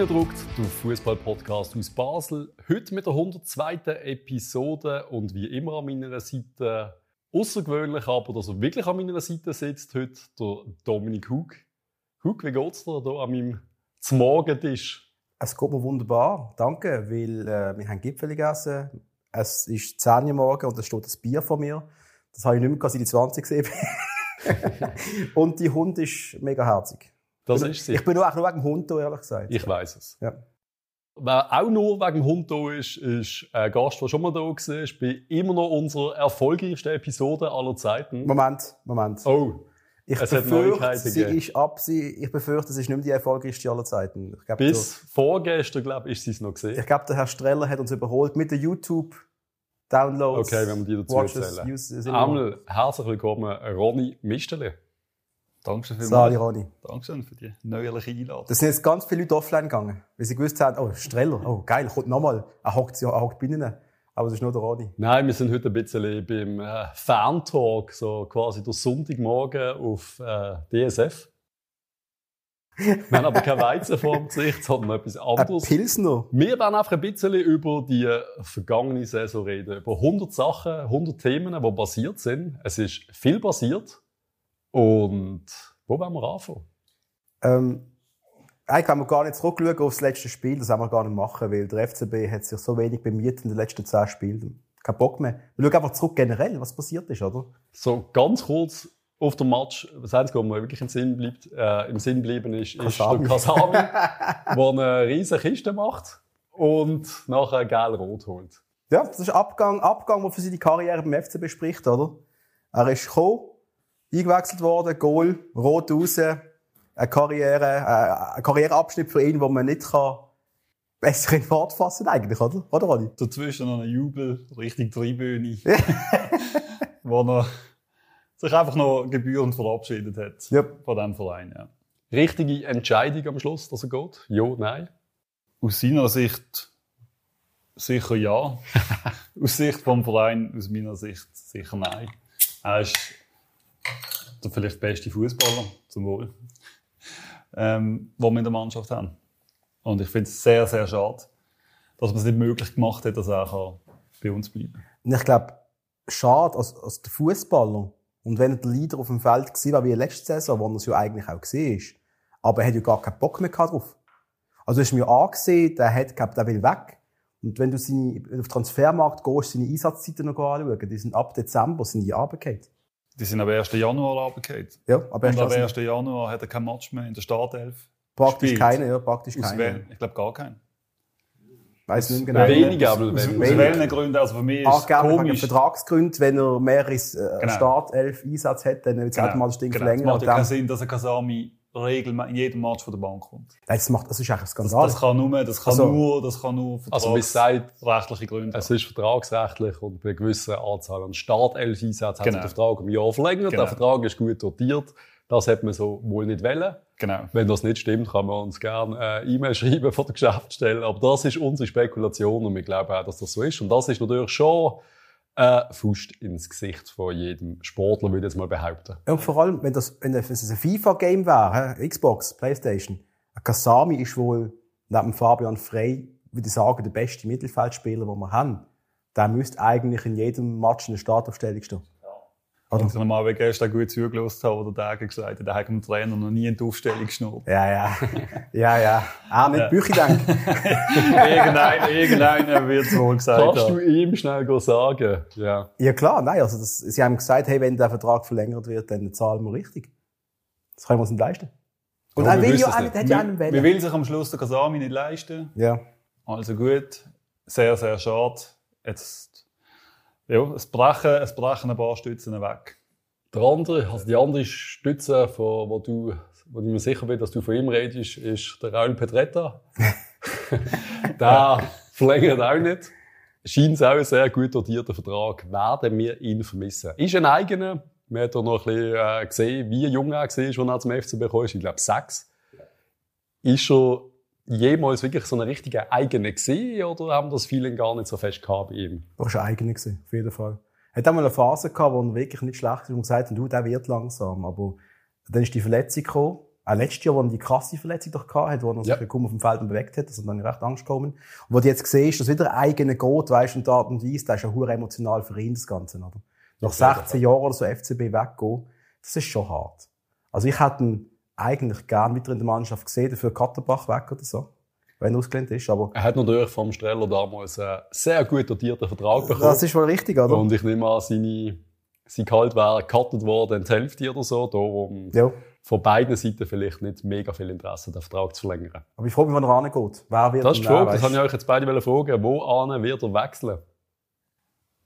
Reingedruckt, der Fußball-Podcast aus Basel. Heute mit der 102. Episode und wie immer an meiner Seite, außergewöhnlich aber, dass er wirklich an meiner Seite sitzt, heute der Dominik Hug. Hug, wie geht's dir hier an meinem Zmorgentisch? Es geht mir wunderbar, danke, weil äh, wir haben Gipfel gegessen. Es ist 10 Uhr morgen und es steht das Bier vor mir. Das habe ich nicht mehr seit ich 20 gesehen Und die Hund ist mega herzig. Das ist sie. Ich bin auch nur wegen dem Hund da, ehrlich gesagt. Ich weiß es. Ja. Wer auch nur wegen dem Hund da ist, ist ein Gast, der schon mal da war. Ich bin immer noch unsere erfolgreichste Episode aller Zeiten. Moment, Moment. Oh, ich es hat befürchte, sie ist ab, sie, ich befürchte, es ist nicht mehr die erfolgreichste aller Zeiten. Ich glaube, bis vorgestern, glaube ich, ist sie es noch gesehen. ich glaube, der Herr Streller hat uns überholt mit den YouTube-Downloads. Okay, wenn wir die dazu Watches, zählen. Uses, sind Einmal herzlich willkommen, Ronny Misteli. Dankeschön vielmals. Sali Ronny. Dankeschön für die neuerliche Einladung. Da sind jetzt ganz viele Leute offline gegangen, weil sie gewusst haben, oh, Streller, oh, geil, kommt nochmal. Er hockt, er hockt bei ihnen. Aber das ist nur der Ronny. Nein, wir sind heute ein bisschen beim äh, Fan-Talk, so quasi der Sonntagmorgen auf äh, DSF. Wir haben aber kein Weizen vor dem Gesicht, sondern etwas Ein anderes. Pilsner. Wir werden einfach ein bisschen über die vergangene Saison reden. Über 100 Sachen, 100 Themen, die passiert sind. Es ist viel passiert. Und wo wollen wir anfangen? Ähm, eigentlich wollen wir gar nicht zurückschauen auf das letzte Spiel, das wollen wir gar nicht machen, weil der FCB hat sich so wenig bemüht in den letzten zehn Spielen. Kein Bock mehr. Wir schauen einfach zurück generell, was passiert ist, oder? So ganz kurz auf dem Match, das Einzige, was mir wirklich im Sinn, bleibt, äh, im Sinn geblieben ist, ist Kasami. der Kasami, der eine riesige Kiste macht und nachher gelb-rot holt. Ja, das ist Abgang, Abgang, der für seine Karriere beim FCB spricht, oder? Er ist gekommen, eingewechselt worden, Goal, rot raus, eine Karriere, äh, ein Karriereabschnitt für ihn, wo man nicht kann besser in Wort fassen eigentlich, oder? Oder, Ronny? Dazwischen noch ein Jubel Richtung Tribüne, wo er sich einfach noch gebührend verabschiedet hat Ja. von diesem Verein. Ja. Richtige Entscheidung am Schluss, dass er geht? Ja, nein? Aus seiner Sicht sicher ja. aus Sicht vom Verein, aus meiner Sicht sicher nein. Er ist der vielleicht beste Fußballer, zum Wohl, ähm, den wir in der Mannschaft haben. Und ich finde es sehr, sehr schade, dass man es nicht möglich gemacht hat, dass er kann bei uns bleiben kann. Ich glaube, schade, als, als der Fußballer und wenn er der Leader auf dem Feld war, wie letzte Saison, wo er es ja eigentlich auch gesehen ist, aber er hat ja gar keinen Bock mehr drauf. Also ist mir angesehen, der hat, glaub, der will weg. Und wenn du seine, auf den Transfermarkt gehst, seine Einsatzzeiten noch anschauen, die sind ab Dezember sind die runtergefallen. Die sind am 1. Januar runtergefallen. Ja, aber Und am erst 1. Januar hat er kein Match mehr in der Startelf. praktisch gespielt. keine, ja, praktisch keine. Ich glaube gar keinen. Weiß nicht genau. Wenig, aber aus, wenn- aus welchen Gründen? Also für mich ist es komisch. Vertragsgründen, wenn er mehrere äh, Genau. Startelf Einsatz hat, dann wird es automatisch Ding genau. Es verlängern. macht und ja keinen Sinn, dass ein Kasami regelmäßig in jedem Match von der Bank kommt. Nein, das macht, das ist eigentlich ein Das, Skandal. das kann nur, das kann Also- nur, das kann nur Also, wie gesagt, vertragsrechtliche Gründe. es ist vertragsrechtlich und bei einer gewissen Anzahl an Startelf-Einsätzen hat sich Genau. der Vertrag um ein Jahr verlängert. Genau. Der Vertrag ist gut dotiert. Das hat man so wohl nicht wollen. genau. Wenn das nicht stimmt, kann man uns gerne eine E-Mail schreiben von der Geschäftsstelle. Aber das ist unsere Spekulation und wir glauben auch, dass das so ist. Und das ist natürlich schon ein Fuß ins Gesicht von jedem Sportler, würde ich mal behaupten. Und vor allem, wenn das, wenn das ein FIFA-Game wäre, Xbox, Playstation, Kasami ist wohl neben Fabian Frey, würde ich sagen, der beste Mittelfeldspieler, den wir haben. Der müsste eigentlich in jedem Match in der Startaufstellung stehen. Oder? Ich mal, wenn gestern gut zugelassen habe, oder der gesagt hat, der hat dem Trainer noch nie in die Aufstellung geschnurrt. Ja, ja. ja, ja. Ah, nicht Ja. Büchi denken. Irgendein, irgendeiner wird es wohl gesagt Kannst du ihm schnell sagen? Ja. Ja, klar, nein, also das, sie haben gesagt, hey, wenn der Vertrag verlängert wird, dann zahlen wir richtig. Das können wir uns nicht leisten. Und Ja, er wir will wissen ja es auch nicht. nicht, hat ja Wir, einen wir Welle. will sich am Schluss der Kasami nicht leisten. Ja. Also gut, sehr, sehr schade. Jetzt, ja, es brechen, es brechen ein paar Stützen weg. Der andere, also die andere Stütze, von, wo du, wo ich mir sicher bin, dass du von ihm redest, ist der Raul Pedretta. der verlängert auch nicht. Scheint es auch ein sehr gut dotierter Vertrag. Werden wir ihn vermissen? Ist ein eigener. Hat auch noch ein bisschen äh, gesehen, wie jung er war, als er zum FCB kam. Ich glaube, sechs. Ist er jemals wirklich so eine richtige eigene gesehen oder haben das Feeling gar nicht so fest gehabt bei ihm? Das war schon eigener auf jeden Fall. Er hat auch mal eine Phase gehabt, wo er wirklich nicht schlecht ist und gesagt hat, du, der wird langsam. Aber dann ist die Verletzung gekommen auch letztes Jahr, wo er die krasse Verletzung doch gehabt wo er Ja. sich kaum auf dem Feld bewegt hat, also dann recht Angst gekommen. Und wo du jetzt siehst, dass wieder ein eigener geht, weißt du, und die Art und Weise, das ist ja hure emotional für ihn, das Ganze, oder? Nach Auf jeden 16 Jahren oder so FCB weggehen, das ist schon hart. Also ich hätte ihn eigentlich gern wieder in der Mannschaft gesehen, dafür Katterbach weg oder so. Wenn er ausgelehnt ist, aber Er hat natürlich vom Streller damals einen sehr gut dotierten Vertrag bekommen. das ist wohl richtig, oder? Und ich nehme an, seine, sein Gehalt wäre gecuttet worden in die Hälfte oder so. Darum ja. von beiden Seiten vielleicht nicht mega viel Interesse, den Vertrag zu verlängern. Aber ich frage mich, wann er angeht. Wer wird Das ist die Frage, das habe ich euch jetzt beide fragen. Wo wird er wechseln?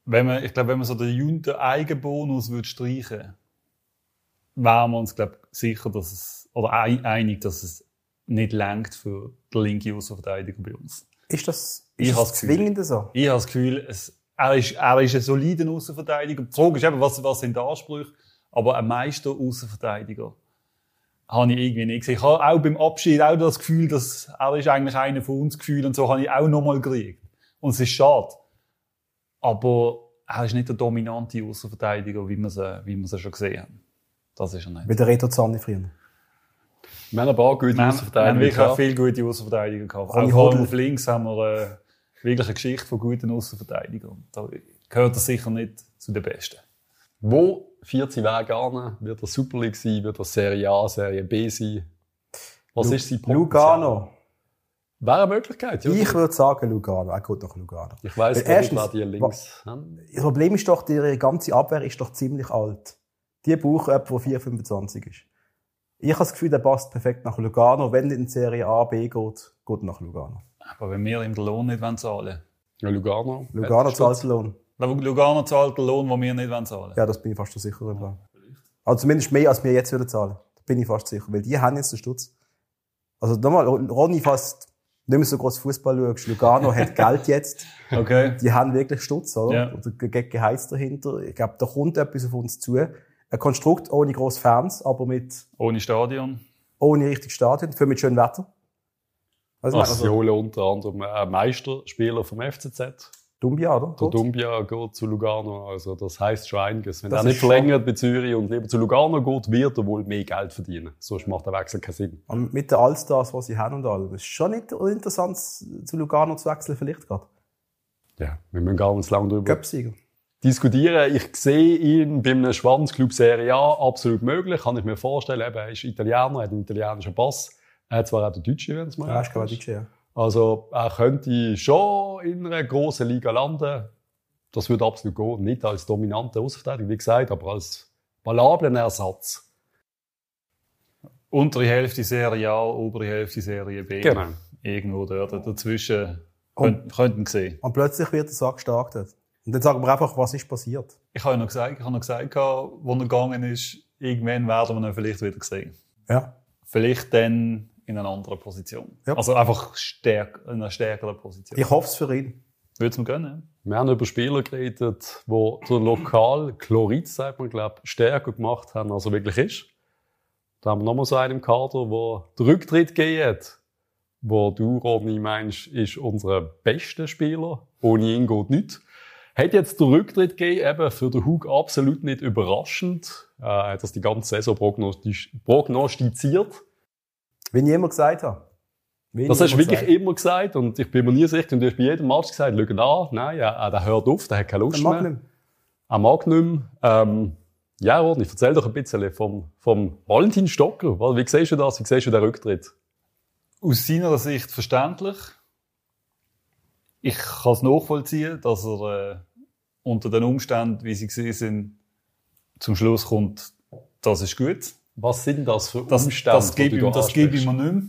Wenn man, ich glaube, wenn man so den Junter Eigenbonus würde streichen, wären wir uns, glaube ich, sicher, dass es, oder ein- einig, dass es nicht langt für den linken Außenverteidiger bei uns. Ist das, Ich ist das zwingend so? Ich habe das Gefühl, es, er, ist, er ist ein solider Außenverteidiger. Die Frage ist eben, was, was sind die Ansprüche? Aber ein Meister Außenverteidiger habe ich irgendwie nicht gesehen. Ich habe auch beim Abschied auch das Gefühl, dass er ist eigentlich einer von uns Gefühl und so habe ich auch nochmal gekriegt. Und es ist schade. Aber er ist nicht der dominante Außenverteidiger, wie wir es, wie wir es schon gesehen haben. Das ist er nicht. Wie der Reto Zanni früher. Wir haben ein paar gute Wir haben, wir haben Außenverteidiger wirklich viele gute Außenverteidiger gehabt. Auch vor auf links haben wir äh, wirklich eine Geschichte von guten Außenverteidigern. Da gehört er sicher nicht zu den Besten. Wo führt sie Weg an? Wird er Super League sein? Wird er Serie A, Serie B sein? Was Lu- ist sein Potenzial? Lugano. Wäre eine Möglichkeit, ja. Ich würde sagen Lugano. Er geht nach Lugano. Ich weiss nicht, erstens- wer die links haben. Das Problem ist doch, ihre ganze Abwehr ist doch ziemlich alt. Die brauchen jemanden, der 4, 25 ist. Ich habe das Gefühl, der passt perfekt nach Lugano. Wenn in die Serie A, B geht, geht nach Lugano. Aber wenn wir ihm den Lohn nicht wollen zahlen Ja, Lugano. Lugano zahlt den Lohn. wollen. Lugano zahlt den Lohn, den wir nicht wollen zahlen Ja, das bin ich fast so sicher drüber. Also zumindest mehr, als wir jetzt würden zahlen. Da bin ich fast sicher. Weil die haben jetzt den Stutz. Also nochmal, Ronny fast nicht mehr so groß Fußball schaust. Lugano hat Geld jetzt. Okay. Die haben wirklich Stutz, oder? Ja. Oder ge- Geheiß dahinter. Ich glaube, da kommt etwas auf uns zu. Ein Konstrukt ohne grosse Fans, aber mit, Ohne Stadion. ohne richtig Stadion, für mit schönem Wetter. Also, Also, also Siole unter anderem ein Meisterspieler vom FCZ. Dumbia, oder? Der. Dumbia geht zu Lugano. Also, das heisst schon einiges. Wenn Das er nicht verlängert bei Zürich und lieber zu Lugano geht, wird er wohl mehr Geld verdienen. Sonst macht der Wechsel keinen Sinn. Und mit den Allstars, die sie haben und allem. Es ist schon nicht interessant, zu Lugano zu wechseln, vielleicht gerade. Ja, wir müssen gar nicht lange drüber Göpsieger. Diskutieren. Ich sehe ihn bei einem Schwanzclub Serie A absolut möglich. Kann ich mir vorstellen. Eben, er ist Italiener, hat einen italienischen Pass. Er hat zwar auch den Deutschen, wenn es mal Ja, ist ich, ja. Also, er könnte schon in einer grossen Liga landen. Das würde absolut gehen. Nicht als dominante Außenverteidiger, wie gesagt, aber als valablen Ersatz. Untere Hälfte Serie A, obere Hälfte Serie B. Genau. Irgendwo dort. Dazwischen Und- könnten könnten sehen. Und plötzlich wird er so gestartet. Und dann sagen wir einfach, was ist passiert. Ich habe ja noch gesagt, ich habe noch gesagt, wo er gegangen ist, irgendwann werden wir ihn vielleicht wieder sehen. Ja. Vielleicht dann in einer anderen Position. Ja. Also einfach stärk, in einer stärkeren Position. Ich hoffe es für ihn. Würde es mir gönnen. Wir haben über Spieler geredet, die der lokal Chlorid, sagt man, glaub, stärker gemacht haben, als er wirklich ist. Da haben wir nochmal so einen im Kader, der den Rücktritt gegeben hat. Wo du, Ronny, meinst, ist unser bester Spieler. Ohne ihn geht nichts. Hat jetzt den Rücktritt gegeben, eben für den Hug absolut nicht überraschend. Äh, Er hat das die ganze Saison prognostiziert. Wie ich immer gesagt habe. Wie Das ich hast du immer wirklich gesagt immer gesagt und ich bin mir nie sicher. Und du hast bei jedem Match gesagt, schau an, nein, ja, der hört auf, der hat keine Lust mehr. Mag nicht. Er mag nicht mehr. Ähm, ja, Rodney, erzähl doch ein bisschen vom, vom Valentin Stocker. Wie siehst du das? Wie siehst du den Rücktritt? Aus seiner Sicht verständlich. Ich kann es nachvollziehen, dass er äh, unter den Umständen, wie sie gesehen sind, zum Schluss kommt, das ist gut. Was sind das für Das, Umstände? das gebe ich, du ihm- das gebe ich mir nicht mehr.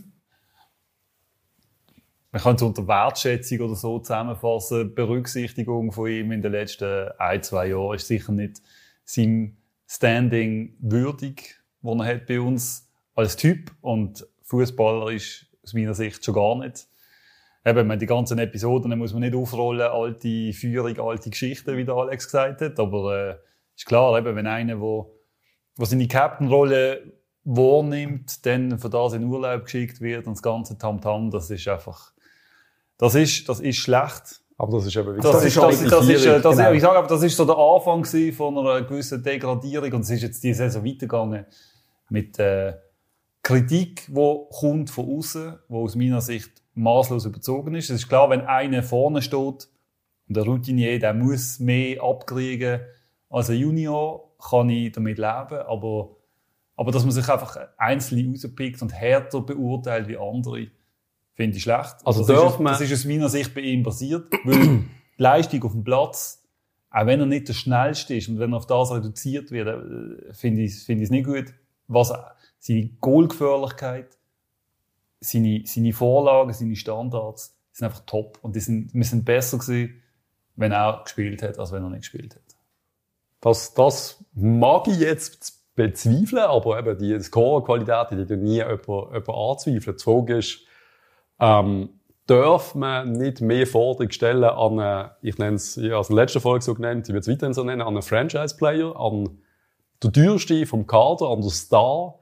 Man kann es unter Wertschätzung oder so zusammenfassen. Berücksichtigung von ihm in den letzten ein, zwei Jahren ist sicher nicht sein Standing würdig, das er hat bei uns als Typ. Und Fußballer ist aus meiner Sicht schon gar nicht. Eben, man, die ganzen Episoden die muss man nicht aufrollen, alte Führung, alte Geschichten, wie der Alex gesagt hat. Aber äh, ist klar, eben, wenn einer, wo, wo seine Captain-Rolle wahrnimmt, dann für das in Urlaub geschickt wird und das ganze Tamtam, das ist einfach, das ist, das ist schlecht. Aber das ist eben Das, gesagt, ist, das, das ist, äh, das, genau. ich sage aber, das ist so der Anfang von einer gewissen Degradierung und es ist jetzt diese Saison weitergegangen mit äh, Kritik, die kommt von außen, die aus meiner Sicht maßlos überzogen ist. Es ist klar, wenn einer vorne steht und der Routinier, der muss mehr abkriegen als ein Junior, kann ich damit leben, aber, aber dass man sich einfach einzeln rauspickt und härter beurteilt wie andere, finde ich schlecht. Also das, darf ist, man- das ist aus meiner Sicht bei ihm passiert, weil die Leistung auf dem Platz, auch wenn er nicht der schnellste ist und wenn er auf das reduziert wird, äh, finde ich es nicht gut. Was seine Goalgefährlichkeit, seine, seine Vorlagen, seine Standards sind einfach top und die sind, wir sind besser gewesen, wenn er gespielt hat, als wenn er nicht gespielt hat. Das, das mag ich jetzt bezweifeln, aber eben die Scorer-Qualität, die tun nie jemand, anzweifeln. Die Frage ist, ähm, darf man nicht mehr Forderungen stellen an, einen, ich nenne es, ich habe es in der letzten Folge so genannt, ich würde es weiterhin so nennen, an einen Franchise-Player, an den teuersten vom Kader, an den Star,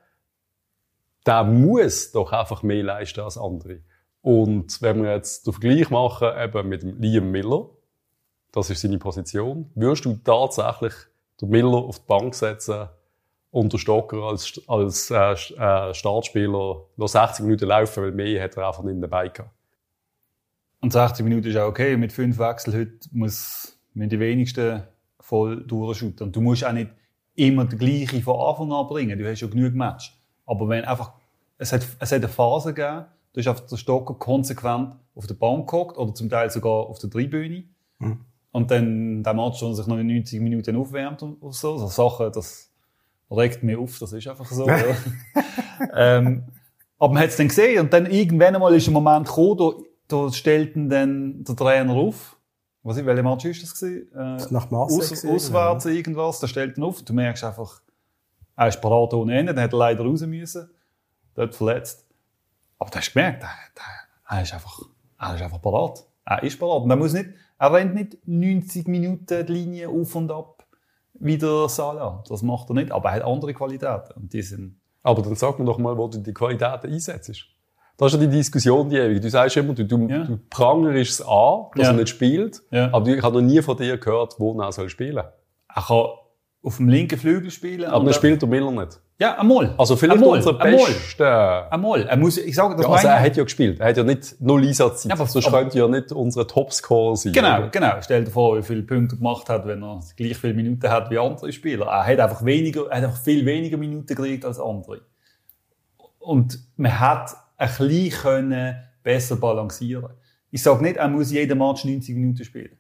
der muss doch einfach mehr leisten als andere. Und wenn wir jetzt den Vergleich machen, eben mit Liam Miller, das ist seine Position. Würdest du tatsächlich den Miller auf die Bank setzen und den Stocker als, als äh, äh, Startspieler noch 60 Minuten laufen, weil mehr hat er einfach nicht dabei gehabt? Und 60 Minuten ist auch okay. Mit fünf Wechseln heute muss man die wenigsten voll durchschütten. Und du musst auch nicht immer den gleichen von Anfang an bringen. Du hast ja genug Match. Aber wenn einfach, es hat, es hat eine Phase gegeben, du hast auf der Stocker konsequent auf der Bank gehockt oder zum Teil sogar auf der Tribüne. Und dann der Match schon sich noch in 90 Minuten aufwärmt und und so. So Sachen, das regt mich auf, das ist einfach so. ähm, aber man hat es dann gesehen und dann irgendwann einmal ist ein Moment gekommen, da, da stellt ihn dann der Trainer auf. Was ich, welcher Match ist das gewesen? Äh, Nach Marseille aus, auswärts irgendwas, da stellt ihn auf. Du merkst einfach, er ist parat ohne Ende, dann hat er leider raus müssen. Dort verletzt. Aber du hast gemerkt, er, er, er ist einfach, er ist einfach parat. Er ist parat. Und er muss nicht, er rennt nicht 90 Minuten die Linie auf und ab wie der Salah. Das macht er nicht. Aber er hat andere Qualitäten. Und die sind, Aber dann sag mir doch mal, wo du die Qualitäten einsetzt. Das ist ja die Diskussion, die ewige. Du sagst immer, du, du, Ja. du prangerst es an, dass Ja. er nicht spielt. Ja. Aber ich habe noch nie von dir gehört, wo er soll spielen soll. Auf dem linken Flügel spielen. Aber und dann er- spielt der Miller nicht. Ja, einmal. Also vielleicht einmal. unser bester. Einmal. Er muss, ich sage, das Ja, also er hat ja gespielt. Er hat ja nicht null Einsatzzeit. Ja, aber- Sonst aber- könnte ja nicht unser Topscorer sein. Genau, oder? genau. Stell dir vor, wie viele Punkte gemacht hat, wenn er gleich viele Minuten hat wie andere Spieler. Er hat einfach weniger, er hat einfach viel weniger Minuten gekriegt als andere. Und man hat ein bisschen können besser balancieren. Ich sage nicht, er muss jeden Match 90 Minuten spielen.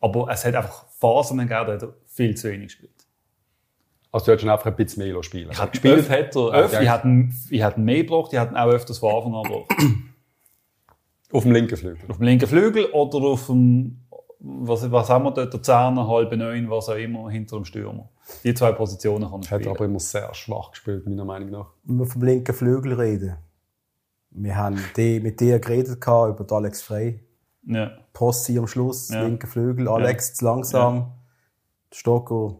Aber es hat einfach Phasen gegeben, da hat er viel zu wenig gespielt. Also du hättest einfach ein bisschen mehr spielen. Ich hab gespielt hat er, Öf, ich hat hatte ihn, ich ihn mehr gebraucht, ich hatte ihn auch öfters von Anfang an gebraucht. auf dem linken Flügel. auf dem linken Flügel oder auf dem, was, was haben wir dort, der Zehner, halbe Neun, was auch immer, hinter dem Stürmer. Die zwei Positionen kann er Hat aber immer sehr schwach gespielt, meiner Meinung nach. Wenn wir vom linken Flügel reden. Wir haben die, mit dir geredet gehabt über den Alex Frey. Ja. Possi am Schluss, Ja. linker Flügel, Alex zu langsam. Der Stocker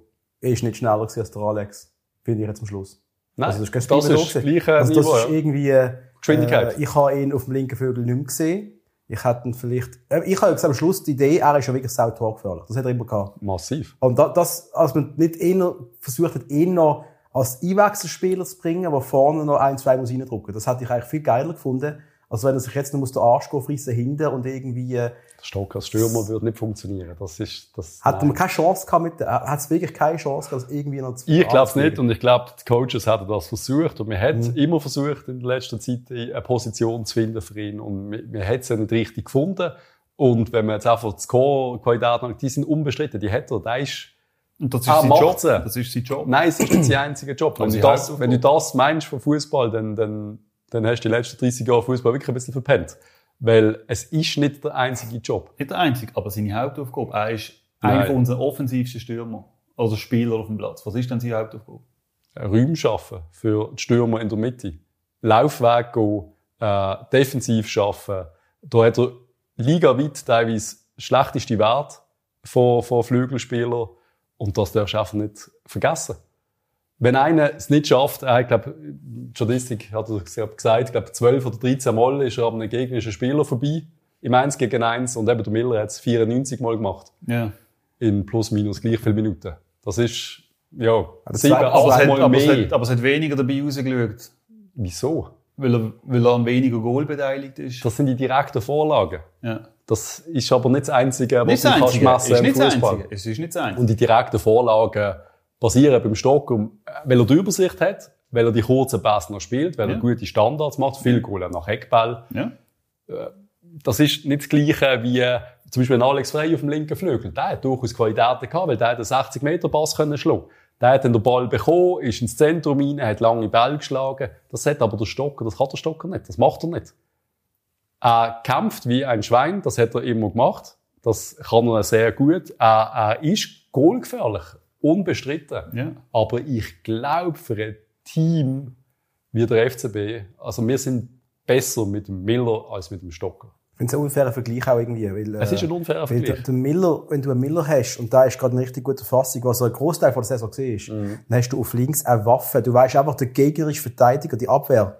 ist nicht schneller als der Alex. Finde ich jetzt am Schluss. Nein, Also, das ist das ist da das gleiche Also das Niveau. ist ja. irgendwie, äh, Geschwindigkeit. ich habe ihn auf dem linken Flügel nicht mehr gesehen. Ich hätte ihn vielleicht, äh, ich habe am Schluss die Idee, er ist ja wirklich sau torgefährlich. Das hat er immer gehabt. Massiv. Und da, das, als man nicht eher versucht hat, ihn noch als Einwechselspieler zu bringen, der vorne noch ein, zwei muss reindrücken. Das hätte ich eigentlich viel geiler gefunden, als wenn er sich jetzt noch muss den Arsch gehen frissen hinten und irgendwie, äh, Als Stürmer würde nicht funktionieren. Das ist, das, hat man keine Chance gehabt mit, hat es wirklich keine Chance gehabt, das irgendwie noch zu Ich glaube es nicht und ich glaube, die Coaches hätten das versucht und wir hätten Mhm. immer versucht, in der letzten Zeit eine Position zu finden für ihn und wir, wir hätten sie nicht richtig gefunden. Und wenn man jetzt einfach die Score-Qualität anschaut, die sind unbestritten, die hat er, der ist, Und das ist Ah, sein Job. Das ist sein Job. nein, es ist nicht sein einziger Job. Wenn Aber du, das, wenn du das meinst von Fußball, dann, dann, dann hast du die letzten 30 Jahre Fußball wirklich ein bisschen verpennt. Weil es ist nicht der einzige Job. Nicht der einzige, aber seine Hauptaufgabe. Er ist Nein. einer von unseren offensivsten Stürmer. Also Spieler auf dem Platz. Was ist denn seine Hauptaufgabe? Räume schaffen für die Stürmer in der Mitte. Laufweg gehen, äh, defensiv schaffen. Da hat er ligaweit teilweise schlechteste Wert von, von Flügelspielern. Und das darfst du einfach nicht vergessen. Wenn einer es nicht schafft, er hat, glaub, die Statistik hat er gesagt, ich glaube 12 oder 13 Mal ist er an einem gegnerischen Spieler vorbei. Im 1 gegen 1. Und eben der Miller hat es 94 Mal gemacht. Ja. In plus minus gleich viele Minuten. Das ist, ja, das sieben, Aber, es acht hat, aber, es hat, aber es hat weniger dabei rausgeschaut. Wieso? Weil er, weil er an weniger Goal beteiligt ist. Das sind die direkten Vorlagen. ja. Das ist aber nicht das Einzige, was Nicht du das kannst Einzige. messen Ist im Fußball. Es ist nicht das Einzige. Und die direkten Vorlagen basieren beim Stocker, weil er die Übersicht hat, weil er die kurzen Pässe noch spielt, weil Ja. er gute Standards macht, viel Goal nach Eckball. ja. Das ist nicht das Gleiche wie äh, zum Beispiel Alex Frey auf dem linken Flügel. Der hat durchaus Qualitäten gehabt, weil der hat einen 60-Meter-Pass können schlagen. Der hat dann den Ball bekommen, ist ins Zentrum rein, hat lange Bälle geschlagen. Das hat aber der Stocker, das kann der Stocker nicht. Das macht er nicht. Er kämpft wie ein Schwein, das hat er immer gemacht. Das kann er sehr gut. Er, er ist goalgefährlich, unbestritten. Ja. Aber ich glaube, für ein Team wie der FCB, also wir sind besser mit dem Miller als mit dem Stocker. Ich finde es ein unfairer Vergleich auch irgendwie. Weil, Es äh, ist ein unfairer Vergleich. der Miller, wenn du einen Miller hast, und da ist gerade eine richtig gute Fassung, was er ein Großteil von der Saison gesehen ist, Mhm. dann hast du auf links eine Waffe. Du weißt einfach, der gegnerische Verteidiger, die Abwehr,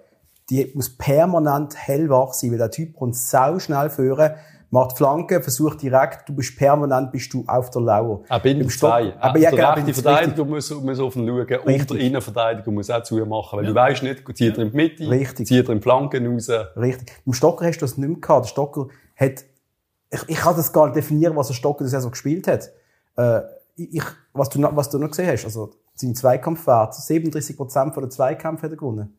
die muss permanent hellwach sein, weil der Typ kommt sau schnell führen, macht Flanken, versucht direkt, du bist permanent, bist du auf der Lauer. Er Im Stock- zwei. Aber ja, der genau, bindet- Verteidiger muss, muss auf ihn schauen und Richtig. der Innenverteidiger muss auch zumachen. Weil du weißt nicht, zieht er in die Mitte, Richtig. zieht er in die Flanken raus. Richtig. Beim Stocker hast du das nicht mehr gehabt. Der Stocker hat, ich, ich kann das gar nicht definieren, was der Stocker der Saison gespielt hat. Äh, ich, was du, noch- was du noch gesehen hast, also, seine Zweikampfwert, 37% von den Zweikämpfen hat er gewonnen.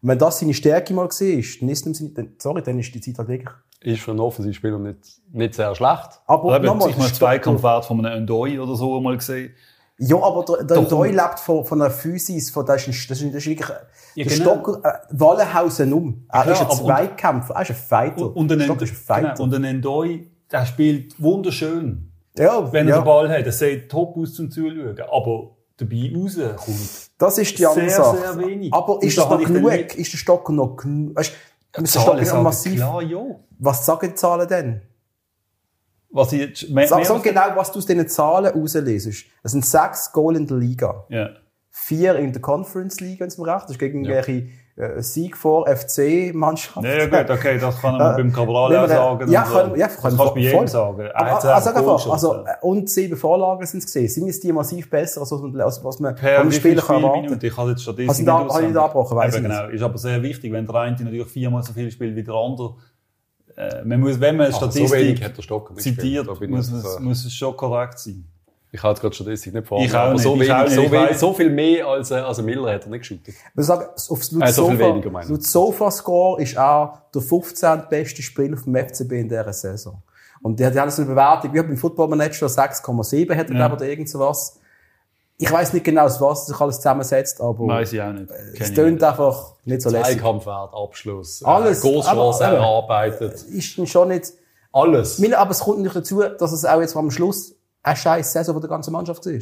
Und wenn das seine Stärke mal gesehen ist, dann ist es nicht, dann, sorry, dann ist die Zeit halt wirklich. Ist für einen Offensivspieler nicht, nicht sehr schlecht. Aber Oder nochmal, ich mal Zweikampfwert von einem Ndoi oder so mal gesehen. Ja, aber der, der. Ndoi lebt von, von einer Physis, von, das ist, das ist, das ist wirklich, Ja, der genau. Stocker, äh, Wallenhausen um. Er klar, ist ein Zweikämpfer, er ist ein Fighter. Und, und, ein, Stocker ist ein Fighter. genau, und ein Ndoi, der spielt wunderschön. ja, Wenn er ja. den Ball hat, das sieht top aus zum Zuschauen. Aber dabei rauskommt. Das ist die andere Sehr, Sache. sehr wenig. Aber ist da das noch ich dann genug? Ist der Stocker noch genug? Weißt, muss der Zahlen sagen massiv. Klar, ja. Was sagen die Zahlen denn? Was ich jetzt, mehr, Sag, mehr sag genau, was du aus diesen Zahlen rauslesest. Es sind sechs Goal in der Liga. Ja. Vier in der Conference League, wenn es mir recht ist, gegen irgendwelche äh, Sieg vor FC-Mannschaften. Ja, ja, gut, okay, das kann man Äh, beim Cabral auch sagen. Ja, und so. können, ja, das können kannst du bei jedem voll. sagen. Aber, also, einfach, schon, also, äh, und sieben Vorlagen sind es gesehen. Sind es die massiv besser, als was man, als was man per viele Spieler kann erwarten? Ich habe jetzt Statistiken Hast du da- nicht habe ich da abgebrochen? Weiss Eben, ich genau. Ist aber sehr wichtig, wenn der eine natürlich viermal so viel spielt wie der andere. Äh, man muss, wenn man Also, so Statistik nicht zitiert, muss, es, äh, muss es schon korrekt sein. Ich habe jetzt gerade Statistik nicht vor. Ich auch aber nicht, so, ich wenig, auch nicht. so, Ich wenig, so viel mehr als, äh, als Miller hat er nicht geschüttet. Wir sagen, aufs laut Äh, so Sofa, meine ich. laut Sofa-Score ist er der 15. beste Spieler vom FCB in dieser Saison. Und die, die haben so eine Bewertung, wie beim Football Manager 6,7 hat er, Ja. oder irgend sowas. Ich weiß nicht genau, aus was sich alles zusammensetzt, aber Weiß ich auch nicht. es Kenn ich tönt nicht. einfach nicht so lässig. Zweikampfwert, Abschluss, Alles, äh, aber- aber- erarbeitet. Ist dann schon nicht, Alles. Mir- aber es kommt natürlich dazu, dass es auch jetzt am Schluss eine scheiß Saison von der ganzen Mannschaft war.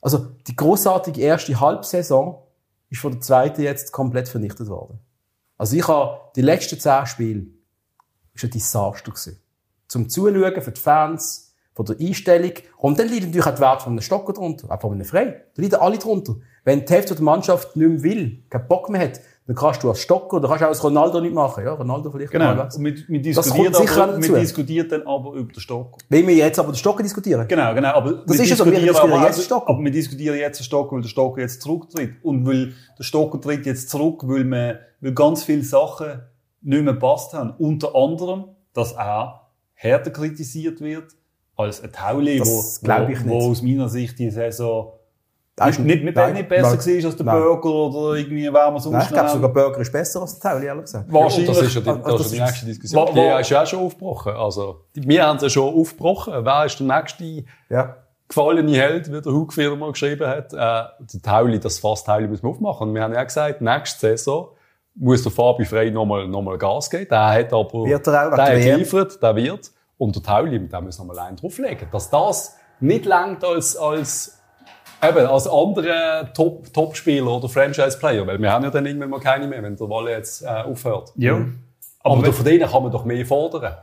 Also, die großartige erste Halbsaison ist von der zweiten jetzt komplett vernichtet worden. Also, ich habe die letzten zehn Spiele, ist ein Desaster gewesen. Zum Zuschauen für die Fans, von der Einstellung. Und dann liegt natürlich auch der Wert von einem Stocker drunter, auch von einem Frei. Da liegen alle drunter. Wenn die Hälfte der Mannschaft nicht mehr will, keinen Bock mehr hat, dann kannst du als Stocker, oder kannst du auch als Ronaldo nicht machen. Ja, Ronaldo vielleicht Genau. mal. Und wir, wir, Das diskutieren kommt sicher aber, dazu. wir diskutieren dann aber über den Stock. Wenn wir jetzt aber den Stocker diskutieren. Genau, genau. Aber Das wir ist ja so, wir diskutieren aber jetzt auch- Stocker. Aber wir diskutieren jetzt den Stocker, weil der Stocker jetzt zurücktritt. Und weil der Stocker tritt jetzt zurück, weil, man, weil ganz viele Sachen nicht mehr gepasst haben. Unter anderem, dass er härter kritisiert wird als ein Tauli, Das wo, wo, wo aus meiner Sicht die Saison Das ist nicht, nicht, nein, nicht besser nein, war als der nein. Burger oder irgendwie, wer man sonst Nein, ich glaube sogar Burger ist besser als der Tauli, ehrlich gesagt. Wahrscheinlich. das ist ja die, Also, das das ist die ist- nächste Diskussion. Wa- Die wa- ist ja auch schon aufgebrochen. Also, die- wir haben sie ja schon aufgebrochen. Wer ist der nächste Ja. gefallene Held, wie der Hug wieder mal geschrieben hat? Äh, der Tauli, das Fass Tauli müssen wir aufmachen. Und wir haben ja gesagt, nächste Saison muss der Fabi Frey nochmal noch mal Gas geben. Der hat aber, Wird er auch, der hat geliefert, der wird. Und der Tauli, mit dem müssen wir mal einen drauflegen. Dass das nicht langt als, als, eben, als andere Top, Top-Spieler oder Franchise-Player. Weil wir haben ja dann irgendwann mal keine mehr, wenn der Walle jetzt, äh, aufhört. Ja. Aber, Aber wenn- von denen kann man doch mehr fordern.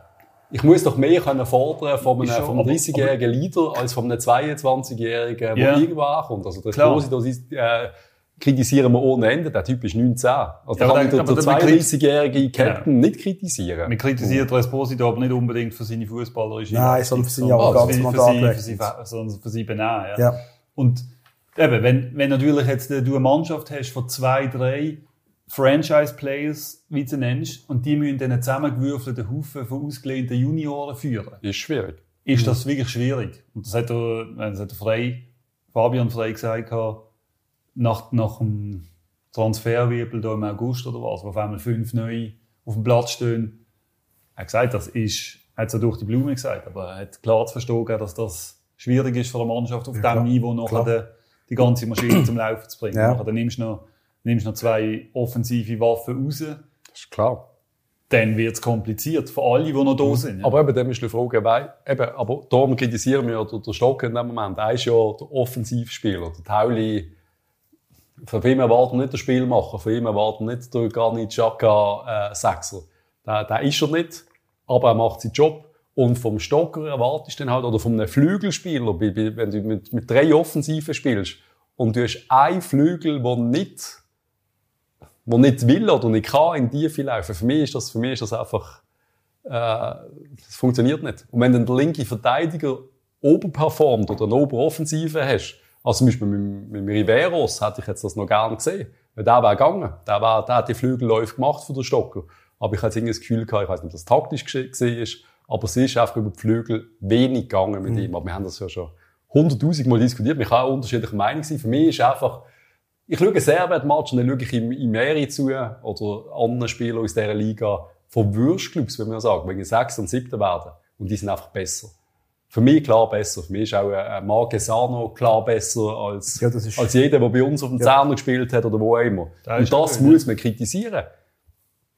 Ich muss doch mehr können fordern von einem, schon, von einem aber- 30-jährigen Leader als von einem 22-jährigen, der Ja. irgendwo ankommt. Also das ist, äh, kritisieren wir ohne Ende. Der Typ ist 19. Also da Ja, kann aber man der- den, den aber der- 32-jährigen Captain nicht kritisieren. Man kritisiert Esposito aber nicht unbedingt für seine fußballerische Nein, sondern für seine Arroganz, sondern für sie benehmen. Ja. Und eben, wenn, wenn natürlich jetzt äh, du eine Mannschaft hast von zwei, drei Franchise-Players, wie du nennst, und die müssen einen zusammengewürfelten Haufen von ausgelehnten Junioren führen. Ist schwierig. Ist das wirklich schwierig? Und das hat er, das hat er Frey, Fabian Frey gesagt, nach, nach dem Transferwirbel da im August oder was, wo auf einmal fünf neue auf dem Platz stehen. Er hat gesagt, das ist, hat es ja durch die Blume gesagt, aber er hat klar zu verstehen, dass das schwierig ist für eine Mannschaft auf Ja, diesem. Niveau noch die, ganze Maschine zum Laufen zu bringen. Ja. Dann nimmst du noch, nimmst noch zwei offensive Waffen raus, Das ist klar. dann wird es kompliziert für alle, die noch da sind. ja. Aber eben, dann ist die Frage, weil, eben, aber darum kritisieren wir den, Stock in dem Moment. Er ist ja der Offensivspieler. Der Tauli, von ihm erwarten wir nicht den Spielmacher, von ihm erwarten nicht den Granit Xhaka äh, Sechser. Der, der ist er nicht, aber er macht seinen Job. Und vom Stocker erwartest du dann halt, oder von einem Flügelspieler, wenn du mit, mit drei Offensiven spielst, und du hast einen Flügel, der nicht, der nicht will oder nicht kann in die Tiefe laufen. Für mich ist das, für mich ist das einfach, äh, das funktioniert nicht. Und wenn dann der linke Verteidiger oberperformt oder eine Oberoffensive hast, also zum Beispiel mit, mit Riveros hätte ich jetzt das noch gerne gesehen. Weil der wäre gegangen. Der, wär, der hat die Flügelläufe gemacht für den Stocker. Aber ich hatte irgendwie das Gefühl gehabt, ich weiß nicht, ob das taktisch gesehen ist, aber es ist einfach über die Flügel wenig gegangen mit ihm. Aber wir haben das ja schon hunderttausend Mal diskutiert. Wir können auch unterschiedliche Meinungen sein. Für mich ist einfach, ich schaue Servet-Match und dann schaue ich im, im Meri zu oder anderen Spielern aus dieser Liga von Würstclubs, wenn man sagen, wenn sie sechs und siebter werden. Und die sind einfach besser. Für mich klar besser. Für mich ist auch ein ein Marquesano klar besser als, Ja, ist- als jeder, der bei uns auf dem Zehner gespielt hat oder wo auch immer. Das und das muss man kritisieren.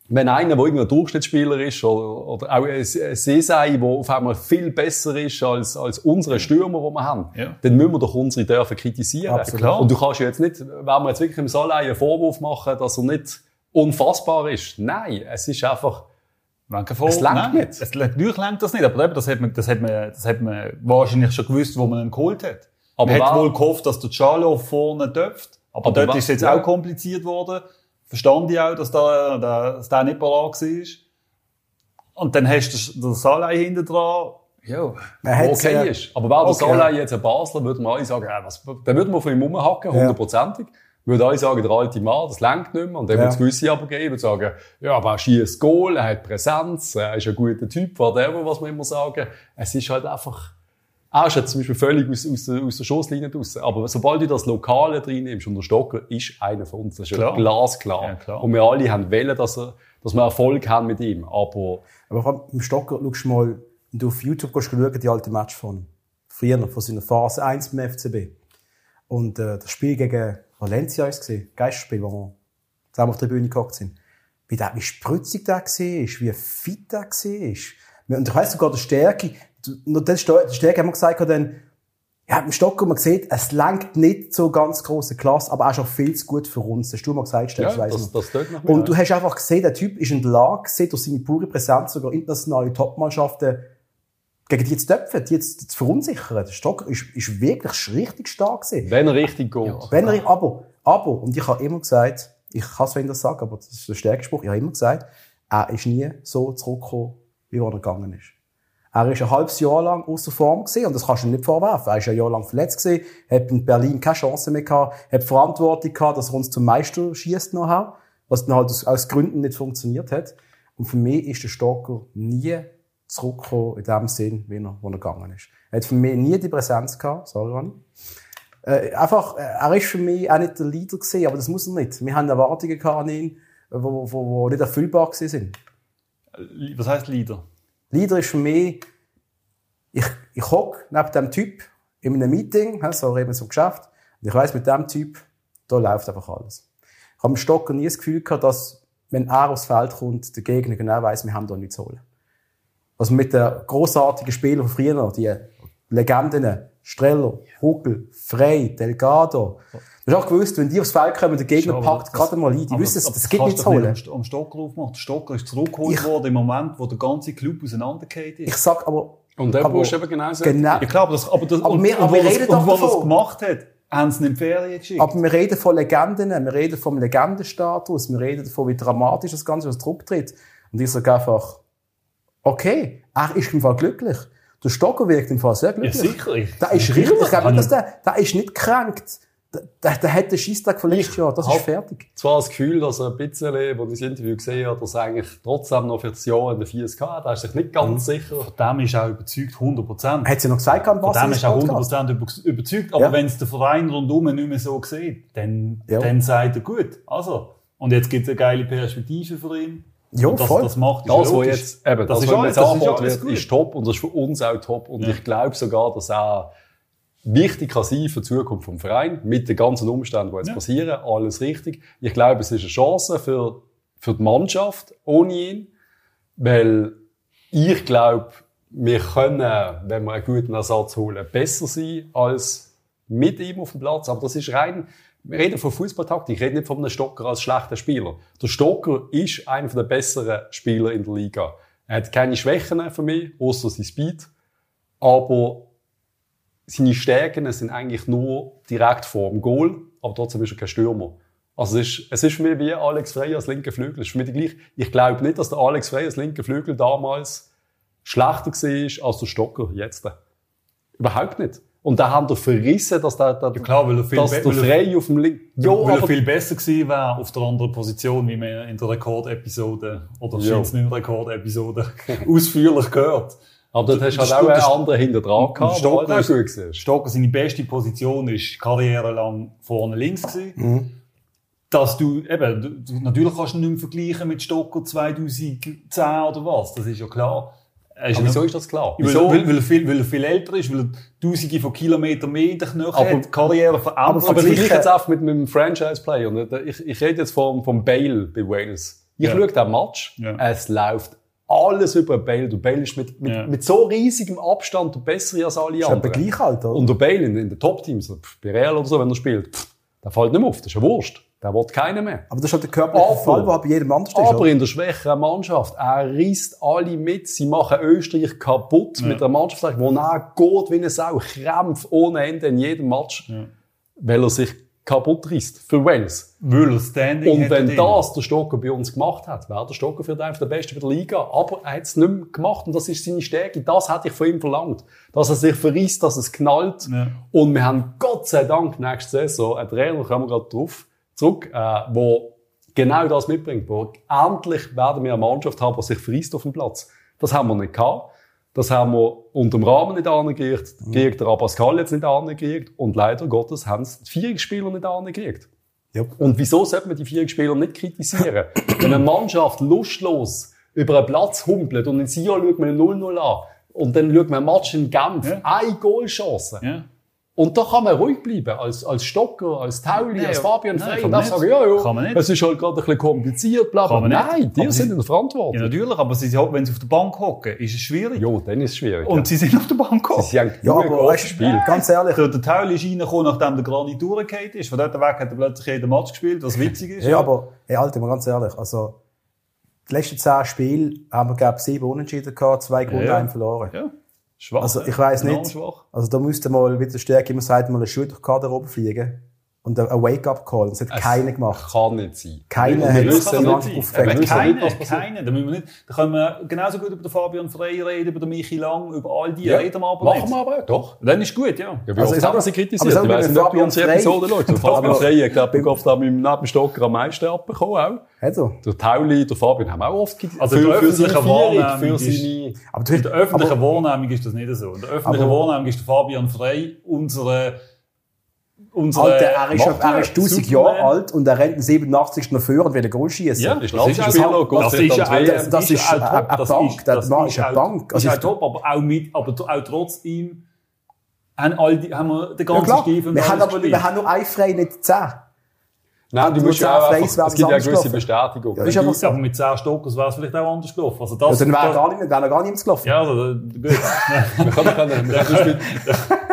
Wenn einer, der irgendein Durchschnittsspieler ist, oder, oder auch ein Sesei, der auf einmal viel besser ist als, als unsere Stürmer, die wir haben, Ja. dann müssen wir doch unsere dürfen kritisieren. Absolut. Und du kannst ja jetzt nicht, wenn wir jetzt wirklich im Salai einen Vorwurf machen, dass er nicht unfassbar ist. Nein, es ist einfach, Vor- Es Nein, nicht. Es, natürlich langt das nicht, aber eben, das hat man, das hat man, das hat man wahrscheinlich schon gewusst, wo man ihn geholt hat. Aber man hat wohl gehofft, dass der Charlo vorne döpft, aber, Aber dort ist es jetzt ja. auch kompliziert worden. Verstand ich auch, dass da, da- dass der nicht parat war. Und dann hast du den Salai hinten dran. Ja. Man okay äh, ist. Aber wäre der Okay. Salai jetzt ein Basler, würden wir alle sagen, ja, was, dann würden wir von ihm rumhacken, hundertprozentig. Würden alle sagen, der alte Mann, das langt nicht mehr. Und dann Ja. wird es gewisse aber geben, die sagen, ja, aber er schießt Goal, er hat Präsenz, er ist ein guter Typ, whatever, was wir immer sagen. Es ist halt einfach, ist jetzt zum Beispiel völlig aus, aus, der, aus der Schusslinie draussen. Aber sobald du das Lokale drin nimmst, und der Stocker ist einer von uns, das ist Klar. ja glasklar. Ja, klar. Und wir alle haben wollen, dass, er, dass wir Erfolg haben mit ihm. Aber Aber vor allem im Stocker, schaust du mal, wenn du auf YouTube gehst, schauen, die alten Match von früher, von seiner Phase 1 beim FCB. Und äh, das Spiel gegen Valencia ist gesehen, Geistspiel, wo wir zusammen auf der Bühne gehockt sind. Wie, der, wie spritzig der war, wie fit der war. Und ich weiss sogar, der Stärke, Sta- der Stärke haben wir gesagt, dann, ja, im Stocker, man sieht, es langt nicht so ganz große Klasse, aber auch schon viel zu gut für uns. Das hast du mal gesagt, Stefan, ja, das, noch. das mir. Und du hast einfach gesehen, der Typ ist in der Lage, durch seine pure Präsenz sogar internationale Topmannschaften gegen die zu töpfen, die jetzt zu verunsichern. Der Stocker ist, ist wirklich richtig stark gewesen. wenn er richtig geht. Wenn er, aber, aber, und ich habe immer gesagt, ich kann es wenn das sagen, aber das ist der stärkste Spruch, ich habe immer gesagt, er ist nie so zurückgekommen, wie er gegangen ist. Er ist ein halbes Jahr lang außer Form gewesen, und das kannst du ihm nicht vorwerfen. Er ist ein Jahr lang verletzt gewesen, hat in Berlin keine Chance mehr gehabt, hat Verantwortung gehabt, dass er uns zum Meister schießt nachher, was dann halt aus, aus Gründen nicht funktioniert hat. Und für mich ist der Stocker nie zurückgekommen in dem Sinn, wie er, wo er gegangen ist. Er hat für mich nie die Präsenz gehabt, sorry, Ronny. Äh, einfach, äh, er ist für mich auch nicht der Leader gewesen, aber das muss er nicht. Wir haben Erwartungen gehabt an ihn, wo nicht erfüllbar gewesen sind. Was heißt Leader? Leader ist für mich, ich, ich hock neben dem Typ in einem Meeting, so wir zum Geschäft, und ich weiss, mit dem Typ, da läuft einfach alles. Ich habe im Stocker nie das Gefühl gehabt, dass, wenn er aufs Feld kommt, der Gegner genau weiss, wir haben da nichts zu holen. Also mit den grossartigen Spielern von früher, die Legenden, Streller, Huckel, Frey, Delgado. Du hast auch gewusst, wenn die aufs Feld kommen, der Gegner Ja, packt das- gerade mal ein. Die wissen, das gibt kannst nichts du zu doch holen. nicht Am, am Stocker aufmachen. Der Stocker ist zurückgeholt Ich- worden im Moment, wo der ganze Club auseinandergeht ist. Ich sag aber, Und der aber- Busch eben genauso. genau, Ja klar, aber das, aber das, Aber und, wir- und aber wo wir das- reden und doch das davon. gemacht hat, haben sie die Ferien geschickt. Aber wir reden von Legenden, wir reden vom Legendenstatus, wir reden davon, wie dramatisch das Ganze was zurücktritt. Und ich sage einfach, okay, er ist im Fall glücklich. Der Stocker wirkt im Fall sehr ja, glücklich. sicher. Ich, Der ist richtig, ich glaube nicht, dass der, der ist nicht gekränkt, der, der hat den Scheisstag von letztes Jahr, das ist fertig. Zwar das Gefühl, dass er ein bisschen, als ich das Interview gesehen habe, dass er eigentlich trotzdem noch für das Jahr in der 40 hat. Er ist sich nicht ganz sicher. Von dem ist er auch überzeugt, 100 Prozent. Hat sie noch gesagt, am Von dem ist er Podcast? 100% über, überzeugt. Aber Ja. wenn es der Verein rundum nicht mehr so sieht, dann, Ja. dann sagt er, gut, also. Und jetzt gibt es eine geile Perspektive für ihn. Ja, Und dass voll. er das macht, ist Das, was logisch. jetzt, eben, das, Das ist was jetzt das alles wird, ist top und das ist für uns auch top. Und Ja. ich glaube sogar, dass er wichtig kann sein für die Zukunft vom Verein, mit den ganzen Umständen, die jetzt Ja. passieren, alles richtig. Ich glaube, es ist eine Chance für, für die Mannschaft ohne ihn, weil ich glaube, wir können, wenn wir einen guten Ersatz holen, besser sein als mit ihm auf dem Platz. Aber das ist rein, wir reden von Fußballtaktik, ich rede nicht von einem Stocker als schlechter Spieler. Der Stocker ist einer der besseren Spieler in der Liga. Er hat keine Schwächen für mich, außer sein Speed. Aber seine Stärken sind eigentlich nur direkt vor dem Goal, aber trotzdem ist er kein Stürmer. Also es ist, es ist für mich wie Alex Frey als linker Flügel. Es ist für mich gleich. Ich glaube nicht, dass der Alex Frey als linker Flügel damals schlechter war als der Stocker jetzt. Überhaupt nicht. Und da haben wir verrissen, dass der, der, Ja, klar, weil er viel, dass der er, Frey auf dem linken... Ja, weil er viel besser gewesen wäre auf der anderen Position, wie man in der Rekordepisode, oder Ja. scheint es nicht Rekordepisode, ausführlich gehört. Aber dort hast du halt auch einen anderen hinter dran gehabt, Stocker halt ist- auch gut war. Stocker, seine beste Position ist karrierelang vorne links gewesen. Mhm. Dass du, eben, du, natürlich kannst du ihn nicht mehr vergleichen mit Stocker 2010 oder was, das ist ja klar. Ist Aber wieso ist das klar? Weil, Wieso? weil, weil, er viel, weil er viel älter ist, weil er tausende von Kilometern mehr in den Knochen Aber- hat, die Karriere verändert. aber Aber vergleich jetzt einfach mit, mit einem Franchise-Player. Und Ich, ich rede jetzt vom, vom Bale bei Wales. Ich Ja. schaue den Match, Ja. es läuft alles über Bale. Der Bale ist mit, mit, Ja. mit so riesigem Abstand der bessere als alle Ist aber anderen. gleich alt, oder? Und der Bale in, in den Top-Teams, bei Real oder so, wenn er spielt, pff, der fällt nicht mehr auf. Das ist ja Wurscht. Der will keiner mehr. aber das ist halt der körperliche Aber- Fall, der bei jedem anders ist. Aber oder? in der schwächeren Mannschaft, er reißt alle mit. Sie machen Österreich kaputt mit einer Mannschaft, wo er geht wie eine Sau, Krämpf ohne Ende in jedem Match, weil er sich kaputt reißt für Wales. weil er Standing Und wenn das der Stocker bei uns gemacht hat, wäre der Stocker für einfach der Beste bei der Liga. Aber er hat es nicht mehr gemacht und das ist seine Stärke. Das hätte ich von ihm verlangt. Dass er sich verrißt, dass es knallt. Ja. Und wir haben Gott sei Dank nächste Saison einen Trainer, kommen wir gerade drauf, zurück, äh, wo genau das mitbringt. Wo endlich werden wir eine Mannschaft haben, die sich verrißt auf dem Platz. Das haben wir nicht gehabt. Das haben wir unter dem Rahmen nicht angekriegt, Mhm. gekriegt, der Abascal jetzt nicht angekriegt und leider Gottes haben es die vier Spieler nicht angekriegt. Ja. Und wieso sollte man die vier Spieler nicht kritisieren? Wenn eine Mannschaft lustlos über einen Platz humpelt und in Sion schaut man ein 0-0 an und dann schaut man einen Match in Genf, Ja. eine Goalchance. Ja. Und da kann man ruhig bleiben, als, als Stocker, als Tauli, Nein, als Fabian nein, Frey. kann Und man dann nicht. sagen, ja, ja, Kann man nicht. es ist halt gerade ein bisschen kompliziert, bla, bla. Nein, die Aber sind sie- in der Verantwortung. ja, natürlich, aber sie, wenn sie auf der Bank hocken, ist es schwierig. Ja, dann ist es schwierig. Und sie sind auf der Bank ja. gehockt. sie haben Ja, aber weißt, gespielt. ganz ehrlich, Der, der Tauli ist reingekommen, nachdem der Granit durchgefallen ist. Von dort weg hat er plötzlich jeden Match gespielt, was witzig ist. ja, aber, hey, Alter, mal ganz ehrlich, also, die letzten zehn Spiele haben wir, glaube ich, sieben Unentschieden gehabt, zwei gewonnen, Ja. einen verloren. Ja. Schwach. Also, ich Enorm nicht. Schwach. Also, da müsste mal wieder stärker, immer sagt, mal eine Schuhe durch die Garderobe fliegen. Und ein Wake-up-Call. Das hat keiner gemacht. Kann nicht sein. Keiner Wir hat wissen das nicht, Land wie- aufgefängt. wir Aber wissen keine, nicht, was passiert. keine. Da, müssen wir nicht, da können wir genauso gut über den Fabian Frey reden, über den Michi Lang, über all die Ja. reden wir aber Machen nicht. wir aber. Doch. Dann ist gut, ja. Ja, Also, ich mal- sie aber kritisiert? sag Ich weiss wenn nicht, ob Fabian unsere Frey- Episode schaut. Der Fabian Aber- Frey, ich glaube, ich da mit dem neben dem Stocker am meisten abbekommen auch. Er? Der Tauli, der Fabian haben auch oft kritisiert. Also die für, für seine öffentliche Wahrnehmung seine... Aber du In der öffentlichen aber, Wahrnehmung ist das nicht so. In der öffentlichen Aber- Wahrnehmung ist der Fabian Frey unsere, unsere Alter, er ist, er ist 1000 Superman. Jahre alt und er rennt am 87. noch vor und will ein Goal schießen. Ja, Ist das ist das ist dann auch- die das- das ist eine- Bank. Das ist eine Bank. Das Also ist ich- auch top, aber auch mit, aber auch trotz ihm haben, all die, haben wir den Ja, ganzen klar. Stiefel Wir haben aber wir haben nur ein Frei, nicht zehn. Nein, du musst ja einfach, es gibt ja eine anders gewisse. Bestätigung. Ja, ist so. aber mit 10 Stockers wäre es vielleicht auch anders gelaufen. Also Ja, das, dann wäre gar nicht, wäre noch gar nichts gelaufen. ja, also, gut. Wir können, wir, können, wir, können zum Beispiel,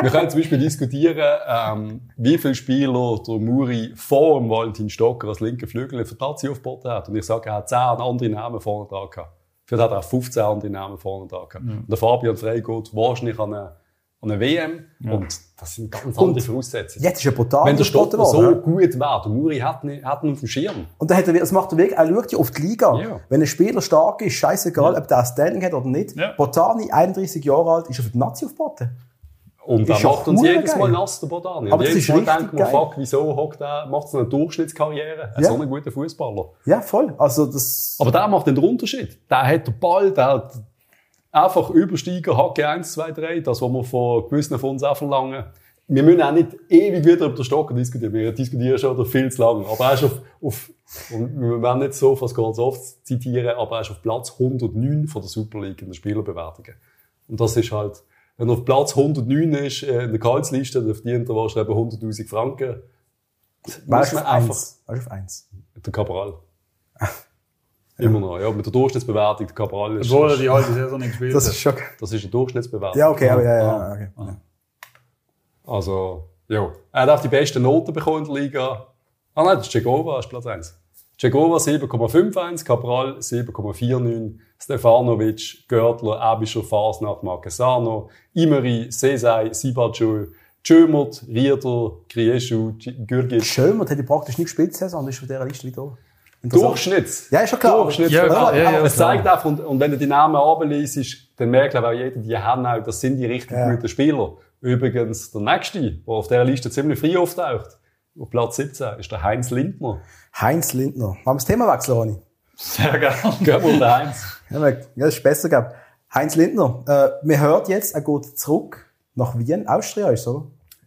wir können zum Beispiel diskutieren, ähm, wie viele Spieler der Muri vor dem Valentin Stocker als linker Flügel für Nazi aufgeboten hat. Und ich sage, er hat 10 andere Namen vorne dran gehabt. Vielleicht hat er auch 15 andere Namen vorne dran gehabt. Und der Fabian Frey geht wahrscheinlich an eine, an eine WM. Und das sind ganz andere Voraussetzungen. Jetzt ist er brutal Wenn der Stocker so gut wäre, der Muri hat ihn, hat ihn auf dem Schirm. Und dann hat er, das macht er wirklich, er schaut ja auf die Liga. Ja. Wenn ein Spieler stark ist, scheißegal, ob der ein Standing hat oder nicht. Ja. Botani, 31 Jahre alt, ist für die Nazi aufgeboten. Und er ja macht uns jedes Mal geil. nass, der Bodani. Aber Und das jedes ist Mal wir, geil. fuck, wieso hockt er, macht so eine Durchschnittskarriere? Ja. so ein guter Fußballer. Ja, voll. Also, das, Aber der macht den Unterschied. Der hat den Ball, der hat einfach Übersteiger, Hacke 1, 2, 3, das, was wir von gewissen von uns auch verlangen. Wir müssen auch nicht ewig wieder über den Stocker diskutieren. Wir diskutieren schon viel zu lange. Aber er ist auf, auf und wir werden nicht so fast ganz oft zitieren, aber er ist auf Platz 109 von der Super League in den Spielerbewertungen. Und das ist halt, wenn er auf Platz 109 ist, äh, in der Gehaltsliste, dann verdient er wahrscheinlich eben 100.000 Franken. weißt du man auf einfach, eins. Weißt du auf eins. der Cabral. Immer noch, ja. Mit der Durchschnittsbewertung, der Cabral ist, Obwohl er die halbe Saison nicht gespielt Das ist schon, das ist eine Durchschnittsbewertung. ja, okay, aber ja, ja, Ah. ja, okay. Ja. Also, ja. Er hat auch die besten Noten bekommen in der Liga. Ah nein, das ist Cegova, ist Platz 1. Cegova 7,51, Cabral 7,49, Stefanovic, Görtler, Abischer, Fasnacht, Marquesano, Imeri, Sesai, Sibacul, Tschömert, Rieder, Krieschu, Gürgic. Schön, man hat ja praktisch nicht gespielt, Saison, und ist von dieser Liste wieder da. Durchschnitts. Ja, ist schon klar. Durchschnitts. Ja, klar, ja, ja, es zeigt einfach, und, und wenn du die Namen runterliest, dann merkt glaube ich auch jeder, die haben auch, das sind die richtig Ja. guten Spieler. Übrigens, der nächste, der auf dieser Liste ziemlich früh auftaucht, auf Platz 17, ist der Heinz Lindner. Heinz Lindner. Wollen wir das Thema wechseln, Ronny? Sehr gerne. Gehen wir den Heinz. Ja, das ist besser, glaub. Heinz Lindner. Äh, man hört jetzt, er geht zurück nach Wien. Austria ist oder?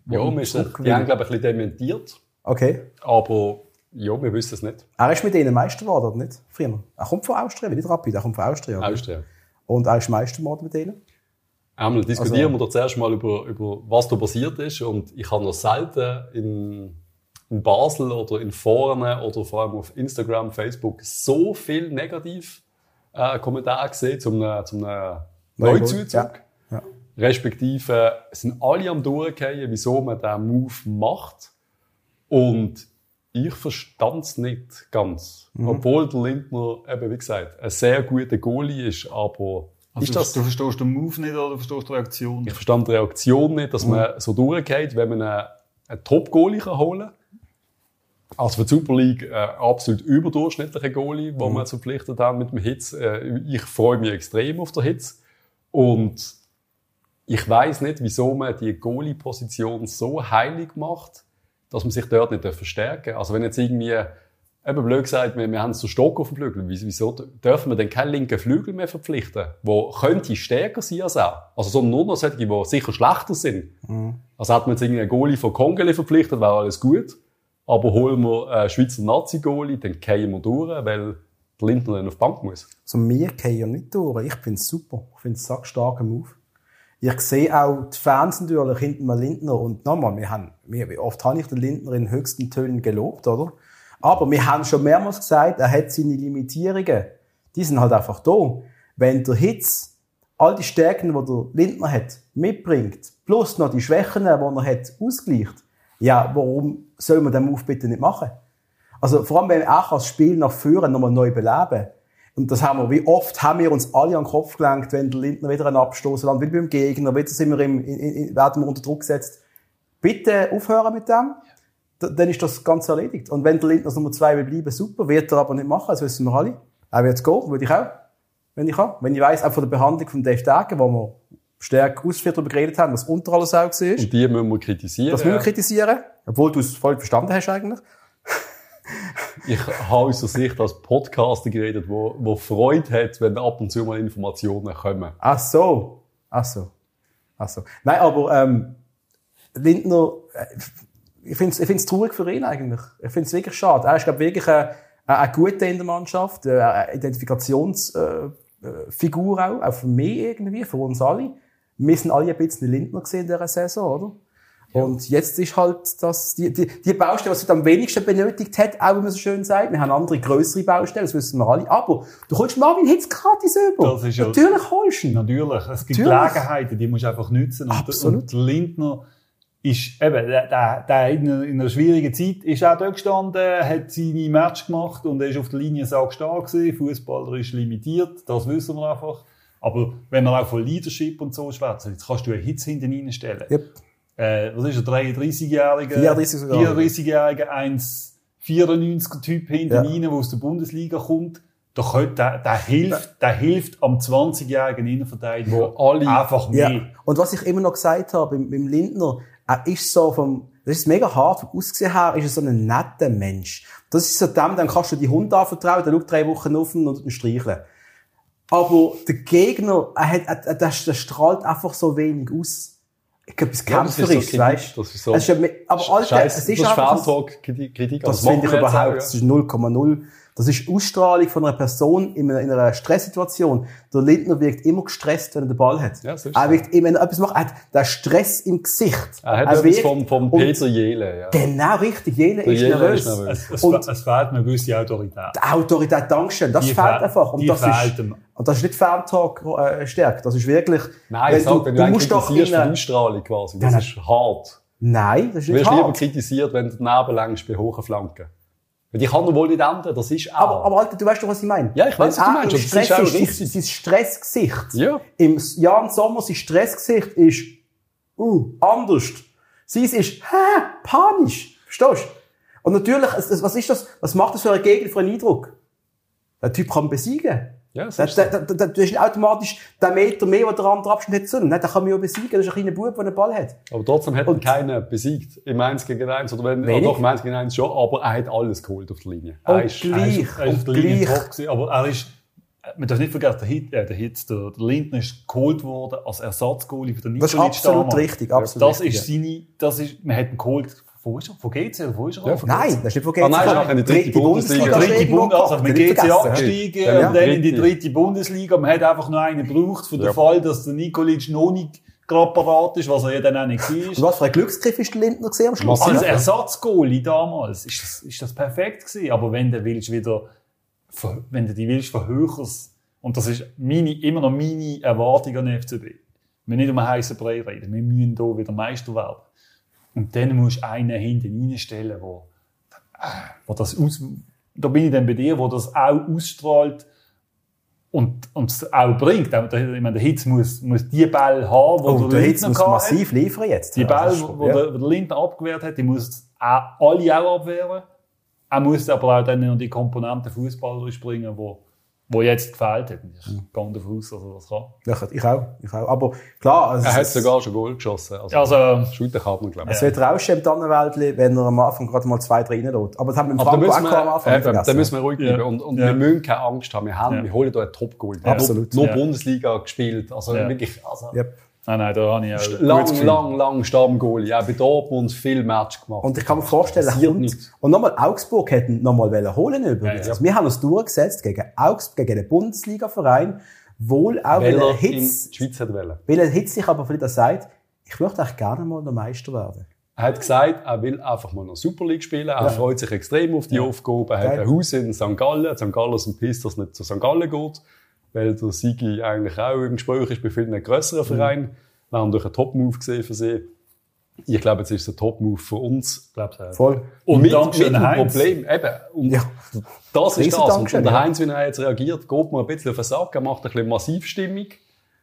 Ja, wir sind, die haben, glaube ich, ein bisschen dementiert. Okay. Aber, ja, wir wissen es nicht. Er ist mit denen Meister geworden, oder nicht? Früher. Er kommt von Austria, nicht Rapid, er kommt von Austria. oder? Austria. Und er ist Meister geworden mit denen. Einmal diskutieren Also- wir doch zuerst mal über, über, was da passiert ist. Und ich habe noch selten in, in Basel oder in Foren oder vor allem auf Instagram, Facebook so viel negativ äh, Kommentare gesehen zum, äh, zum äh, Neuzuzug. Ja. Ja. Respektive sind alle am Durchgehen, wieso man diesen Move macht. Und ich verstand es nicht ganz. Mhm. Obwohl der Lindner, eben wie gesagt, ein sehr guter Goalie ist, aber Also ist das, du verstehst den Move nicht oder du verstehst die Reaktion? ich verstand die Reaktion nicht, dass man so durchgeht, wenn man einen, einen Top-Goalie holen kann. Also für die Super League äh, absolut überdurchschnittlicher Goalie, wo wir zu verpflichtet haben mit dem Hitz. Äh, ich freue mich extrem auf den Hitz. Und ich weiß nicht, wieso man die Goalie-Position so heilig macht, dass man sich dort nicht verstärken darf. Also wenn jetzt irgendwie, eben blöd gesagt, wir, wir haben so Stock auf dem Flügel, wieso dürfen wir denn keinen linken Flügel mehr verpflichten, wo könnte stärker sein als er? Also sondern nur noch solche, die sicher schlechter sind. Also hat man jetzt irgendwie einen Goalie von Kongele verpflichtet, wäre alles gut. Aber holen wir einen Schweizer Nazi-Goalie, dann fallen wir durch, weil der Lindner dann auf die Bank muss. Also mir gehen ja nicht durch. Ich finde es super. Ich finde es einen starker Move. Ich sehe auch die Fans natürlich hinter dem Lindner. Und nochmal, wir haben, wie oft habe ich den Lindner in höchsten Tönen gelobt, oder? Aber wir haben schon mehrmals gesagt, er hat seine Limitierungen. Die sind halt einfach da. Wenn der Hitz all die Stärken, die der Lindner hat, mitbringt, plus noch die Schwächen, die er hat, ausgleicht, ja, warum soll man den Move bitte nicht machen? Also vor allem, wenn wir auch das Spiel nach vorne nochmal neu beleben. Und das haben wir, wie oft haben wir uns alle an den Kopf gelenkt, wenn der Lindner wieder einen Abstoß landet, wieder beim Gegner, wieder sind wir im, in, in, werden wir unter Druck gesetzt. Bitte aufhören mit dem. D- Dann ist das ganz erledigt. Und wenn der Lindner als Nummer zwei will bleiben, super. Wird er aber nicht machen, das wissen wir alle. Er wird gehen, würde ich auch. Wenn ich kann. Wenn ich weiss, auch von der Behandlung von Dave Dagen, wo wir stark ausführlich darüber geredet haben, was unter alles auch war. Und die müssen wir kritisieren. Das müssen wir kritisieren. Obwohl du es voll verstanden hast eigentlich. Ich habe aus der Sicht als Podcaster geredet, wo, wo Freude hat, wenn ab und zu mal Informationen kommen. Ach so. Ach so. Ach so. Nein, aber ähm, Lindner, äh, ich finde es ich traurig für ihn eigentlich. Ich finde es wirklich schade. Er ist, glaube wirklich ein, ein guter in der Mannschaft, äh, eine Identifikationsfigur äh, auch, auch für mich irgendwie, für uns alle. Wir sind alle ein bisschen Lindner gesehen in dieser Saison, oder? Und jetzt ist halt das, die, die, die Baustelle, was er am wenigsten benötigt hat, auch wenn man so schön sagt. Wir haben andere größere Baustellen, das wissen wir alle. Aber du holst Marvin Hitz gratis über. Das ist ja- Natürlich holst du ihn. Natürlich. Es gibt Natürlich. Gelegenheiten, die musst du einfach nutzen. Und, Absolut. Und Lindner ist, eben, der, der, in, einer, in einer schwierigen Zeit ist auch da gestanden, hat seine Match gemacht und er ist auf der Linie sehr stark gewesen. Fußballer ist limitiert, das wissen wir einfach. Aber wenn wir auch von Leadership und so schwätzen, jetzt kannst du einen Hitz hinten reinstellen. Yep. Äh, was ist er, 33-Jähriger? 34 sogar. 34-Jähriger, 1,94er Typ hinten Ja. rein, der aus der Bundesliga kommt. der, könnte, der, der, hilft, der hilft am 20-jährigen Innenverteidiger Wo alle- einfach Ja. mehr. Und was ich immer noch gesagt habe beim, beim Lindner, er ist so vom, das ist mega hart, vom Aussehen her ist er so ein netter Mensch. Das ist so dem, dann kannst du die Hund anvertrauen, der schaut drei Wochen auf ihn und ihn streicheln. Aber der Gegner, er hat, er, er, der, der strahlt einfach so wenig aus. Etwas Ja, das ist so Kämpferisches, Kritik, weißt das ist so- Es ist ja me- aber Alter, es ist das ist einfach, Fan-Talk-Kritik. Kritik, das aber finde ich überhaupt, das ist 0,0. Das ist Ausstrahlung von einer Person in einer, in einer Stresssituation. Der Lindner wirkt immer gestresst, wenn er den Ball hat. Ja, so ist er es. wirkt immer, wenn er etwas macht, er hat den Stress im Gesicht. Ja. Er hat etwas wirkt- vom, vom Peter Jele. Ja. Genau, richtig. Jene ist nervös. ist nervös. Es, es, Und- es fehlt mir eine gewisse Autorität. Die Autorität, Dankeschön, das Die fehlt fehl- einfach. Und die das, fehlt ist. Und das ist nicht Fan-Talk äh, stärkt. Das ist wirklich, Nein, wenn ich sag, wenn du, du musst doch in eine, Ausstrahlung quasi, das Nein, ist hart. Nein, das ist Du nicht wirst lieber hart. kritisiert, wenn du daneben längst bei hohen Flanken. Weil die kann er wohl nicht ändern, das ist auch. Aber, aber Alter, du weißt doch, was ich meine. Ja, ich Wenn was du meinst, und das Stress ist auch sein, richtig. sein Stressgesicht. Ja. Im Jan Sommer sein Stressgesicht ist, uh, anders. Sein ist, hä, panisch. Verstehst du? Und natürlich, was ist das, was macht das für einen Gegner für einen Eindruck? Der Typ kann besiegen. Ja, das Der, ist der, der, der, du hast nicht automatisch den Meter mehr, den der andere Abschnitt hat. Nein, den kann man ja besiegen. Das ist ein kleiner Bub, der einen Ball hat. Aber trotzdem hat Und- keiner besiegt im 1 gegen 1. Oder wenn, oder doch im 1 gegen 1 schon, aber er hat alles geholt auf der Linie. Und Er ist, Er gleich, ist, er ist auf und der Linie gleich. gewesen, aber er ist, man darf nicht vergessen, der Hit, äh, der Hit, der, der Lindner ist geholt worden als Ersatzgoalie für den Das ist Nikolic absolut damals. richtig, absolut Das ist seine, das ist, man hat ihn geholt, wo ist er? Von GC oder wo ist er? Ja, Nein, das ist nicht von Ah, nein, ist nachher in die dritte Bundesliga. ist dritte Bund, also mit GC abgestiegen Ja, und dann in die dritte. dritte Bundesliga. Man hat einfach nur einen gebraucht für den Ja. Fall, dass der Nikolic noch nicht gerade parat ist, was er ja dann auch nicht Und war. was für ein Glücksgriff ist der Lindner gesehen am Schluss? Als. Ersatzgoalie damals ist das, ist das perfekt gewesen. Aber wenn du willst wieder, wenn du die willst verhöchern, und das ist meine, immer noch meine Erwartung an den FCB. Wir nicht um einen heißen Brei reden. Wir müssen hier wieder Meister werden. Und dann musst du einen hinten reinstellen, wo, wo das aus, da bin ich dann bei dir, wo das auch ausstrahlt und, und es auch bringt. Der- Ich meine, der Hitz muss, muss die Ball haben, wo Oh, der Hitz Lindner muss massiv liefern jetzt. die Ja, das ist- wo ja. der, wo der Lindner abgewehrt hat, die muss auch, alle auch abwehren. Er muss aber auch dann noch die Komponente Fußballer springen, wo, wo jetzt gefehlt hat. Ich gehe davon aus, dass er das kann. Ja, ich auch, ich auch. Aber klar, also Er hat sogar schon Goal geschossen. Also, Also, Shooter kann man, glaube ich. es wird rauschen im Tannenwäldli, wenn er am Anfang gerade mal zwei, drei reinlässt. Aber das haben wir im da Franco müssen, auch am Anfang eben, da müssen wir ruhig bleiben. Ja. Und, und Ja. wir müssen keine Angst haben. Wir, haben, Ja. wir holen hier einen Top-Goal. Absolut. Nur, nur Ja. Bundesliga gespielt. Also Ja. wirklich, also, Yep. Nein, nein, da habe ich auch lang, lang, lang Stammgoalie. Auch bei Dortmund viel Match gemacht. Und ich kann mir vorstellen, nichts. und nochmal, Augsburg hätten nochmal holen übrigens. Ja, ja. Also wir haben uns durchgesetzt gegen Augsburg, gegen den Bundesliga-Verein, wohl auch, weil er er in Hitz, die Schweiz hat wollen. weil er Hitz sich aber wieder sagt, ich möchte eigentlich gerne mal der Meister werden. Er hat gesagt, er will einfach mal noch Super League spielen. Er freut sich extrem auf die Aufgabe. Er hat ein Haus in St. Gallen. St. Gallen sind pisst, dass es nicht zu St. Gallen geht. Weil der Sigi eigentlich auch im Gespräch ist bei vielen grösseren Mhm. Vereinen. Wir haben durch einen Top-Move gesehen für sie. Ich glaube, jetzt ist es ein Top-Move für uns. Ich glaub's auch. Voll. Und mit, Dankeschön, mit dem Heinz. Problem, eben. Und Ja. das ist Riesen das. Und, Dankeschön, und der ja. Heinz, wie er jetzt reagiert, geht mir ein bisschen auf den Sack. Er macht ein bisschen Massivstimmung.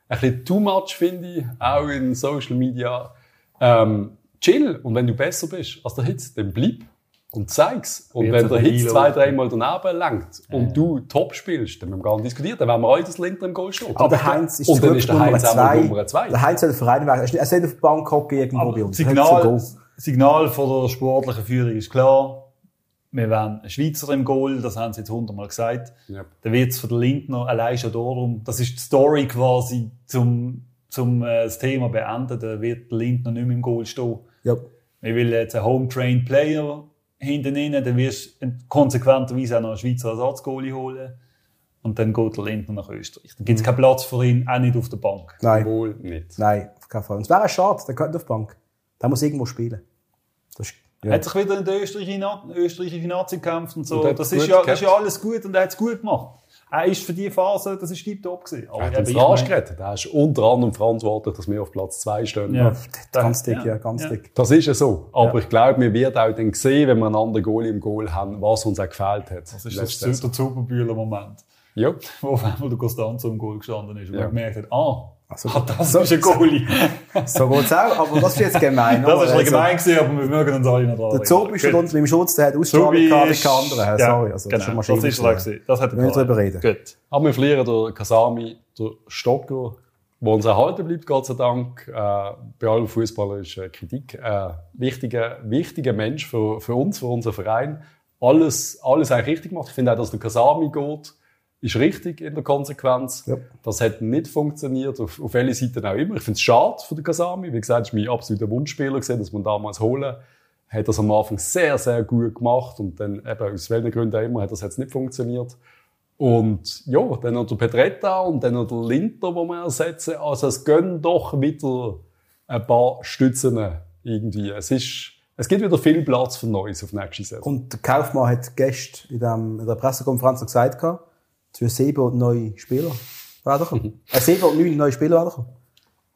Ein bisschen too much, finde ich. Auch in Social Media. Ähm, chill. Und wenn du besser bist als der Hitz, dann bleib. Und zeig's. Und wenn der Hitz einlaufen. zwei, dreimal daneben lenkt und du top spielst, dann müssen wir gar nicht diskutieren. Dann werden wir alle das Linker im Goal stehen. Aber der Heinz ist und dann ist der Nummer Heinz zwei. mal Nummer zwei. Der Heinz soll den Verein wechseln. Er soll auf die Bank hocken irgendwo bei uns. Signal, Signal von der sportlichen Führung ist klar. Wir wollen einen Schweizer im Goal, das haben sie jetzt hundertmal gesagt. Ja. Dann wird es für den Lindner allein schon darum, das ist die Story quasi zum, zum äh, das Thema beenden, dann wird der Lindner nicht mehr im Goal stehen. Ja. Wir will jetzt einen Home-Trained Player hinten rein, dann wirst du konsequenterweise auch noch einen Schweizer Ersatzgoalie holen. Und dann geht der Lindner nach Österreich. Dann gibt es keinen Platz für ihn, auch nicht auf der Bank. Nein, Wohl nicht. nein, auf keinen Fall. Und es wäre schade, der könnte auf die Bank. Der muss irgendwo spielen. Das ist, ja. Er hat sich wieder in der österreichischen, Na- österreichischen Nazi gekämpft und so. Und das, ist ja, das ist ja alles gut und er hat es gut gemacht. Er ist für die Phase, das ist tiptop gewesen. Aber Er hat uns meine- gerettet. Er ist unter anderem verantwortlich, dass wir auf Platz zwei stehen. Ja. ganz dick, ja, ganz dick. Das ist ja so. Aber ich glaube, wir werden auch dann sehen, wenn wir einen anderen Goal im Goal haben, was uns auch gefehlt hat. Das ist das, der Superbühler Moment. Ja. Wo auf einmal der Costanzo im Goal gestanden ist und Ja. man gemerkt hat, ah, Also, Ah, das ist ein Goalie. so geht's auch, aber das ist jetzt gemein. Das ein Also, gemein gewesen, aber wir mögen uns alle noch dran. Der Zob ist schon unter meinem Schutz, der hat Ausstrahlung gehabt wie ist- kein anderer. Ja, Sorry, also, genau, schon das ist er gewesen. Das hat er Wir drüber reden. Gut. Aber wir verlieren den Kasami, den Stocker, der uns erhalten bleibt, Gott sei Dank. Äh, bei allen Fußballern ist äh, Kritik ein wichtiger, wichtiger Mensch für, für uns, für unseren Verein. Alles, alles eigentlich richtig gemacht. Ich finde auch, dass der Kasami geht, ist richtig in der Konsequenz. Ja. Das hat nicht funktioniert, auf, auf welche Seite auch immer. Ich finde es schade für den Kasami. Wie gesagt, es war mein absoluter Wunschspieler, gewesen, dass man damals holen. Hat das am Anfang sehr, sehr gut gemacht und dann eben aus welchen Gründen auch immer hat das jetzt nicht funktioniert. Und ja, dann noch der Petretta und dann noch der Linter, den wir ersetzen. Also es gehen doch wieder ein paar Stützen irgendwie. Es ist, es gibt wieder viel Platz für Neues auf nächste Saison. Und der Kaufmann hat gestern in, dem, in der Pressekonferenz gesagt, gehabt, für sieben und neue Spieler werden kommen. äh, sieben und neun neue Spieler werden kommen.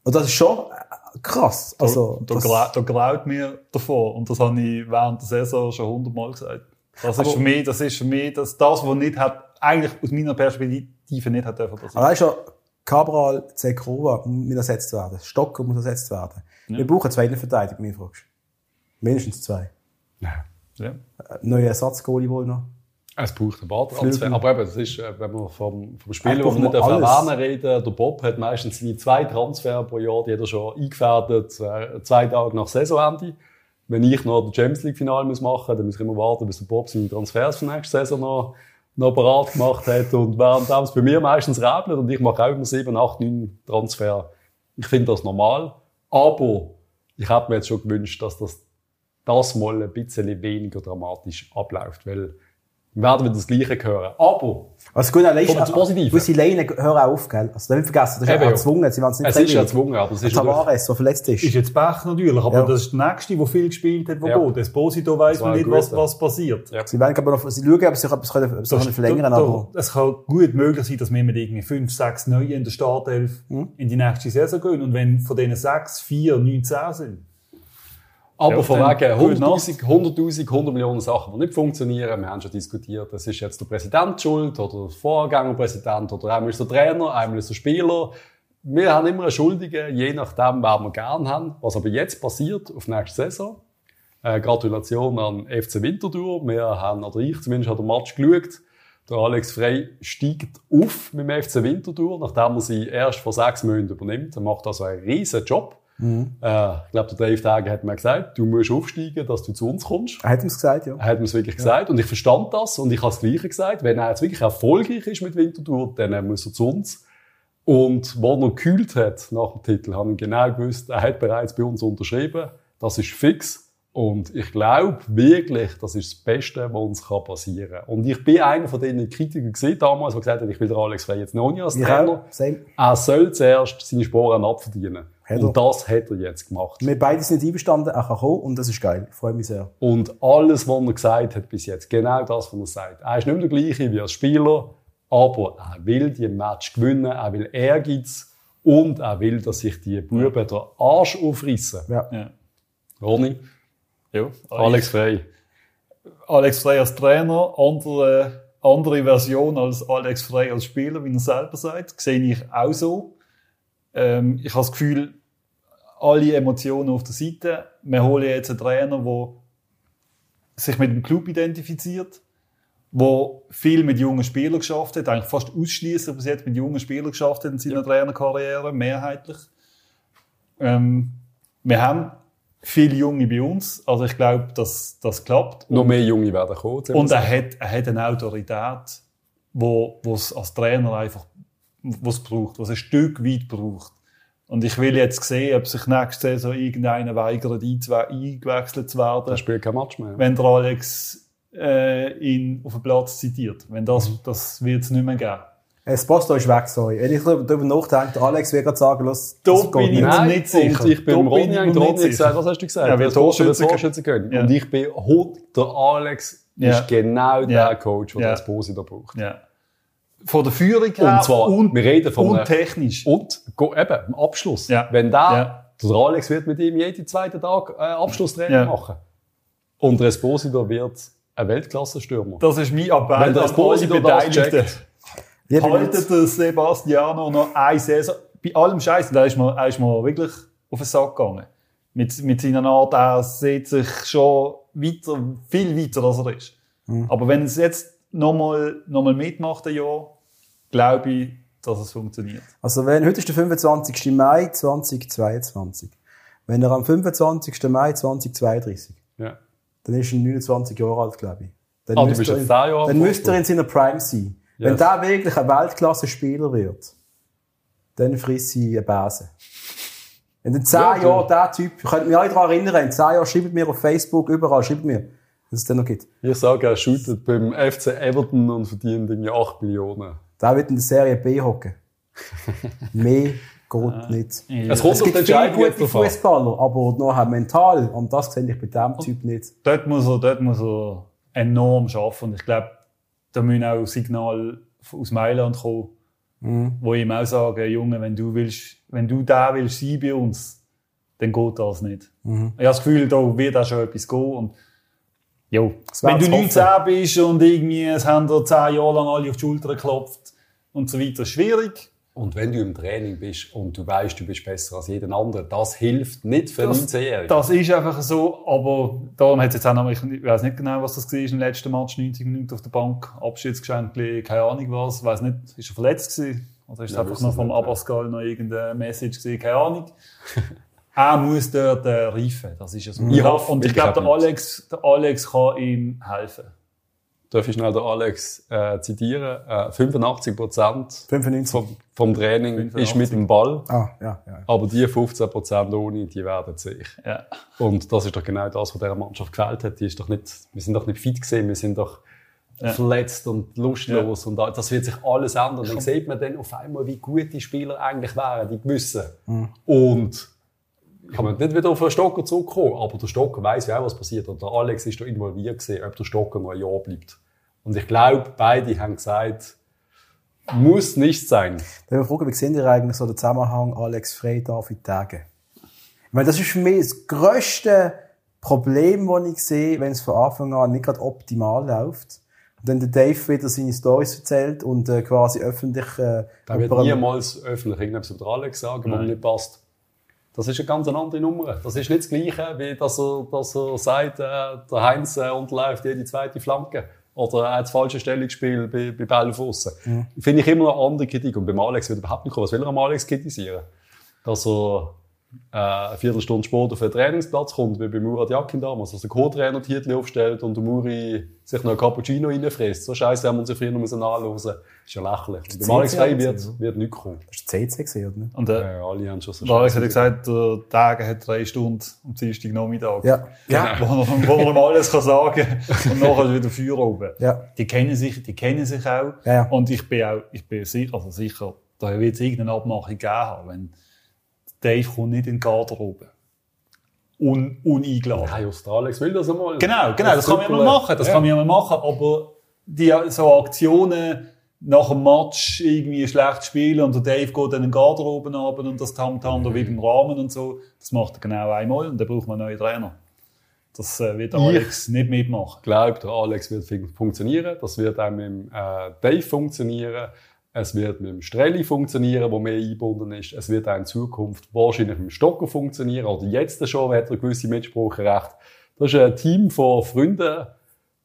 Und das ist schon äh, krass. Also, da, das, da, da graut mir davor. Und das habe ich während der Saison schon hundertmal gesagt. Das ist Aber- für mich, das ist für mich, das, das, was nicht hat, eigentlich aus meiner Perspektive nicht hat dürfen. Das aber du, Cabral, Zekrova muss ersetzt werden. Stocker muss ersetzt werden. Wir brauchen zwei in der Verteidigung, mir fragst. Mindestens zwei. ja. Äh, Neue Ersatzgoalie wohl noch. Es braucht einen Bartransfer. Flügel. Aber eben, das ist, äh, wenn wir vom, vom den braucht wir nicht erwähnen reden, der Bob hat meistens seine zwei Transfer pro Jahr, die hat er schon eingefädelt, äh, zwei Tage nach Saisonende. Wenn ich noch das Champions League Finale muss machen, dann muss ich immer warten, bis der Bob seine Transfers für nächste Saison noch, noch parat gemacht hat. Und während es bei mir meistens regnet und ich mache auch immer sieben, acht, neun Transfer. Ich finde das normal. Aber ich habe mir jetzt schon gewünscht, dass das das mal ein bisschen weniger dramatisch abläuft, weil werden wieder das Gleiche hören. Aber Also gut, allein, Kommt das Positive. Gewisse Leine hören auf, gell? Also, nicht vergessen, das ist Eben, ja erzwungen, sie wollen es nicht es ist ja gezwungen, aber es ist Tavares, der verletzt ist. Ist jetzt Pech natürlich, aber Ja. das ist der Nächste, der viel gespielt hat, der Ja. geht. Esposito weiss man nicht, was, was passiert. Ja. Sie werden aber noch, sie schauen, ob sie etwas können, ob sie Das- können verlängern, aber. Es kann gut möglich sein, dass wir mit irgendwie fünf, sechs Neuen in der Startelf Hm? in die nächste Saison gehen. Und wenn von denen sechs, vier, neun, zehn sind. Aber Ja, von wegen gute 100.000, 100.000, 100 Millionen Sachen, die nicht funktionieren. Wir haben schon diskutiert, das ist jetzt der Präsident schuld oder der Vorgängerpräsident oder einmal ist der Trainer, einmal ist der Spieler. Wir haben immer einen Schuldigen, je nachdem, wer wir gern haben. Was aber jetzt passiert auf nächste Saison. Äh, Gratulation an FC Winterthur. Wir haben, oder ich zumindest, habe den Match geschaut. Der Alex Frey steigt auf mit dem FC Winterthur, nachdem er sie erst vor sechs Monaten übernimmt. Er macht also einen riesen Job. Mhm. Äh, ich glaube, der Dave Tage hat mir gesagt, du musst aufsteigen, dass du zu uns kommst. Er hat ihm gesagt, ja. Er hat mir es wirklich gesagt und ich verstand das und ich habe das Gleiche gesagt. Wenn er jetzt wirklich erfolgreich ist mit Winterthur, dann muss er zu uns. Und wo er gekühlt hat nach dem Titel, habe ich genau gewusst, er hat bereits bei uns unterschrieben. Das ist fix. Und ich glaube wirklich, das ist das Beste, was uns passieren kann. Und ich bin einer von den Kritikern gesehen damals, der gesagt hat, ich will den Alex Frey jetzt noch nicht als Trainer. Same. Er soll zuerst seine Sporen abverdienen. Hat. Und das hat er jetzt gemacht. Wir beide sind nicht einverstanden, er kann kommen und das ist geil. Ich freue mich sehr. Und alles, was er gesagt hat bis jetzt, genau das, was er sagt. Er ist nicht mehr der gleiche wie als Spieler, aber er will die Match gewinnen, er will Ehrgeiz und er will, dass sich die Buben den Arsch aufrissen. Ja. Ja. Ronny, Ja. Alex Frey. Alex Frey als Trainer, andere, andere Version als Alex Frey als Spieler, wie er selber sagt, sehe ich auch so. Ähm, ich habe das Gefühl, alle Emotionen auf der Seite. Wir holen jetzt einen Trainer, der sich mit dem Club identifiziert, der viel mit jungen Spielern geschafft hat, eigentlich fast ausschließlich bis jetzt mit jungen Spielern geschafft hat in seiner Trainerkarriere, mehrheitlich. Ähm, wir haben viele Junge bei uns, also ich glaube, dass das klappt. Noch mehr Junge werden kommen. Und er hat, er hat eine Autorität, wo wo es als Trainer einfach was braucht, was ein Stück weit braucht. Und ich will jetzt sehen, ob sich nächste Saison irgendeiner weigert, eingewechselt zu werden, Er spielt kein Match mehr. wenn der Alex äh, ihn auf dem Platz zitiert. Wenn das, das wird es nicht mehr geben. Das Posto ist weg, sorry. Wenn ich darüber nachdenke, der Alex wird gerade sagen, los, Da das bin geht ich nicht. mir Nein, nicht sicher. Und ich bin Da bin Ronny gesagt, was hast du gesagt? Ja, wir das Torschütze, Torschütze- Torschütze können. Ja. Und ich bin, der Alex Ja. ist genau Ja. der Coach, der Ja. das Esposito braucht. Ja. Von der Führung her Und zwar, und, wir reden von und technisch. Und go, eben, im Abschluss. Ja. Wenn der, Ja. der Alex wird mit ihm jeden zweiten Tag äh, Abschlusstraining Ja. machen. Und der Esposito wird ein Weltklasse-Stürmer. Das ist mein Appell Wenn der an alle Esposito das Beteiligten. checkt. Haltet Sebastiano noch eine Saison. bei allem Scheiß, da ist mir, er ist mir wirklich auf den Sack gegangen. Mit, mit seiner Art, er sieht sich schon weiter, viel weiter, als er ist. Aber wenn es jetzt nochmal, nochmal mitmacht, ein Jahr, glaube ich, dass es funktioniert. Also wenn, heute ist der 25. Mai 2022. Wenn er am 25. Mai 2032, Ja. dann ist er 29 Jahre alt, glaube ich. Dann Ah, du müsste bist er in- 10 Jahre Dann müsste er in seiner Prime sein. Wenn Yes. der wirklich ein Weltklasse-Spieler wird, dann frisst sie eine Base. In den 10 Ja, Jahren, der Typ, ich könnte mich alle daran erinnern, in 10 Jahren schreibt mir auf Facebook, überall, schreibt mir, dass es den noch gibt. Ich sage, er shootet beim FC Everton und verdient irgendwie 8 Millionen. Der wird in der Serie B hocken. Mehr geht nicht. Es kommt Es auf gibt viele gute. Fußballer, aber nachher mental, und das sehe ich bei diesem Typ nicht. dort muss er, dort muss er enorm arbeiten. Und ich glaube, da müssen auch Signale aus Mailand kommen, wo ihm auch sagen, Junge, wenn du willst, wenn du da willst sein bei uns, dann geht das nicht. Ich habe das Gefühl, da wird auch schon etwas gehen. Und, jo. Wenn du zu 19 bist und irgendwie, es haben dir 10 Jahre lang alle auf die Schulter geklopft und so weiter, schwierig. Und wenn du im Training bist und du weißt, du bist besser als jeden anderen, das hilft nicht für Das- 19-Jährige. Das ist einfach so, aber darum hat es jetzt auch noch, ich weiß nicht genau, was das war im letzten Match, 90 Minuten auf der Bank, Abschiedsgeschenk, keine Ahnung was, weiß nicht, ist er verletzt gewesen? Oder ist es Ja, einfach noch vom. Abascal noch irgendeine Message gewesen? Keine Ahnung. er muss dort äh, reifen, das ist ja so. Ich hoffe, Und ich glaube, der. Alex, der Alex kann ihm helfen. Darf ich schnell den Alex äh, zitieren? Äh, 85 Prozent 95. vom, vom Training 85. ist mit dem Ball, Ah, ja, ja. aber die 15 Prozent ohne, die werden sich. Ja. Und das ist doch genau das, was dieser Mannschaft gefällt hat. Die ist doch nicht, wir sind doch nicht fit gesehen, wir sind doch verletzt und lustlos und all- das wird sich alles ändern. Dann sieht man dann auf einmal, wie gut die Spieler eigentlich wären, die gewissen. Und ich kann nicht wieder auf den Stocker zurückkommen, aber der Stocker weiß ja auch, was passiert. Und der Alex ist da involviert gewesen, ob der Stocker noch ein Jahr bleibt. Und ich glaube, beide haben gesagt, muss nicht sein. Dann fragen, wie sehen ihr eigentlich so den Zusammenhang Alex Frey, David Tage? Ich meine, das ist für mich das grösste Problem, das ich sehe, wenn es von Anfang an nicht gerade optimal läuft. Und dann der Dave wieder seine Stories erzählt und äh, quasi öffentlich äh, Da wird niemals öffentlich irgendetwas über den Alex sagen, was ihm nicht passt. Das ist eine ganz andere Nummer. Das ist nicht das Gleiche, wie dass er, dass er sagt, äh, der Heinz äh, unterläuft jede zweite Flanke. Oder er hat das falsche Stellungsspiel bei, bei Ball auf Aussen. Finde ich immer eine andere Kritik. Und beim Alex wird überhaupt nicht kommen. Was will er am Alex kritisieren? Dass er äh, eine Viertelstunde später auf den Trainingsplatz kommt, wie bei Murat Yakin damals, dass der Co-Trainer-Titel aufstellt und der Muri sich noch ein Cappuccino reinfrisst. So scheiße haben wir uns ja früher noch müssen anhören. Das ist ja lächerlich. Beim Alex Frey wird, so? wird nichts kommen. Das war CC oder nicht? Und äh, Ja, alle haben schon so Alex hat gesagt, der Tage hat drei Stunden am Dienstag Nachmittag. Ja. Ja. Wo, wo ihm alles kann sagen und nachher wieder Feuer oben. Ja. Die kennen sich, die kennen sich auch. Ja, ja. Und ich bin auch, ich bin sicher, also sicher, da wird es irgendeine Abmachung geben haben, wenn Dave kommt nicht in den Garderobe. Un, uneingeladen. Nein, der Alex will das einmal. Genau, genau, das kann man ja mal machen, das Ja. kann man mal machen, aber die, so Aktionen nach dem Match irgendwie schlecht spielen und der Dave geht dann in den Garderoben runter und das Tamtam da wieder im Rahmen und so, das macht er genau einmal und dann braucht man einen neuen Trainer. Das äh, wird Alex nicht mitmachen. Ich glaube, der Alex wird fun- funktionieren. Das wird auch mit dem äh, Dave funktionieren. Es wird mit dem Strelli funktionieren, wo mehr eingebunden ist. Es wird auch in Zukunft wahrscheinlich mit dem Stocker funktionieren. Oder jetzt schon hat er gewisse Mitspracherecht. Das ist ein Team von Freunden,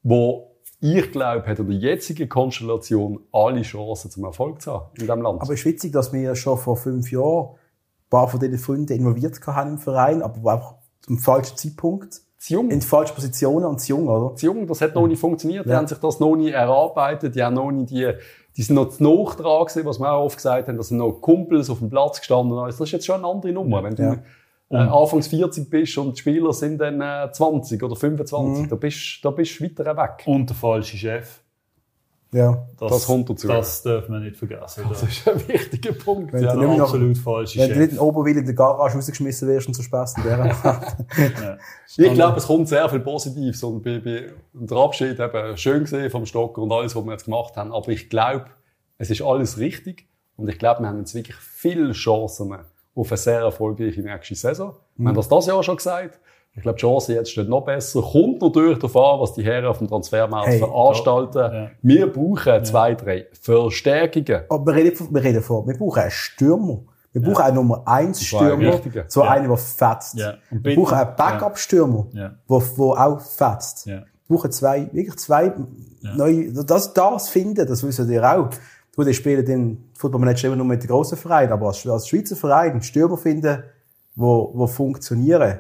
wo ich glaube, hat in der jetzigen Konstellation alle Chancen zum Erfolg zu haben in diesem Land. Aber es ist witzig, dass wir schon vor fünf Jahren ein paar von diesen Freunden involviert haben im Verein, aber auch zum falschen Zeitpunkt, zu jung. in die falschen Positionen und zu jung, oder? zu jung, das hat noch nicht funktioniert. Die Ja. haben sich das noch nicht erarbeitet, die haben noch nicht die, die sind noch zu nah dran gewesen, was wir auch oft gesagt haben, dass sind noch Kumpels auf dem Platz gestanden. alles. Das ist jetzt schon eine andere Nummer. Wenn du Ja. äh, anfangs 40 bist und die Spieler sind dann äh, 20 oder Mhm. 25, da bist da bist du weiter weg. Und der falsche Chef. Ja. Das kommt dazu. Das dürfen wir nicht vergessen. Das ist ein wichtiger Punkt. Wenn Ja, du absolut falsche Wenn du Chef. nicht in Oberwil in der Garage rausgeschmissen wirst und so Spaß in der Ja. Ich glaube, es kommt sehr viel Positives und bei, bei der Abschied eben schön gesehen vom Stocker und alles, was wir jetzt gemacht haben. Aber ich glaube, es ist alles richtig und ich glaube, wir haben jetzt wirklich viele Chancen auf eine sehr erfolgreiche nächste Saison. Wir haben das das Jahr schon gesagt. Ich glaube, die Chance jetzt steht noch besser. Kommt natürlich darauf an, was die Herren auf dem Transfermarkt Hey, veranstalten. ja. Wir brauchen zwei, drei Verstärkungen. Aber wir reden, von, wir reden von, wir brauchen einen Stürmer. Wir brauchen einen Nummer 1 Das war ein Stürmer, so Ja. einen, der fetzt. Ja. Wir brauchen einen Backup-Stürmer, Ja. wo, wo auch fetzt. Ja. Wir brauchen zwei, wirklich zwei neue, das, das finden, das wissen ihr auch. Gut, ich spiele den Footballmanager immer nur mit den grossen Vereinen, aber als, als Schweizer Verein einen Stürmer finden, wo, wo funktionieren,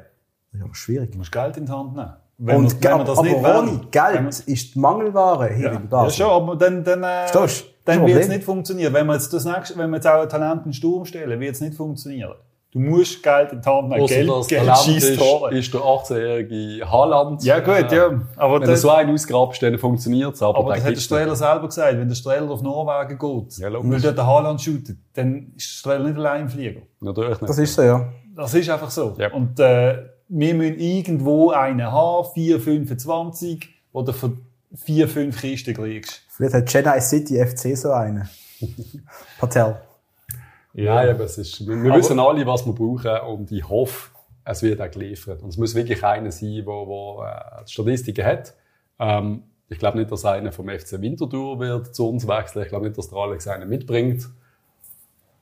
das ist aber schwierig. Du musst Geld in die Hand nehmen. Wenn Und wir, wenn wir das aber wollen, wenn Geld ist die Mangelware hier wir- in ja, Basel. schon, aber dann, dann, äh, Verstehst du? Dann wird es nicht funktionieren. Wenn wir jetzt das nächste, wenn wir jetzt auch ein Talent in den Sturm stellen, wird es nicht funktionieren. Du musst Geld in die Hand nehmen. Geld, das Geld ist, Tore. ist der 18-jährige Haaland. Ja, gut, Äh, ja. Aber, Wenn du das, so einen ausgrabst, dann funktioniert es. Aber, aber das hat der gibt's Strehler selber gesagt. Wenn der Strehler auf Norwegen geht, Ja, und will dort den Haaland shooten, dann ist der Strehler nicht allein im Flieger. Natürlich nicht. Das ist so, ja. Das ist einfach so. Ja. Und äh, wir müssen irgendwo einen haben, 4, 25, oder für 4, 5 Kisten kriegst. Vielleicht hat Chennai City FC so einen. Patel. Nein, aber es ist, wir, wir Aber- wissen alle, was wir brauchen und ich hoffe, es wird auch geliefert. Und es muss wirklich einer sein, der, äh, Statistiken hat. Ähm, ich glaube nicht, dass einer vom FC Winterthur wird zu uns wechseln. Ich glaube nicht, dass der Alex einen mitbringt.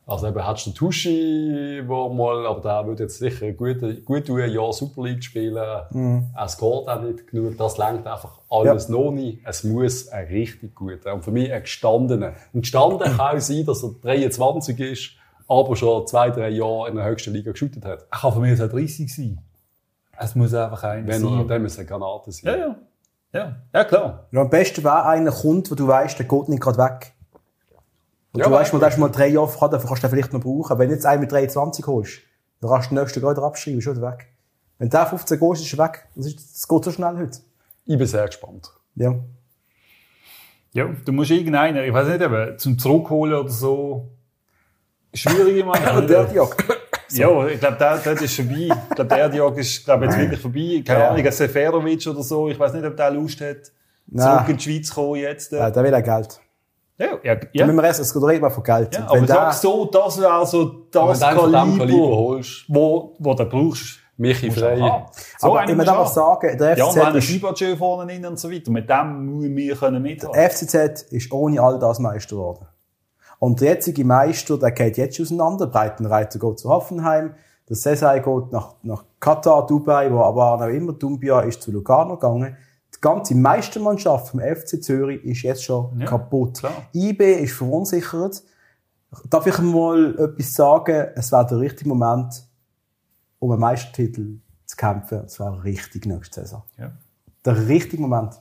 Also eben hat du Tuschi, wo mal, aber der würde jetzt sicher gut, gut tun, ein Jahr Super League spielen. Er scoret auch nicht genug. Das lenkt einfach alles noch nicht. Es muss ein richtig guter und für mich ein gestandener. Und gestanden kann auch sein, dass er 23 ist, aber schon zwei, drei Jahre in der höchsten Liga geschootet hat. Er kann von mir aus auch 30 sein. Es muss einfach einer Wenn er, sein. dann muss eine Granate sein. Ja, ja. Ja, ja klar. Ja, am besten wäre einer kommt, wo du weißt, der geht nicht gerade weg. Und Ja, du weißt, der ist mal drei Jahre vorher, dann kannst du den vielleicht noch brauchen. Wenn du jetzt einen mit 23 holst, dann kannst du den nächsten gerade abschreiben, ist schon weg. Wenn der 15 geht, ist er weg. Das, ist, das geht so schnell heute. Ich bin sehr gespannt. Ja. Ja, du musst irgendeinen, ich weiß nicht, eben, zum Zurückholen oder so. Schwierig, meine. Der Diak. Ja, ich glaube, der, der ist vorbei. Ich glaube, der Diag ist, glaube jetzt wirklich vorbei. Keine Ja. Ahnung, ein Seferovic oder so. Ich weiß nicht, ob der Lust hat, Nein. zurück in die Schweiz zu kommen jetzt. Ja, der will auch Geld. Ja, ja. Ja. Wenn wir geht reden wir von Geld. ja aber wenn ich sag so, das wäre so Wenn das du von diesem Kaliber, Kaliber holst, wo, wo du brauchst. Michi Frey. So aber ich muss haben. sagen, der Ja, und wir haben einen FCZ, Schiebertschö vorne rein und so weiter. Mit dem müssen wir können mithalten. der FCZ ist ohne all das Meister geworden. Und der jetzige Meister, der geht jetzt auseinander. Breitenreiter geht zu Hoffenheim. Der Sesai geht nach, nach Katar, Dubai, wo aber auch immer Dumbia ist zu Lugano gegangen. Die ganze Meistermannschaft vom FC Zürich ist jetzt schon Ja, kaputt. klar. IB ist verunsichert. Darf ich mal etwas sagen? Es wäre der richtige Moment, um einen Meistertitel zu kämpfen. Es wäre richtig nächste Saison. Ja. Der richtige Moment.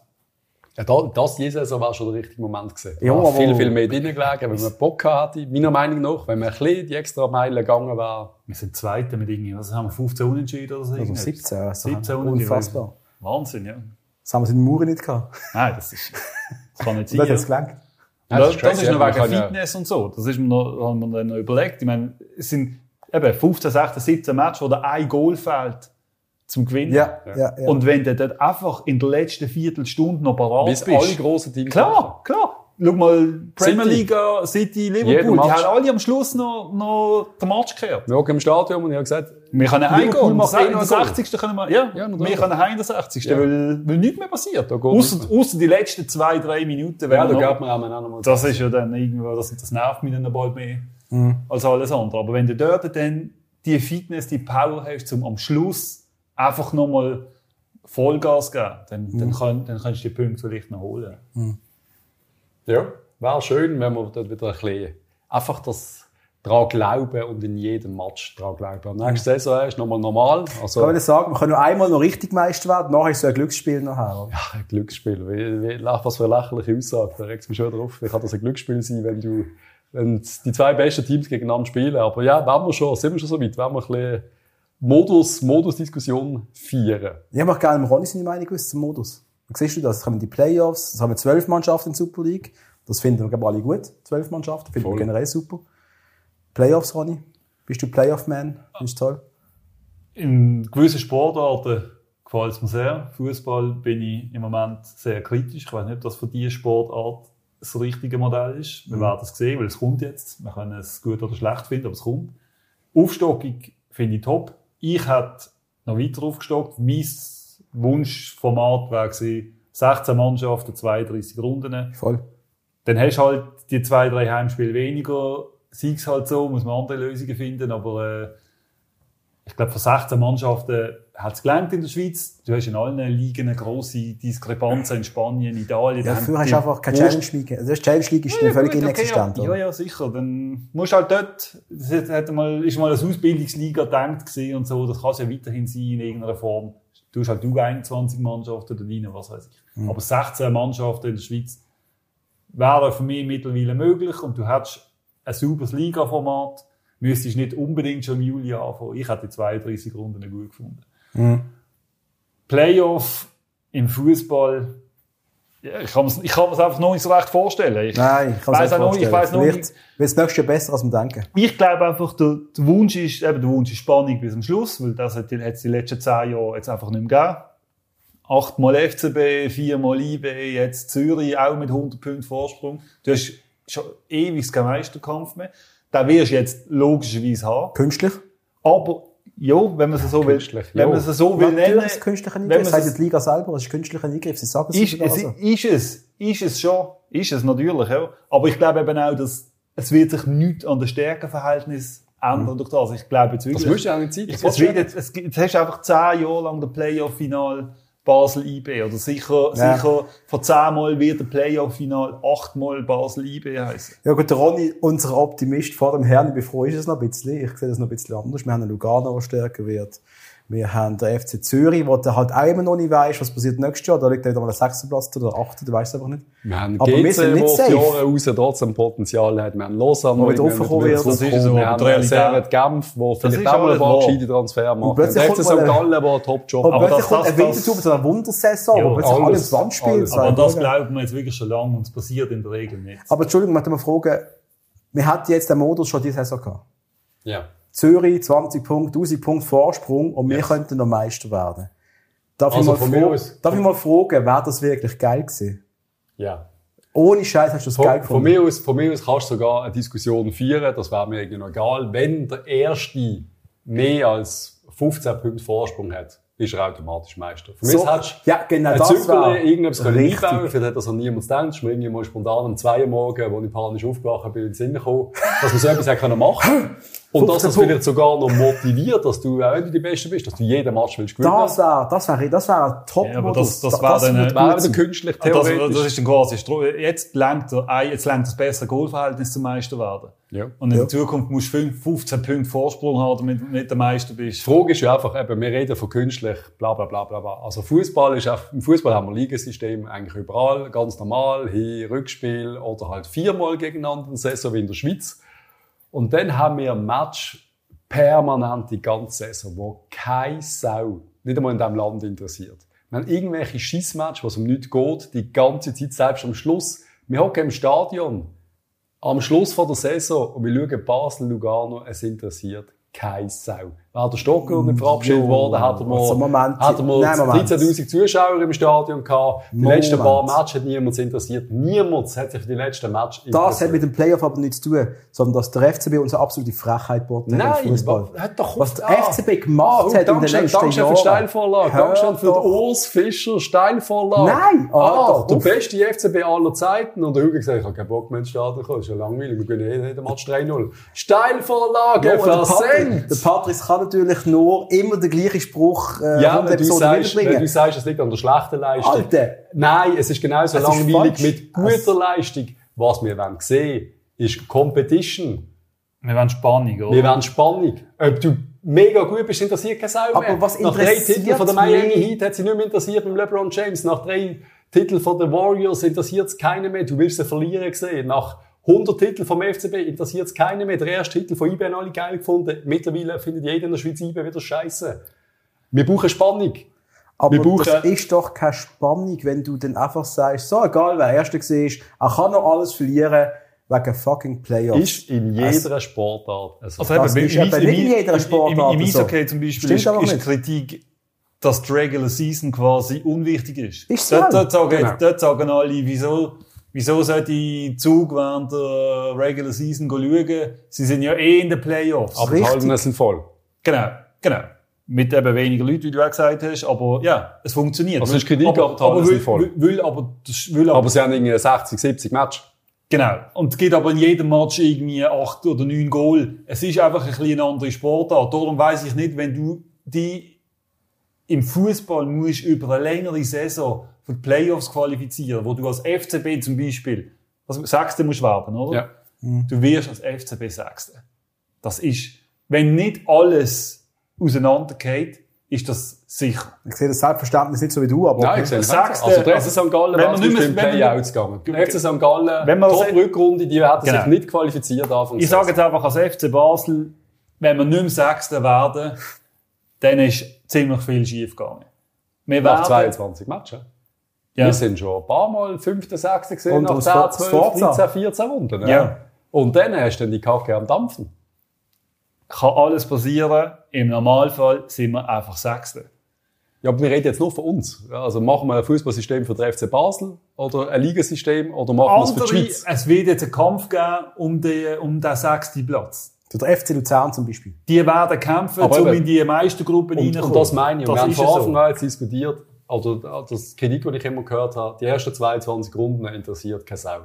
Ja, da, das diese Saison war schon der richtige Moment gewesen. Ja, aber- viel, viel mehr drin gelegen, wenn man Bock hatte. Meiner Meinung nach, wenn man ein bisschen die extra Meile gegangen wäre. Wir sind Zweite mit irgendwie, was haben wir, 15 Unentschieden oder so? Also irgendetwas? 17, also 17 Unentschieden. unfassbar. Wahnsinn, ja. Das haben wir in den Mauern nicht gehabt. Nein, das ist, das kann nicht sein. das hat es ja. gelangt. Ja, Das, das ist das noch wegen Fitness und so. Das ist mir noch, haben wir dann noch überlegt. Ich meine, es sind eben 15, 16, 17 Matches, wo da ein Goal fehlt zum Gewinnen. Ja, ja, ja. Und wenn du dort einfach in der letzten Viertelstunde noch parat Bis bist. alle grossen Teams. Klar, klar. Schau mal, Premier City. Liga, City, Jeder Liverpool, die haben alle am Schluss noch, noch den Match gekehrt. Wir hocken im Stadion und ich habe gesagt, Wir können heimgehen. macht In eh der Goal. 60. können wir, ja, Ja, wir können heim in der 60. Ja. Weil, weil nichts mehr passiert. Ausser die letzten zwei, drei Minuten. Ja, da geht man auch noch mal. das ist ja dann irgendwo, das, das nervt mich dann bald mehr Mhm. als alles andere. Aber wenn du dort dann die Fitness, die Power hast, um am Schluss einfach nochmal Vollgas geben, dann, Mhm. dann, kann, dann kannst du die Punkte vielleicht noch holen. Ja, wäre schön, wenn wir dort wieder ein bisschen einfach das daran glauben und in jedem Match daran glauben. Nächste Saison ist nochmal normal. Also, Kann ich sagen, wir können nur einmal noch richtig Meister werden, nachher ist so ein Glücksspiel nachher. oder? ein Glücksspiel. Wie, wie, was für eine lächerliche Aussage. Da regt mich schon drauf. Wie kann das ein Glücksspiel sein, wenn du, wenn die zwei besten Teams gegeneinander spielen? Aber ja, wenn wir schon, sind wir schon so weit, wenn wir ein bisschen Modus, Modus-Diskussion feiern. Ich möchte gerne Ronny seine Meinung wissen zum Modus. Wie siehst du das? Kommen die Playoffs, jetzt haben wir zwölf Mannschaften in der Super League. Das finden wir, glaube alle gut. Zwölf Mannschaften, finden Voll. wir generell super. Playoffs, Ronny? Bist du Playoff-Man? Du toll? In gewissen Sportarten gefällt es mir sehr. Fußball bin ich im Moment sehr kritisch. Ich weiß nicht, ob das für diese Sportart das richtige Modell ist. Wir werden es sehen, weil es kommt jetzt. Wir können es gut oder schlecht finden, aber es kommt. Aufstockung finde ich top. Ich hätte noch weiter aufgestockt. Mein Wunschformat wäre gewesen, 16 Mannschaften, 32 Runden. Voll. Dann hast du halt die zwei, drei Heimspiele weniger. sei es halt so, muss man andere Lösungen finden, aber äh, ich glaube, von 16 Mannschaften hat es gelernt in der Schweiz. Du hast in allen Ligen eine grosse Diskrepanz in Spanien, Italien. Ja, Da früher haben hast du einfach keine Challenge League. Also, die Challenge League ist dann völlig gut, okay, inexistent. ja, oder? ja, ja, sicher. Dann musst du halt dort, das hat- mal, ist mal eine Ausbildungsliga gedacht und so, das kann es ja weiterhin sein in irgendeiner Form. Du hast halt du 21 Mannschaften da rein, was weiß ich. Aber 16 Mannschaften in der Schweiz wäre für mich mittlerweile möglich und du hättest ein sauberes Liga-Format, müsstest nicht unbedingt schon im Juli anfangen. Ich hätte die 32 Runden gut gefunden. Playoff im Fußball, ich kann mir ich kann einfach noch nicht so recht vorstellen. Ich, Nein, ich kann es nicht auch noch nicht, ich vorstellen. weiss noch nicht. wird das nächste Jahr besser, als wir denken. Ich glaube einfach, der, der Wunsch ist, eben, der Wunsch ist Spannung bis zum Schluss, weil das hat es die letzten zehn Jahre jetzt einfach nicht mehr gegeben. Achtmal FCB, viermal IB, jetzt Zürich auch mit 100 Punkten Vorsprung. Du hast schon ewig keinen Meisterkampf mehr. Den wirst du jetzt logischerweise haben. Künstlich? Aber, ja, wenn man es so will, Künstlich, wenn man es so will nennen, ist künstlicher Eingriff. Das es- die Liga selber, es ist künstlicher Eingriff. Sie sagen es ist, sogar es, so. ist es, ist es schon, ist es natürlich, ja. Aber ich glaube eben auch, dass es wird sich nichts an den Stärkenverhältnis ändern durch das. Ich glaube jetzt wirklich. Das müsste ja auch nicht sein. Ich, Das es wird jetzt, es, jetzt hast du einfach zehn Jahre lang der Playoff-Final Basel-IB. Oder sicher, Ja. sicher, von zehnmal wird der Playoff-Final achtmal Basel-IB heißen. Ja gut, der Ronny, unser Optimist vor dem Herrn, froh ist es noch ein bisschen. Ich sehe das noch ein bisschen anders. Wir haben einen Lugano, der stärker wird. Wir haben den FC Zürich, wo du halt auch immer noch nicht weißt, was passiert nächstes Jahr. Da liegt wieder mal ein sechster Platz oder der achte, du weißt es einfach nicht. Wir haben Aber wir GC, sind nicht wo safe. Jahre raus trotzdem Potenzial hat. Wir haben Lausanne, Wo wo wieder raufgekommen wird. Das ist so, Wir haben Servet Genf, wo vielleicht auch mal ein paar gescheite Transfer macht. plötzlich Der FC kommt St. Gallen, der einen Top-Job Und Aber plötzlich das- kommt ein Winter das- zu mit so einer Wundersaison, wo plötzlich alle ins Wand spielen. alles. Aber das glaubt man jetzt wirklich schon lange und es passiert in der Regel nicht. Aber Entschuldigung, ich möchte mal fragen, wir hatten jetzt den Modus schon diese Saison gehabt. Ja. Zürich 20 Punkte, 1000 Punkte Vorsprung und wir könnten noch Meister werden. Darf, Also ich, mal von aus- darf ich mal fragen, wäre das wirklich geil gewesen? Ja. Ohne Scheiß hast du das geil Von, von, gefunden. mir aus, von mir aus kannst du sogar eine Diskussion führen, das wäre mir irgendwie noch egal. Wenn der Erste mehr als 15 Punkte Vorsprung hat, ist er automatisch Meister. Für mich So, hättest ja, genau das Zügel irgendetwas richtig. einbauen vielleicht hat das noch niemand gedacht. Ist mir irgendwie mal spontan am 2 Uhr morgen, wo ich panisch aufgewacht bin, in den Sinn gekommen, dass man so etwas machen Und dass 15 das vielleicht sogar noch motiviert, dass du, auch wenn du die Beste bist, dass du jeden Match willst gewinnen. Das wäre, das wäre, das wäre ein Top-Modus. Ja, aber das- das Da- wäre dann, wieder sein. künstlich Das, theoretisch. das ist dann quasi, jetzt lenkt er, ein- jetzt lenkt das bessere Goalverhältnis zum Meister werden. Ja. Und in Ja. Zukunft musst du fünf- 15 Punkte Vorsprung haben, damit du nicht der Meister bist. Die Frage ist ja einfach, eben, wir reden von künstlich, bla, bla, bla, bla, bla. Also Fußball ist einfach, im Fußball haben wir Ligasystem eigentlich überall, ganz normal, Hin-, Rückspiel oder halt viermal gegeneinander in der Saison wie in der Schweiz. Und dann haben wir ein Match permanent die ganze Saison, wo keine Sau, nicht einmal in diesem Land interessiert. Wir haben irgendwelche Schissmatches, was um nichts geht, die ganze Zeit, selbst am Schluss. Wir hocken im Stadion, am Schluss von der Saison und wir schauen Basel-Lugano, es interessiert keine Sau. Wäre der Stocker nicht verabschiedet Jo, worden, hat er mal, also Moment, hat er mal nein, Moment. 13.000 Zuschauer im Stadion gehabt. Die Moment. letzten paar Matches hat niemand interessiert. Niemand hat sich für die letzten Matches Das hat mit dem Playoff aber nichts zu tun, sondern dass der FCB uns eine absolute Frechheit boten Nein, Fußball. hat doch Was der Ah. FCB gemacht Oh, hat in den Dankeschön, letzten Dankeschön für Jahren. die Steilvorlage. Dankeschön für den Urs Fischer Steilvorlage. Nein, ah, Alter, der beste FCB aller Zeiten. Und der Hugo gesagt, ich habe keinen Bock mehr ins Stadion kommen. Ist ja langweilig. Wir gewinnen jeden Match 3-0. Steilvorlage, versenkt. der Patrice kann natürlich nur immer den gleichen Spruch äh, Ja, 100 wenn du, sagst, wenn du sagst, es liegt an der schlechten Leistung. Alter. Nein, es ist genauso Es ist langweilig falsch. mit guter Es- Leistung. Was wir wollen sehen, ist Competition. Wir wollen Spannung, oder? Wir wollen Spannung. Ob du mega gut bist, interessiert keine Sau mehr. Aber was Nach drei interessiert Titeln von der Miami mich? Heat hat sie nicht mehr interessiert beim LeBron James. Nach drei Titeln von den Warriors interessiert es keinen mehr. Du willst sie verlieren sehen. Nach 100 Titeln vom FCB interessiert es keinen mehr. Der erste Titel von IB haben alle geil gefunden. Mittlerweile findet jeder in der Schweiz IB wieder scheiße. Wir brauchen Spannung. Aber Wir brauchen- das ist doch keine Spannung, wenn du dann einfach sagst, so egal wer Erster war, er kann noch alles verlieren wegen fucking Playoffs. Ist in jeder Sportart. Also, Also Das eben, ist im, eben im, nicht in jeder im, Sportart im, im so. Eishockey zum Beispiel ist, aber ist. Kritik, dass die Regular Season quasi unwichtig ist. Ist dort, so. dort, sagen, Genau. dort sagen alle, wieso, wieso sollte ich Zug während der Regular Season schauen? Sie sind ja eh in den Playoffs. aber die. Hallen sind voll. Genau, genau. Mit eben weniger Leuten, wie du auch gesagt hast, aber ja, es funktioniert. Also es ist Kritik, aber, aber die aber sind voll. will, aber, will aber, Aber sie haben irgendwie 60, 70 Matches. Genau. Und es gibt aber in jedem Match irgendwie acht oder neun Goal. Es ist einfach ein bisschen eine andere Sportart. Darum weiss ich nicht, wenn du die im Fußball musst über eine längere Saison für die Playoffs qualifizieren, wo du als FCB zum Beispiel, also Sechste musst werden, oder? Ja. Du wirst als FCB Sechste. Das ist, wenn nicht alles auseinandergeht, ist das sicher. Ich sehe das Selbstverständnis nicht so wie du, aber Nein, ich sehe das Sechste, Also der FC also, St. Gallen wenn wäre nicht man- Playouts gegangen. Der FC St. Gallen, Wenn man- Top-Rückrunde, die hätten Genau. sich nicht qualifiziert Anfang Ich sage jetzt einfach als FC Basel, wenn wir nicht mehr Sechster werden, dann ist ziemlich viel schief gegangen. Wir nach werden, 22 Matches. Ja, Wir sind schon ein paar Mal 5., 6. gesehen, Und nach das 10, For- 12, Forza. 13, 14 Runden. Ja. Und dann hast du dann die Kacke am Dampfen. kann alles passieren. Im Normalfall sind wir einfach Sechster. Ja, aber wir reden jetzt nur von uns. Ja, Also machen wir ein Fußballsystem für den FC Basel oder ein Ligasystem oder machen wir es für die Andere, Schweiz? es wird jetzt einen Kampf geben um den, um den sechsten Platz. Der FC Luzern zum Beispiel. Die werden kämpfen, Aber um eben- in die Meistergruppen Und, reinzukommen. und das meine ich. Und wir haben ist von ja Anfang so. an jetzt diskutiert, oder das Kritik, das ich immer gehört habe, die ersten 22 Runden interessiert keine Sau.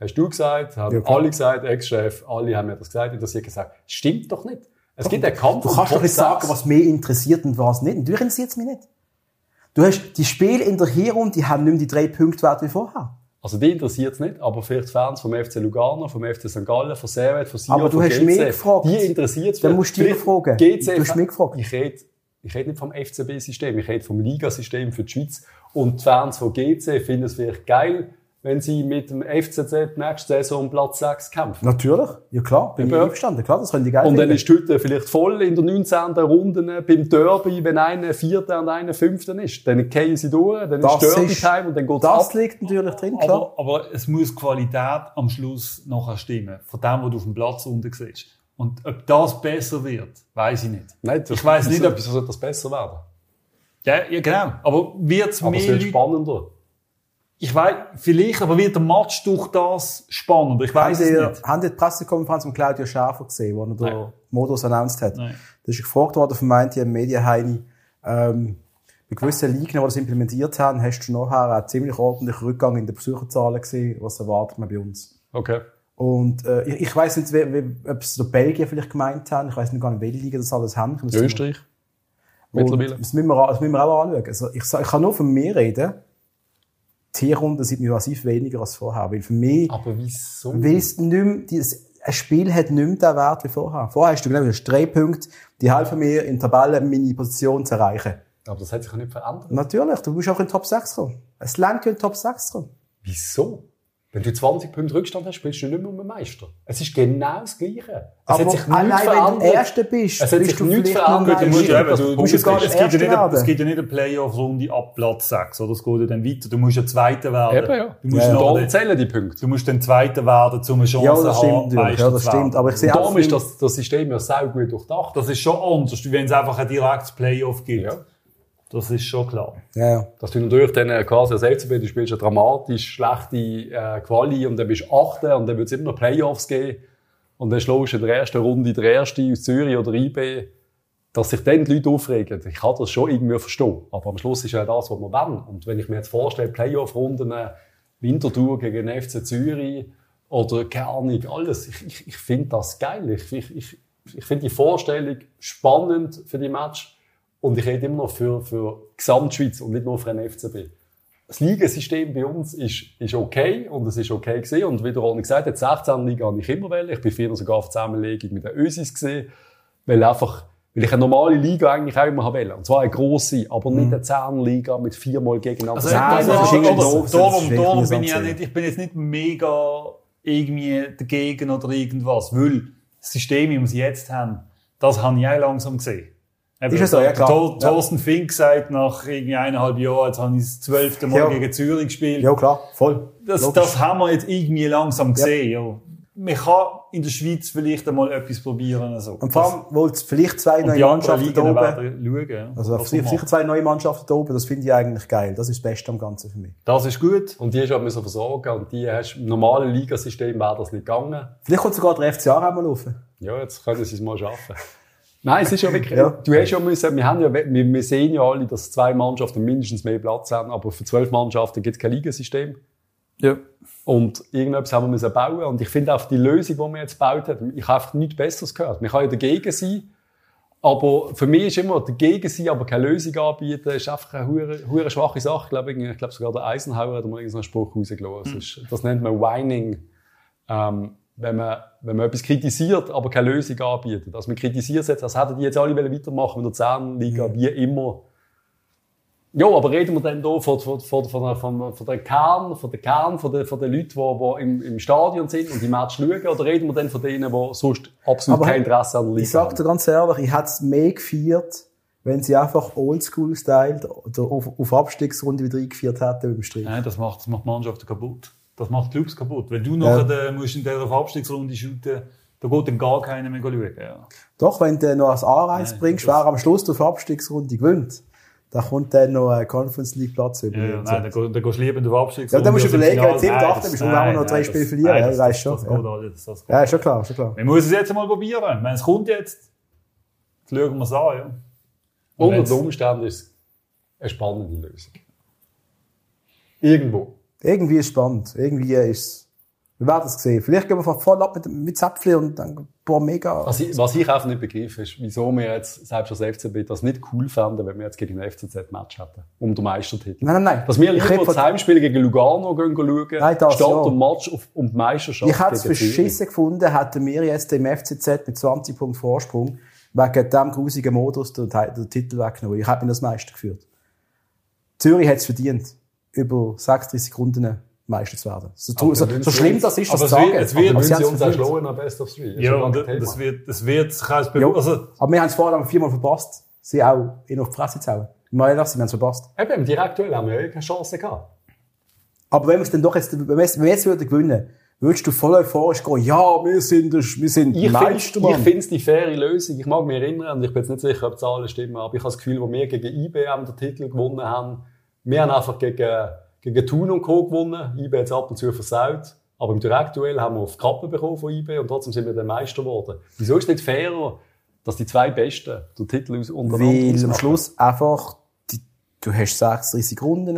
Hast du gesagt, haben Ja, alle gesagt, Ex-Chef, alle haben mir das gesagt, interessiert keine Sau. Stimmt doch nicht. Es gibt einen Kampf Du kannst doch nicht sagen, 6. was mich interessiert und was nicht. Natürlich interessiert es mich nicht. Du hast die Spiele in der Hinrunde, die haben nicht mehr die drei Punkte wert wie vorher. Also die interessiert es nicht, aber vielleicht die Fans vom FC Lugano, vom FC St. Gallen, von Servet, von Sion, Aber du hast GC, mich gefragt. Die interessiert es Dann musst du dich fragen. GC, Du hast mich gefragt. Ich rede, ich rede nicht vom FCB-System, ich rede vom Ligasystem für die Schweiz. Und die Fans von GC finden es vielleicht geil, wenn sie mit dem FCZ nächste Saison um Platz 6 kämpfen. Natürlich. Ja klar, bin ich einverstanden. Klar, das können die geil Und dann finden. ist heute vielleicht voll in der 19. Runde beim Derby, wenn einer Vierter und einer Fünfter ist. Dann gehen sie durch, dann Das ist Derby ist- Time und dann geht's Das ab. liegt natürlich drin, klar. Aber, aber es muss Qualität am Schluss nachher stimmen. Von dem, was du auf dem Platz unten siehst. Und ob das besser wird, weiß ich nicht. Nein, das, Ich weiss nicht, ob- wieso soll das besser werden? Ja, ja genau. Aber wird es Aber mehr es wird spannender. Ich weiß, vielleicht, aber wird der Match durch das spannender? Ich Haben weiß es Sie, nicht. haben Sie die Pressekonferenz von Claudio Schäfer gesehen, wo er den. Modus announced hat? Nein. Da ist gefragt worden von im Medienheini, ähm, bei gewissen Ligen, die das implementiert haben, hast du nachher einen ziemlich ordentlichen Rückgang in den Besucherzahlen gesehen. Was erwartet man bei uns? Okay. Und äh, ich, ich weiß nicht, wie, wie, ob es der Belgier vielleicht gemeint haben. Ich weiß nicht gar nicht, welche Liga das alles haben. Österreich. Mittlerweile. Das müssen, wir, das müssen wir auch anschauen. Also ich, ich kann nur von mir reden. Die Hinrunde sind mir massiv weniger als vorher. Weil für mich, Aber wieso? weil es nicht mehr, dieses, ein Spiel hat nicht mehr den Wert wie vorher. Vorher hast du genau, drei Punkte, die helfen mir, in der Tabelle meine Position zu erreichen. Aber das hat sich ja nicht verändert. Natürlich, du musst auch in den Top 6 kommen. Es lernt in den Top 6 kommen. Wieso? Wenn du 20 Punkte Rückstand hast, spielst du nicht mehr um den Meister. Es ist genau das Gleiche. Es Aber hat sich nichts allein wenn du. Erster bist, Es hat bist sich du nichts verändert. noch Du ein musst Meister. eben, du- du musst ja gar nicht es, gibt ja nicht, eine- es gibt ja nicht eine Playoff-Runde ab Platz 6, oder? Es geht ja dann weiter. Du musst ja Zweiter werden. Eben, ja. Du musst, Ja, ja. noch zählen die Punkte. du musst dann Zweiter werden, um eine Chance Ja, das zu stimmt haben. Meister Ja, das zu stimmt. Aber ich sehe Darum ist das, das System ja sehr gut durchdacht. Das ist schon anders, wie wenn es einfach ein direktes Playoff gibt. Ja. Das ist schon klar. Ja, ja. Dass du natürlich dann äh, quasi als FCB, du spielst eine dramatisch schlechte äh, Quali und dann bist du Achter und dann wird es immer noch Playoffs geben und dann schlägst du in der ersten Runde der Erste aus Zürich oder IB, dass sich dann die Leute aufregen. Ich kann das schon irgendwie verstehen. Aber am Schluss ist ja das, was wir wollen. Und wenn ich mir jetzt vorstelle, Playoff-Runden, äh, Winterthur gegen FC Zürich oder keine Ahnung, alles, ich, ich, ich finde das geil. Ich, ich, ich, ich finde die Vorstellung spannend für die Match. Und ich rede immer noch für, für die Gesamtschweiz und nicht nur für den FCB. Das Ligasystem bei uns ist, ist okay und es ist okay gesehen. Und wie der Ronny gesagt die 16 Liga habe ich immer wählen. Ich bin früher sogar auf Zusammenlegung mit den Ösis gesehen, weil einfach, weil ich eine normale Liga eigentlich auch immer wählen. Und zwar eine grosse, aber nicht eine 10 Liga mit viermal gegeneinander. Also, Nein, darum- das ist irgendwie das darum, darum bin ich ja nicht, ich bin jetzt nicht mega irgendwie dagegen oder irgendwas, weil das System, wie wir es jetzt haben, das habe ich auch langsam gesehen. Eben, Ist ja so, ja, klar. Tor- Ja. Thorsten Fink sagt nach irgendwie eineinhalb Jahren, jetzt habe ich das zwölfte Mal Ja. gegen Zürich gespielt. ja, klar, voll. Das, Logisch. das haben wir jetzt irgendwie langsam gesehen. Ja. Man kann in der Schweiz vielleicht einmal etwas probieren. Also. Und vor allem, wo es vielleicht zwei neue Mannschaften da oben, schauen. ja, also wir sicher machen. zwei neue Mannschaften da oben, das finde ich eigentlich geil. Das ist das Beste am Ganzen für mich. Das ist gut. Und die hast du auch müssen versorgen und die hast, im normalen Ligasystem wäre das nicht gegangen. Vielleicht kommt sogar der FCA auch mal laufen. Ja, jetzt können sie es mal schaffen. Nein, es ist ja wirklich, Ja. du hast ja müssen, wir haben ja, wir, sehen ja alle, dass zwei Mannschaften mindestens mehr Platz haben, aber für zwölf Mannschaften gibt es kein Ligasystem. Ja. Und irgendetwas haben wir müssen bauen. Und ich finde auch die Lösung, die wir jetzt gebaut haben, ich habe einfach nichts Besseres gehört. Man kann ja dagegen sein. Aber für mich ist immer dagegen sein, aber keine Lösung anbieten, ist einfach eine hure, hure schwache Sache. Ich glaube, ich glaube sogar der Eisenhower hat mal irgendeinen Spruch rausgelassen. Das, ist, das nennt man Whining. Ähm, wenn man, wenn man etwas kritisiert, aber keine Lösung anbietet. Also man kritisiert es jetzt, als hätten die jetzt alle weitermachen mit der Zehn-Liga, wie immer. Ja, aber reden wir dann hier von, von, von, von, von, von der Kern, von der Kern, von den, von den Leuten, die, die im, im Stadion sind und die Match schauen, oder reden wir dann von denen, die sonst absolut Aber kein Interesse an der Liga Ich haben? dir ganz ehrlich, ich hätte es mehr gefeiert, wenn sie einfach Oldschool-Style oder auf, auf Abstiegsrunde wieder eingeführt hätten beim Strich. Nein, das macht, das macht Mannschaften kaputt. Das macht Clubs kaputt. Wenn du nachher äh, musst in der Abstiegsrunde shooten, da geht dann gar keiner mehr schauen. Ja. Doch, wenn du noch als Anreiz Nein, bringst, wer am Schluss auf Abstiegsrunde gewinnt, dann kommt dann noch ein Conference League Platz über. Ja, ja, nein, dann, geh- dann gehst du lieber in der Ja, Abstiegsrunde. dann musst du überlegen, wenn du siebter, Nein, achter das- bist, musst du auch noch drei Spiele verlieren, nein, ja, das- ich weiss schon, Das ja. alles. Das ja, ist schon klar, schon klar. Man muss es jetzt mal probieren. Meine, es kommt jetzt. Jetzt schauen wir es an. Ja. Und Unter den Umständen ist es eine spannende Lösung. Irgendwo. Irgendwie ist es spannend. Irgendwie ist wir werden es sehen. Vielleicht gehen wir voll ab mit, mit Zäpfli und dann, boah, mega. Was ich, was ich einfach nicht begreife, ist, wieso wir jetzt, selbst als FCB, das nicht cool fänden, wenn wir jetzt gegen den FCZ Match hätten. Um den Meistertitel. Nein, nein, nein. Dass wir Ich lieber das Heimspiel gegen Lugano gehen schauen, Nein, das statt ja. um Match auf, um die Meisterschaft Ich hätte es verschissen gefunden, hätten wir jetzt im FCZ mit 20 Punkten Vorsprung wegen diesem grusigen Modus den, den Titel weggenommen. Ich hätte mir das Meister geführt. Zürich hat es verdient, über 36 Runden Meister zu werden. So, Aber so, so sie schlimm uns- das ist, das es zu wird- sagen. es wird- aber sie sie es uns auch verdient. schlagen nach Best of Three. Das Ja, und das wird, das wird als Ja. also, Aber wir haben es vorher viermal verpasst, sie auch in auf die Fresse zu hauen. Ich meine, ehrlich, wir haben es verpasst. Eben, im Direktuell haben wir ja keine Chance gehabt. Aber wenn wir es dann doch jetzt, wenn wir jetzt, wenn wir jetzt würden gewinnen, würdest du voll euphorisch gehen, ja, wir sind, wir sind Ich Meister, finde Mann. es die faire Lösung. Ich mag mich erinnern, und ich bin jetzt nicht sicher, ob die Zahlen stimmen, aber ich habe das Gefühl, wo wir gegen IBM den Titel gewonnen haben, wir haben einfach gegen, gegen Thun und Co. gewonnen. IB hat es ab und zu versaut. Aber im Direktduell haben wir auf die Kappe bekommen von IB und trotzdem sind wir der Meister geworden. Wieso ist es nicht fairer, dass die zwei Besten den Titel untereinander Weil am? Schluss einfach, die, du hast 36 Runden,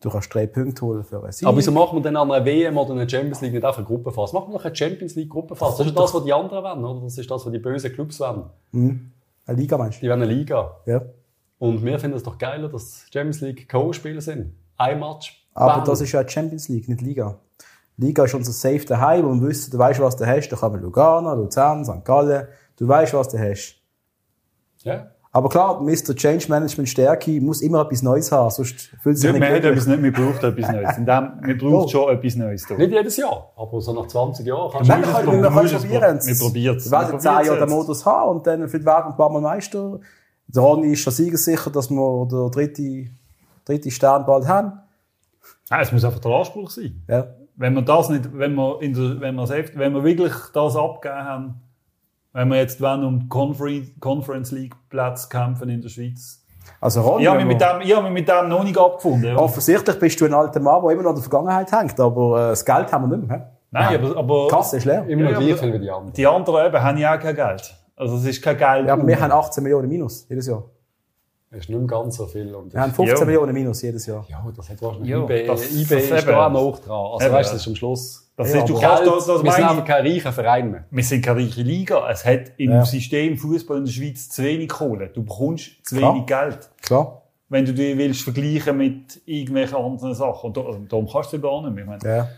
du kannst drei Punkte holen für einen Sieg. Aber wieso machen wir dann an einer WM oder einer Champions League nicht einfach eine Gruppenphase? Machen wir doch eine Champions League Gruppenphase. Das ist das, was die anderen wollen, oder? Das ist das, was die bösen Clubs wollen. Eine Liga meinst Die wollen eine Liga. du? Ja. Und wir finden es doch geiler, dass Champions League Co-Spieler sind. Ein Match. Aber bam. das ist ja die Champions League, nicht Liga. Liga ist unser Safe daheim, wo wir wissen, du weißt, was du hast. Da kommen Lugano, Luzern, St. Gallen. Du weißt, was du hast. Ja. Aber klar, Mr. Change Management Stärke muss immer etwas Neues haben, sonst fühlt sich wir, nicht glücklich. etwas nicht, wir brauchen etwas Neues. In dem, wir brauchen schon etwas Neues. Da. Nicht jedes Jahr, aber so nach 20 Jahren kannst du wir es probieren, wir probieren. es. Wir werden Wir zehn Jahre den Modus haben und dann vielleicht werden wir ein paar Mal Meister. Der Ronny ist schon sicher, dass wir den dritten, dritten Stern bald haben. Nein, es muss einfach der Anspruch sein. Ja. Wenn wir das nicht, wenn wir, in der, wenn wir, selbst, wenn wir wirklich das abgegeben haben, wenn wir jetzt wollen, um die Conference, Conference League Plätze kämpfen in der Schweiz. Also Ronny, Ich habe mich, mit wir- dem, ich habe mich mit dem noch nicht abgefunden. Offensichtlich bist du ein alter Mann, der immer noch an der Vergangenheit hängt, aber äh, das Geld haben wir nicht mehr. hä? Nein, aber, aber Die Kasse ist leer. immer Ja, gleich wie die anderen. die anderen eben haben ja auch kein Geld. Also es ist kein Geld. Ja, aber wir haben 18 Millionen Minus jedes Jahr. Das ist nicht mehr ganz so viel. Und Wir haben 15 Ja. Millionen Minus jedes Jahr. ja, das hat wahrscheinlich Ja, eBay, das- eBay das ist eben. da auch noch dran. Also Eben. weißt du, das ist am Schluss. Das Ja, ist, du aber kannst das, das wir sind einfach kein reicher Verein mehr. Wir sind keine reiche Liga. Es hat im Ja. System Fußball in der Schweiz zu wenig Kohle. Du bekommst zu Klar. wenig Geld. Klar. Wenn du dich willst vergleichen mit irgendwelchen anderen Sachen. Und also darum kannst du gar nicht mehr. Ich meine, Ja.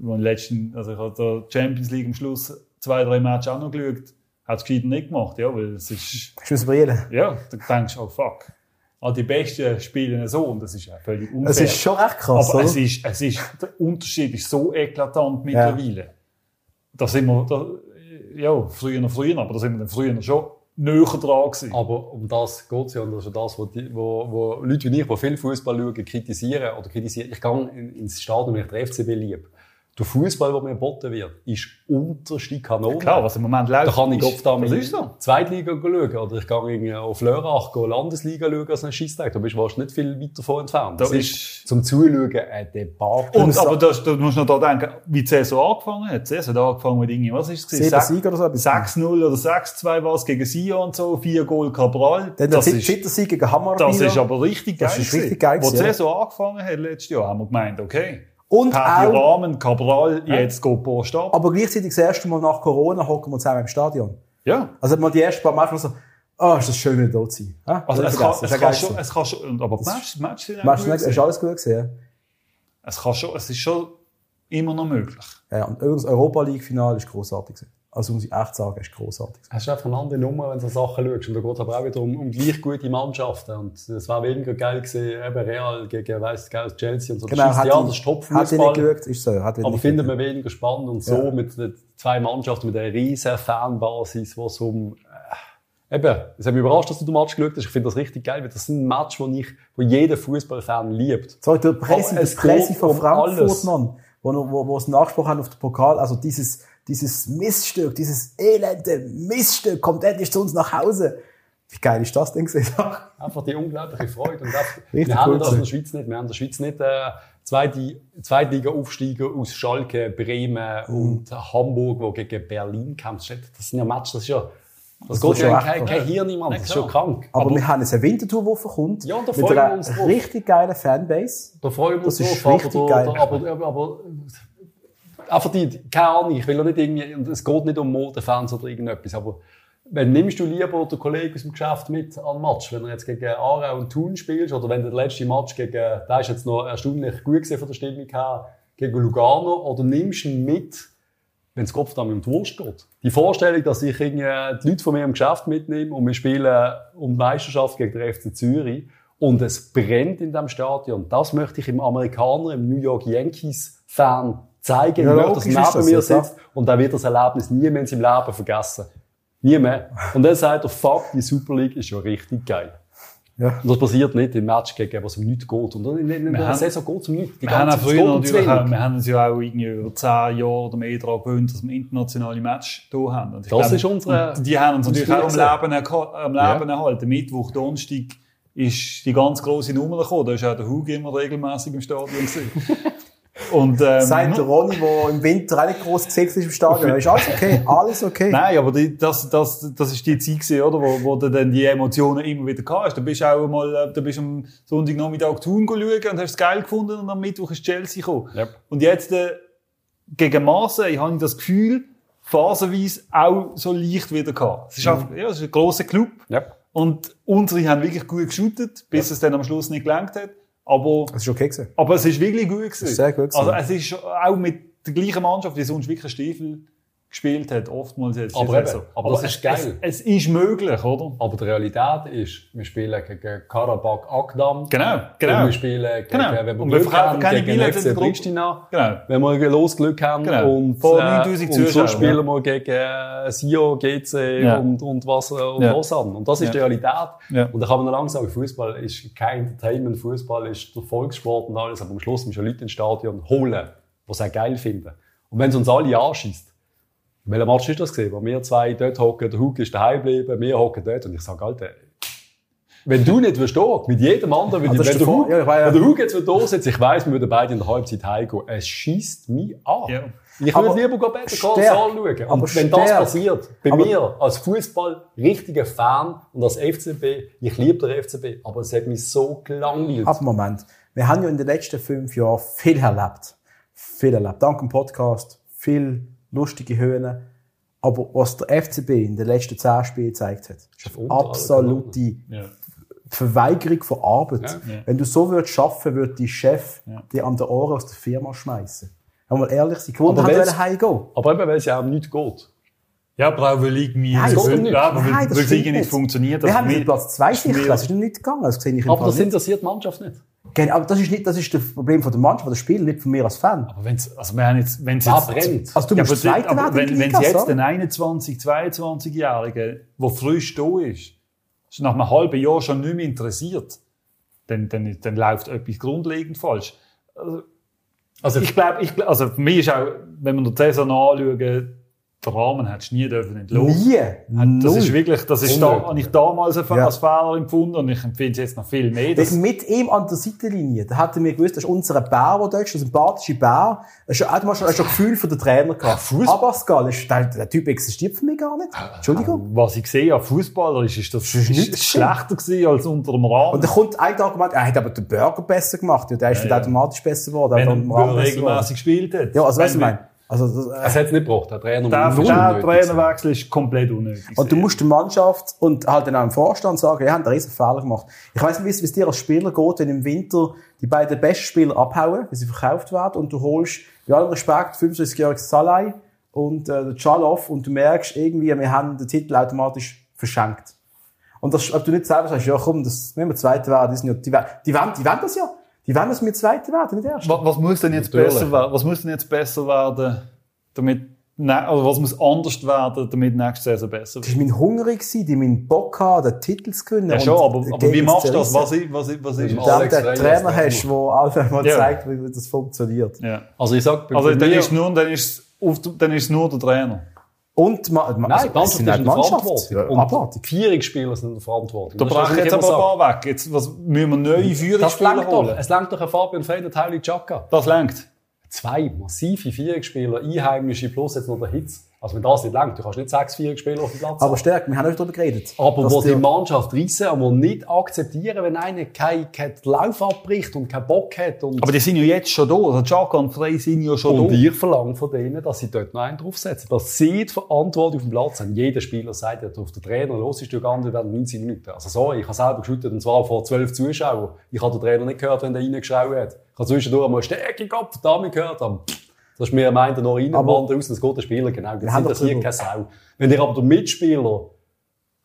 Im letzten, also ich habe der Champions League am Schluss zwei, drei Matches auch noch geschaut. Hat es gescheiter nicht gemacht, ja, weil es ist, muss brillen. ja, da denkst du, oh fuck. All die Besten spielen so und das ist ja völlig unfair. Es ist schon recht krass, Aber oder? es ist, es ist, der Unterschied ist so eklatant mittlerweile. Da sind wir, da, ja, früher noch früher, aber da sind wir dann früher schon näher dran gewesen. Aber um das geht es ja, und das ist ja das, wo, die, wo, wo Leute wie ich, die viel Fußball schauen, kritisieren oder kritisieren. Ich gehe in- ins Stadion, wenn ich den FCB liebe. Der Fußball, der mir geboten wird, ist unterste Kanone. Klar, was im Moment läuft. Da kann ich oft da das mit. Zweitliga schauen oder ich gehe auf Lörrach gehen, Landesliga schauen als ein Scheisstag. Da bist du wahrscheinlich nicht viel weiter davon entfernt. Da Das ist zum Zuschauen ein Debakel. Und, aber das, da musst du noch da denken, wie die Saison angefangen hat. Die Saison hat angefangen mit irgendwie, was ist es? gewesen? Sieben Sech- Siege oder so etwas. 6-0 oder 6-2 war es gegen Sion und so, 4 Goal Cabral. Dann der das ist, Zittersieg gegen Hammer. das ist aber richtig geil. Das ist richtig geil Wo die ja. Saison angefangen hat letztes Jahr, haben wir gemeint, okay. Und Paddy auch, Rahmen, Cabral, jetzt geht Post ab. aber gleichzeitig das erste Mal nach Corona hocken wir zusammen im Stadion. Ja. Also hat man die ersten paar Mal so, ah, ist das schön, wieder dort zu sein. Ja? Also es kann, es ist ja kann geil schon, es kann schon, aber auch Meinst gut du nicht, ist alles gut gesehen? Es kann schon, es ist schon immer noch möglich. Ja, und übrigens, Europa League-Finale ist grossartig gewesen. Also muss ich echt sagen, ist gewesen. Hast du einfach eine andere Nummer, wenn du so Sachen schaust. Und da geht es aber auch wieder um, um gleich gute Mannschaften. Und es war weniger geil gewesen, eben Real gegen, weiss geil, Chelsea und so. Genau, das hat ja, das ist Hat ihn nicht geschaut, ist so. Hat Aber findet man weniger spannend. Und so Ja. mit den zwei Mannschaften, mit einer riesen Fanbasis, wo es um, äh, eben, es hat mich überrascht, dass du den Match geschaut hast. Ich finde das richtig geil, weil das sind Match, wo ich, wo jeder Fußballfan liebt. Sorry, der Presse, es Presse von um Frankfurt, alles. Mann, wo, wo, wo es einen Nachspruch haben auf den Pokal, also dieses, dieses Miststück, dieses elende Miststück kommt endlich zu uns nach Hause. Wie geil ist das denn gewesen? Einfach die unglaubliche Freude. Und Richtig wir haben das in der. Schweiz nicht. Wir haben in der Schweiz nicht äh, Zweitliga-Aufsteiger aus Schalke, Bremen Mhm. und Hamburg, die gegen Berlin kämpfen. Das sind ja Matches, das ist ja, das, Das geht ist ja kein, Hirn niemand. Das ist schon krank. Aber, wir haben jetzt eine Wintertour, die kommt. Ja, da mit freuen wir einer uns drauf. richtig geilen Fanbase. Da freuen wir uns Das ist drauf. richtig aber, geil. da- aber, aber, aber, einfach die, keine Ahnung, ich will ja nicht irgendwie, und es geht nicht um Modefans oder irgendetwas, aber wenn nimmst du lieber den Kollegen aus dem Geschäft mit an den Match, wenn er jetzt gegen Aarau und Thun spielst, oder wenn der letzte Match gegen, der ist jetzt noch erstaunlich gut gewesen von der Stimmung her, gegen Lugano, oder nimmst du ihn mit, wenn es Kopf um die Wurst geht. Die Vorstellung, dass ich irgendwie die Leute von mir im Geschäft mitnehme und wir spielen um die Meisterschaft gegen den FC Zürich und es brennt in dem Stadion, das möchte ich im Amerikaner, im New York Yankees Fan zeigen. Ja, ich möchte, dass er neben das mir sitzt und er wird das Erlebnis nie mehr in seinem Leben vergessen. Nie mehr. Und dann sagt er, fuck, die Super League ist ja richtig geil. Ja. Und das passiert nicht im Match gegen was um nichts geht. Und in, in, der haben- Saison geht es um nichts. Die Wir haben früher natürlich, auch, wir haben uns ja auch irgendwie über zehn Jahre oder mehr daran gewöhnt, dass wir internationale Match hier haben. Das ist unsere- und Die haben uns natürlich auch am Leben, am Leben erhalten. Mittwoch, Donnerstag ist die ganz grosse Nummer gekommen. Da ist auch der Hug immer regelmäßig im Stadion. Und, ähm, Sagt der Ronny, der im Winter auch nicht gross gesetzt ist im Stadion. Ist alles okay, alles okay. Nein, aber die, das, das, das ist die Zeit gewesen, oder? Wo, wo du dann die Emotionen immer wieder hast. Du bist auch mal, äh, du bist am Sonntagnachmittag Thun schauen und hast es geil gefunden und am Mittwoch ist Chelsea gekommen. Yep. Und jetzt, äh, gegen habe ich das Gefühl, phasenweise auch so leicht wieder gehabt. Es ist einfach, ja, es ist ein grosser Club. Ja. Und unsere haben wirklich gut geshootet, bis es dann am Schluss nicht gelangt hat. Aber, Das ist okay gewesen. aber es ist wirklich gut gewesen. ist sehr gut gewesen. Also es ist auch mit der gleichen Mannschaft, die sonst wirklich Stiefel gespielt hat, oftmals jetzt. Aber eben, so. aber das ist geil. Es, es ist möglich, oder? Aber die Realität ist, wir spielen gegen Karabakh Akdam. Genau, Und genau. wir spielen gegen, Genau. wenn wir Und wir verkaufen keine Billette in. Pristina. Genau. Wenn wir los Glück haben Genau. und, Vor äh, 9000 und so spielen wir gegen äh, Sio, GC Ja. und, und was, äh, und Ja. Lausanne. Und das ist Ja. die Realität. Ja. Und da kann man noch langsam sagen, Fußball ist kein Entertainment, Fußball ist der Volkssport und alles, aber am Schluss müssen Leute ins Stadion holen, die es auch geil finden. Und wenn es uns alle anschießt, welcher Match ist das gesehen? Wo wir zwei dort hocken, der Hug ist daheim geblieben, wir hocken dort und ich sage, Alter, wenn du nicht wirst mit jedem anderen, Ah, wenn, das wenn, der Hug. Ja, war ja- wenn der Hug jetzt da sitzt, ich weiss, wir würden beide in der Halbzeit heimgehen. Es schießt mich an. Ja. Ich würde lieber Better Call. Saul schauen. Und Aber wenn das stark. passiert, bei Aber- mir als Fußball richtiger Fan und als FCB, ich liebe den FCB, aber es hat mich so gelangweilt. Aber Moment. Wir haben ja in den letzten fünf Jahren viel erlebt. Viel erlebt. Dank dem Podcast. Viel lustige Höhen. Aber was der FCB in den letzten zehn Spielen gezeigt hat, ist eine absolute Ja. Verweigerung von Arbeit. Ja. Ja. Wenn du so würdest schaffen, würde die Chef Ja. dir an der Ohren aus der Firma schmeißen. Wenn wir ehrlich sind, Aber haben heimgehen. Aber eben, weil es ja um nichts geht. Ja, aber auch weil irgendwie, Nein, das nicht. ja, aber weil, Nein, das weil nicht nicht. funktioniert. Wir Also haben mir- den Platz zwei ist mir- sicher. Das ist nicht gegangen. Das sehe ich im Aber Fall das nicht. interessiert die Mannschaft nicht. Genau, aber das ist nicht, das ist das Problem von der Mannschaft, von der Spieler, nicht von mir als Fan. Aber wenn's, also wir haben jetzt, wenn's jetzt, brennt. Also du ja, musst aber, Zweiter aber wenn, der wenn Liga, jetzt ein 21, 22-Jähriger, der frisch da ist, ist nach einem halben Jahr schon nicht mehr interessiert, dann, dann, dann läuft etwas grundlegend falsch. Also, Ich glaube, ich, also für mich ist auch, wenn wir die Saison anschauen, den Rahmen hättest du nie dürfen entlohnen. Nie. Das Null. ist wirklich, das ist da, habe ich damals als Ja. Fehler empfunden und ich empfinde es jetzt noch viel mehr. Das Das, mit ihm an der Seitenlinie, da hätten wir gewusst, das ist unser Bär, der da ist, der sympathische Bär. Er automatisch schon, schon Gefühl für den Trainer gehabt. Fuß- Abascal, ist, der, der Typ existiert für mich gar nicht. Entschuldigung. was ich sehe an Fußballer ist, ist das, ist ist schlechter gewesen als unter dem Rahmen. Und dann kommt ein Argument, er hat aber den Burger besser gemacht. Ja, der ist Ja, ja, automatisch besser geworden. wenn er hat regelmäßig gespielt hat. Ja, also weißt du, ich meine? Also, das, äh, Es hat es nicht gebraucht, der Trainer Der, der. Trainerwechsel ist komplett unnötig. Und du musst der Mannschaft und halt dann auch im Vorstand sagen, ihr habt einen riesen Fehler gemacht. Ich weiss nicht, wie es dir als Spieler geht, wenn im Winter die beiden besten Spieler abhauen, wenn sie verkauft werden und du holst, bei allem Respekt, 35-jährigen Salai und äh, den Chalov und du merkst irgendwie, wir haben den Titel automatisch verschenkt. Und das, ob du nicht selber sagst, ja komm, das, wenn wir Zweiter werden, die, sind ja, die, die, die, wollen, die wollen das ja. Die wollen, dass wir Zweiter werden, nicht Erster. Was, was muss denn jetzt Natürlich. besser werden? Was muss denn jetzt besser werden, damit, ne, oder was muss anders werden, damit nächste Saison besser Das wird? war mein Hunger, gewesen, die meinen Bock haben, den Titel zu gewinnen. Ja, schon, aber, aber wie machst du das? Was, ist- was, ist- was ist? Alex der Reyes, Trainer hast, der einfach mal Ja. zeigt, wie das funktioniert. Ja. Also ich sag, bei Also dann mir- ist nur, dann ist, auf, dann ist nur der Trainer. Und ma, ma, Nein, also, sind die Mannschaft. Verantwortung. Ja, Und die Vierungsspieler sind in der Verantwortung. Da ist jetzt aber ein paar weg. Jetzt, was, müssen wir neue Das Führungsspieler langt doch. holen? Es langt doch ein Fabian Feiner, Tauli Chaka. Das lenkt. Zwei massive Vierungsspieler, einheimische plus jetzt noch der Hitz. Also wenn das nicht langt, du kannst nicht sechs Vierungsspieler auf dem Platz Aber stark, wir haben auch darüber geredet. Aber wo die Mannschaft reissen, aber nicht akzeptieren, wenn einer keinen keinen Lauf abbricht und keinen Bock hat. Und, Aber die sind ja jetzt schon da. Der Chaka und Frey sind ja schon und da. ich verlange von denen, dass sie dort noch einen draufsetzen. Dass sie die Verantwortung auf dem Platz haben. Jeder Spieler sagt, ja, auf den Trainer los ist, du andere werden 90 Minuten. Also sorry, ich habe selber geschüttet, und zwar vor 12 Zuschauern. Ich habe den Trainer nicht gehört, wenn der reingeschrien hat. Ich habe zwischendurch einmal Stärke gehabt, verdammt gehört. Aber das ist mir am einen noch rein, am anderen raus. Das geht der Spieler genau. Das interessiert keine Sau. Wenn dir aber der Mitspieler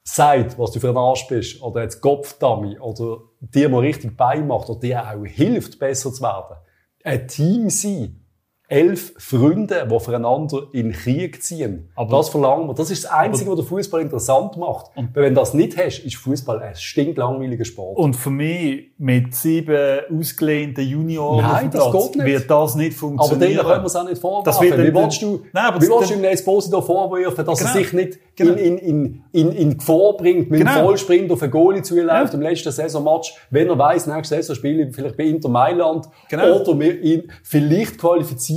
sagt, was du für ein Arsch bist, oder jetzt Kopfdummy, oder dir mal richtig beimacht, oder dir auch hilft, besser zu werden. Ein Team sein. Elf Freunde, die füreinander in Krieg ziehen. Aber- das verlangen wir. Das ist das Einzige, was den Fußball interessant macht. Und wenn du das nicht hast, ist Fußball ein stinklangweiliger Sport. Und für mich, mit sieben ausgelehnten Junioren Nein, das Platz, geht nicht. wird das nicht aber funktionieren. denen können wir es auch nicht vorwerfen. Das wird wie willst du, Nein, aber wie willst du ihm Esposito vorwerfen, dass Genau. er sich nicht Genau. in, in, in, in, in Gefahr bringt, mit Genau. dem Vollsprint auf einen Goalie zuläuft Ja. im letzten Saisonmatch, wenn er weiss, nächste Saison spiele ich vielleicht bei Inter Mailand. Genau. Oder wir ihn, vielleicht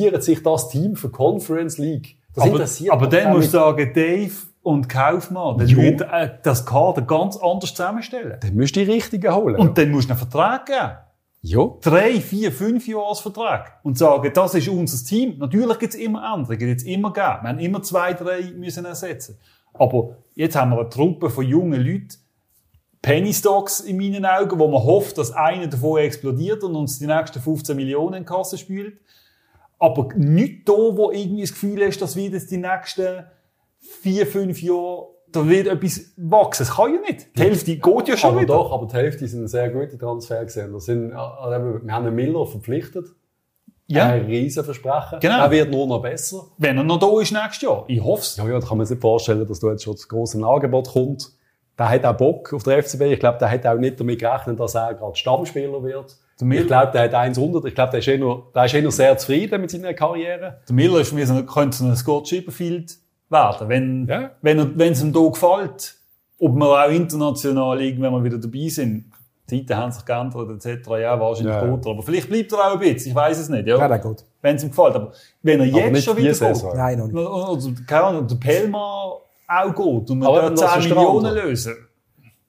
qualifiziert sich das Team für Conference League. Das aber, interessiert aber dann musst du sagen, Dave und Kaufmann, dann Jo. ihr, äh, das Kader ganz anders zusammenstellen. Dann musst du die Richtigen holen. Und dann musst du einen Vertrag geben. ja. Drei, vier, fünf Jahresvertrag. Und sagen, das ist unser Team. Natürlich gibt es immer Änderungen, gibt es immer geben. Wir haben immer zwei, drei müssen ersetzen. Aber jetzt haben wir eine Truppe von jungen Leuten, Penny Stocks in meinen Augen, wo man hofft, dass einer davon explodiert und uns die nächsten 15 Millionen in Kasse spült. Aber nicht da, wo irgendwie das Gefühl hast, dass wir jetzt die nächsten vier, fünf Jahre, da wird etwas wachsen. Das kann ja nicht. Die Hälfte geht ja schon aber wieder. doch, aber die Hälfte sind sehr gute Transfer gesehen. Das sind, äh, wir haben einen Miller verpflichtet. Ja. Ein Riesenversprechen. Genau. Er wird nur noch besser. Wenn er noch da ist nächstes Jahr. Ich hoffe es. Ja, ja, da kann man sich vorstellen, dass da jetzt schon das große Angebot kommt. Der hat auch Bock auf der FCB. Ich glaube, der hat auch nicht damit gerechnet, dass er gerade Stammspieler wird. Miller- Ich glaube, der hat 100. Ich glaube, der ist eh nur, der ist eh nur sehr zufrieden mit seiner Karriere. Der Miller ist mich so, könnte so ein Scott Chipperfield werden. Wenn, Ja. wenn, er, wenn es ihm da gefällt, ob wir auch international irgendwann mal wieder dabei sind. Die Zeiten haben sich geändert, etc. Ja, wahrscheinlich Ja. er. Aber vielleicht bleibt er auch ein bisschen. Ich weiß es nicht. Ja. Ja, geht. Wenn es ihm gefällt. Aber wenn er Aber jetzt schon wieder geht. Nein, noch nicht. Oder, Ahnung, der Pelma auch geht. Und wir Aber da das 10 ist der Millionen lösen.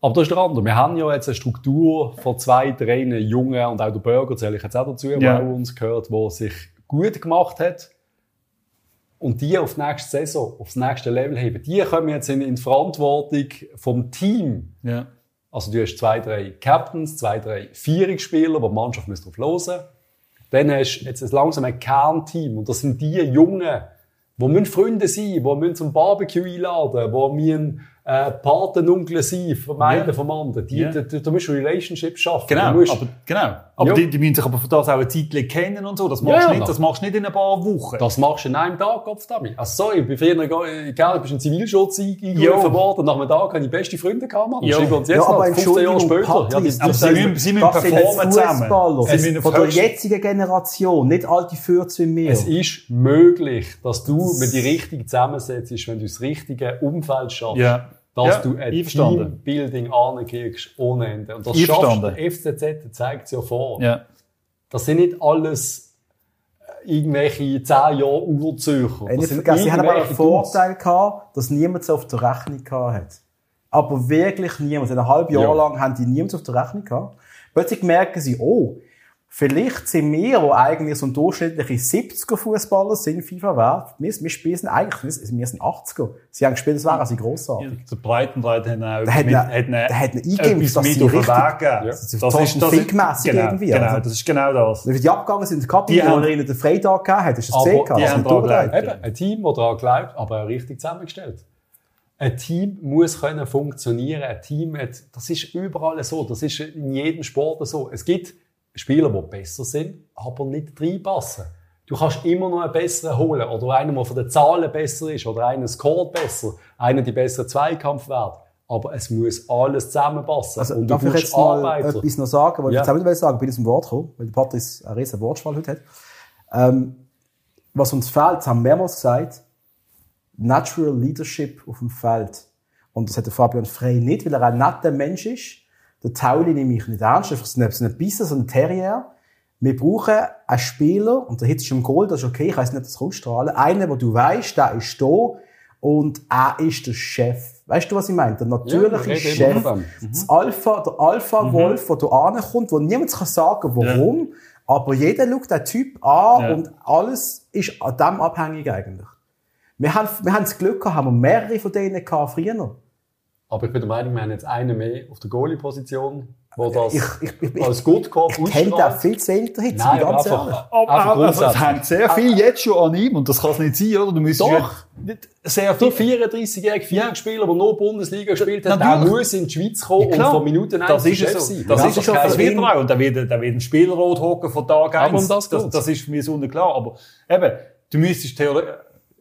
Aber das ist der andere. Wir haben ja jetzt eine Struktur von zwei, drei Jungen und auch der Burger zähle ich jetzt auch dazu, Ja. auch uns gehört, der sich gut gemacht hat. Und die auf die nächste Saison, aufs nächste Level heben, die kommen jetzt in, in die Verantwortung vom Team. Ja. Also du hast zwei, drei Captains, zwei, drei Vierungsspieler, wo die Mannschaft muss drauf hören Dann hast du jetzt langsam ein Kernteam. Und das sind die Jungen, die müssen Freunde sein, die müssen zum Barbecue einladen, die müssen äh, Patenonkel sein, vom einen, Ja. vom anderen. Die, Ja. da, da musst du Relationships schaffen. Genau. Du musst, Aber, genau. Aber Aber Ja. die, die müssen sich aber für das auch eine Zeit lang kennen und so. Das machst Ja, du ja. nicht, das machst du nicht in ein paar Wochen. Das machst du in einem Tag, Kopfdami. Also sorry, bei früher, äh, gell, du bist in Zivilschutz eingerufen worden, nach einem Tag habe ich beste Freunde gehabt, Mann. Schreiben wir uns jetzt Ja, aber noch, 15 Jahre später. Ja, Patrick, das, aber das, sie müssen, sie müssen performen zusammen. Sie müssen Von der jetzigen Generation, nicht alte Fürze wie mir. es ist möglich, dass du mit die richtig zusammensetzt, wenn du das richtige Umfeld schaffst. Ja. Dass Ja, du ein. Teambuilding ankriegst ohne Ende. Und das schaffst du. Der FCZ zeigt es ja vor. Ja. Das sind nicht alles äh, irgendwelche 10 Jahre vergessen, sie haben aber einen. Vorteil gehabt, dass niemand es auf der Rechnung gehabt hat. Aber wirklich niemand. Ein halbes Jahr Ja. lang haben die niemand auf der Rechnung gehabt. Plötzlich merken sie, oh, vielleicht sind wir, die eigentlich so ein durchschnittliche 70er-Fußballer sind, FIFA wert. Wir, wir spielen eigentlich, wir sind 80er. Sie haben gespielt, das wären sie grossartig. Der Breitenreiter hat auch Der hat mit, eine- hat eine, hat eine etwas eingeimpft, dass mit sie auf den richtig- Weg gegeben. Ja. Das ist, das ist, Fink-mässig genau, irgendwie, Genau, also. das ist genau das. Wenn die abgegangen sind Die wo haben- er ihnen den Freitag gegeben hat, du das gesehen? die gehabt? haben sind geglaubt. Eben, ein Team, das daran glaubt, aber auch richtig zusammengestellt. Ein Team muss können funktionieren. Ein Team, hat, das ist überall so. Das ist in jedem Sport so. Es gibt Spieler, die besser sind, aber nicht reinpassen. Du kannst immer noch einen besseren holen. Oder einen, der von den Zahlen besser ist. Oder einen scoret besser. Einen, die besseren Zweikampfwert. Aber es muss alles zusammenpassen. Also, Und du darf ich jetzt mal Arbeiter. etwas noch sagen, was ich Ja. jetzt auch nicht sagen bin ich zum Wort gekommen, weil der Patrice einen riesen Wortschwall heute hat. Ähm, was uns fehlt, das haben wir mehrmals gesagt, Natural Leadership auf dem Feld. Und das hat der Fabian Frey nicht, weil er ein netter Mensch ist. Der Tauli nehme ich nicht ernst, einfach so ein, so ein Bisser, so ein Terrier. Wir brauchen einen Spieler, und der Hitz ist im Goal, das ist okay, ich weiss nicht, das ausstrahlen. Einen, wo du weißt, der ist da, und er ist der Chef. Weißt du, was ich meine? Der Ja, natürliche immer Chef. dem. Das Alpha, der Alpha-Wolf, der da ankommt, wo niemand kann sagen, warum, aber jeder schaut den Typ an Ja. und alles ist an dem abhängig eigentlich. Wir haben, wir haben das Glück gehabt, haben wir mehrere von denen gehabt früher. Aber ich bin der Meinung, wir haben jetzt einen mehr auf der Goalie-Position, wo das Ich, ich, ich, ich, als Good Cop ich kenne den viel zu hinterhitz, Nein, bin aber ganz einfach. Aber, einfach aber also, es hängt sehr viel jetzt schon an ihm und das kann es nicht sein, oder? Du müsstest Doch. ja nicht sehr viel. 34-jährige Vierspieler, der nur Bundesliga gespielt hat, der muss in die Schweiz kommen und Klar, von Minuten das eins ist Chef es so. sein. Das Ja, ist das es ist das auch wird für er auch. Und da wird, da wird ein Spielrot hocken von Tag Aber eins. um das das, das ist mir so klar. Aber eben, du müsstest theoretisch,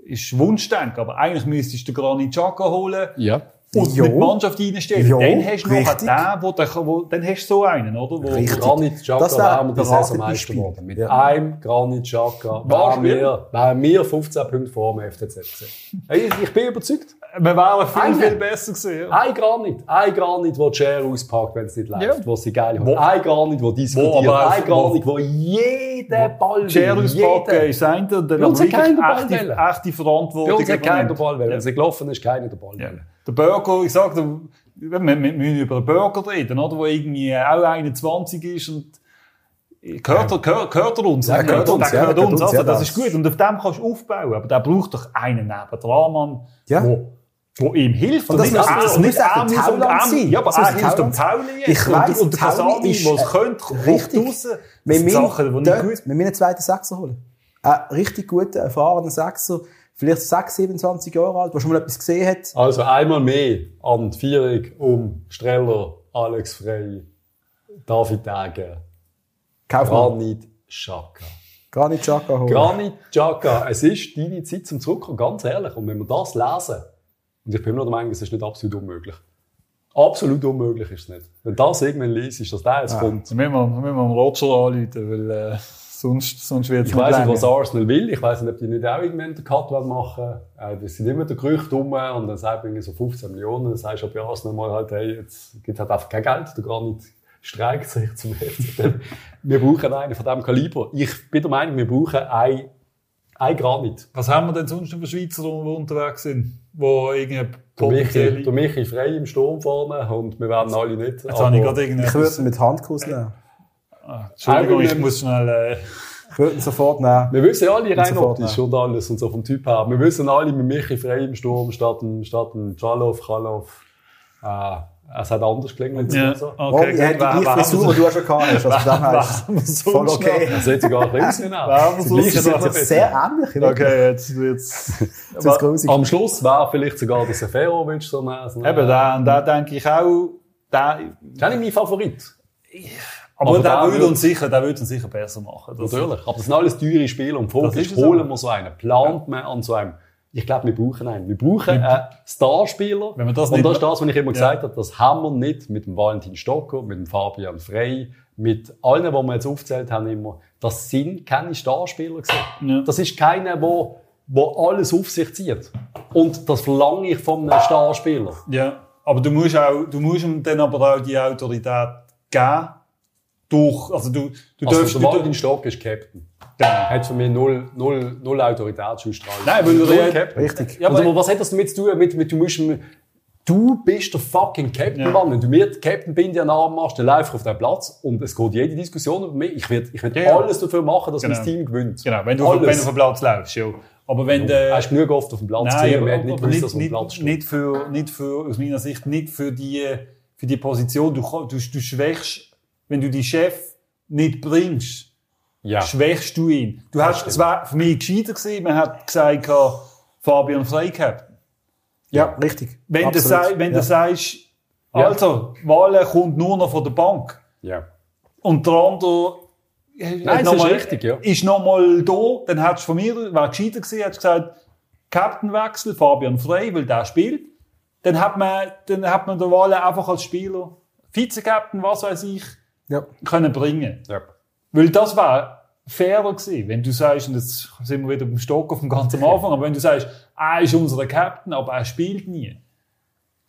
ist Wunschdenken, aber eigentlich müsstest du Granit Xhaka holen Ja. Und Jo. mit Mannschaft reinstellen. Jo, dann hast du noch richtig. den, wo, der, wo, dann hast du so einen, oder? Wo, Richtig. Granit Xhaka Das wär wären wir die Saison. Meister geworden. Mit Ja. einem Granit Xhaka wären wir, wären wir 15 Punkte vor dem FCZ. Hey, Ich, ich bin überzeugt. Wir wären viel, Einer. viel besser gewesen. Ja. Ein Granit, ein Granit, der die Share auspackt, wenn es nicht läuft, Ja. wo sie geil Wo- hat. Ein Granit, der diskutiert. aber auch- ein Granit, der jeden Ball will. Share auspacken ist ein, und dann wirklich echte, echte Bei Verantwortung. uns hat keiner den. Ball wollen. Ja. Wenn sie gelaufen ist, keiner den Ball Ja. wollen. Der Burger, ich sag dir, wir, wir müssen über den Burger reden, oder? Der irgendwie auch 21 ist und gehört, er, gehört, gehört er uns? Ja, gehört Der uns, ja, gehört uns. Also, ja, das ist gut. Und auf dem kannst du aufbauen. Aber der braucht doch einen neben dran, Mann, Ja. wo, wo ihm hilft. Und das er- das und muss nicht auch er der muss- und. Ja, aber Das er hilft dem. Tauli jetzt. Ich Und- weiss, Und der Kasami, ist, der es äh, könnte, kommt richtig. raus. Das Wir müssen, Sachen, die nicht gut wir müssen einen zweiten Sechser holen. Einen richtig guten, erfahrenen Sechser, vielleicht 6, 27 Jahre alt, der schon mal etwas gesehen hat. Also einmal mehr an die Vierung um Streller, Alex Frey, David Degen. Granit Xhaka. Gar nicht Chaka holen. Granit Xhaka, es ist deine Zeit zum Zurückkommen, ganz ehrlich. Und wenn wir das lesen, und ich bin immer noch der Meinung, es ist nicht absolut unmöglich. Absolut unmöglich ist es nicht. Wenn das irgendwann liest, ist, dass der jetzt kommt. Dann müssen wir, müssen wir am Roger anrufen, weil äh, sonst, sonst wird es Ich weiss nicht, was Arsenal will. Ich weiss nicht, ob die nicht auch irgendwann den Cut machen äh, Das sind immer die Gerüchte rum und dann sagt man so 15 Millionen. Dann sagst du bei Arsenal mal halt, hey, jetzt gibt halt einfach kein Geld. Der Granit streikt sich zum FCZ. wir brauchen einen von diesem Kaliber. Ich bin der Meinung, wir brauchen ein, ein Granit. Was haben wir denn sonst noch für Schweizer, die unterwegs sind? Wo Michi, potenziell... der Michi frei im Sturm vorne und wir werden alle nicht. Jetzt habe ich gerade Ich würde irgendetwas... ihn mit Handkuss nehmen. Ah, Entschuldigung, ich muss schnell... Äh, Ich würde ihn sofort nehmen. wir wissen ja alle rein optisch und alles und so vom Typ her. Wir wissen alle mit Michi frei im Sturm statt dem, statt dem Chalov, Kalov. Äh, es hat anders gelingen. ja, So. Oh, okay, ich hätte die gleiche Frisur, die du schon gehabt hast. Also her ist voll okay. Das sieht sogar sagen? sie Das ist besser. sehr ähnlich. Okay, jetzt wird's... Grusig. Am Schluss wäre vielleicht sogar der Seferovic so ein, Eben, da, da denke ich auch... Da, Das ist mein Favorit. Aber, Aber der der würde uns sicher, der würde uns sicher besser machen. Das- Natürlich. Aber das sind alles teure Spiele. Und die Frage ist, holen wir so einen? Plant man an so einem? Ich glaube, wir brauchen einen. Wir brauchen einen Starspieler. Wenn wir das und das ist das, was ich immer Ja. gesagt habe. Das haben wir nicht mit dem Valentin Stocker, mit dem Fabian Frey, mit allen, die wir jetzt aufgezählt haben, immer. Das sind keine Starspieler. Ja. Das ist keiner, wo, wo alles auf sich zieht. Und das verlange ich von einem Starspieler. Ja, aber du musst auch, du musst ihm dann aber auch die Autorität geben. Durch, also du, du Also darfst, der du, Valentin Stocker ist Captain. Genau. Hat für mich null, null, null Autoritätsausstrahlung. Nein, weil null er- Captain. Richtig. Ja, also, aber- was hat das damit zu tun? Mit, mit, du, musst, du bist der fucking Captain, Ja. Mann. Wenn du mir die Captain-Binde an den Arm machst, dann ich auf den Platz und es geht jede Diskussion über mich. Ich werde ich werd Ja, ja. alles dafür machen, dass Genau. mein Team gewinnt. Genau, wenn du, auf- alles. wenn du auf den Platz läufst, ja. Aber wenn Du du, hast genug oft auf dem Platz Nein, gesehen, aber, hätten nicht aber gewusst, nicht, Platz steht. nicht für, nicht für, aus meiner Sicht, nicht für die, für die Position. Du, du, du schwächst, wenn du die Chef nicht bringst, Ja. schwächst du ihn. Du hast, es war für mich gescheiter gewesen, man hat gesagt, äh, Fabian Frey Captain. Ja, richtig. Wenn, du, Absolut. sei, wenn ja. du sagst, Ja. Alter, Walle kommt nur noch von der Bank. ja. Und der andere Nein, das ist richtig, ja. ist noch mal da, dann hättest du von mir, wäre gescheiter gewesen, hättest gesagt, Captainwechsel, Fabian Frey, weil der spielt. Dann hat man, dann hat man der Walle einfach als Spieler, Vize-Captain, was weiß ich, Ja. können bringen. ja. Weil das war fairer gewesen. Wenn du sagst, und jetzt sind wir wieder beim Stock auf dem ganzen Anfang, aber wenn du sagst, er ist unser Captain, aber er spielt nie.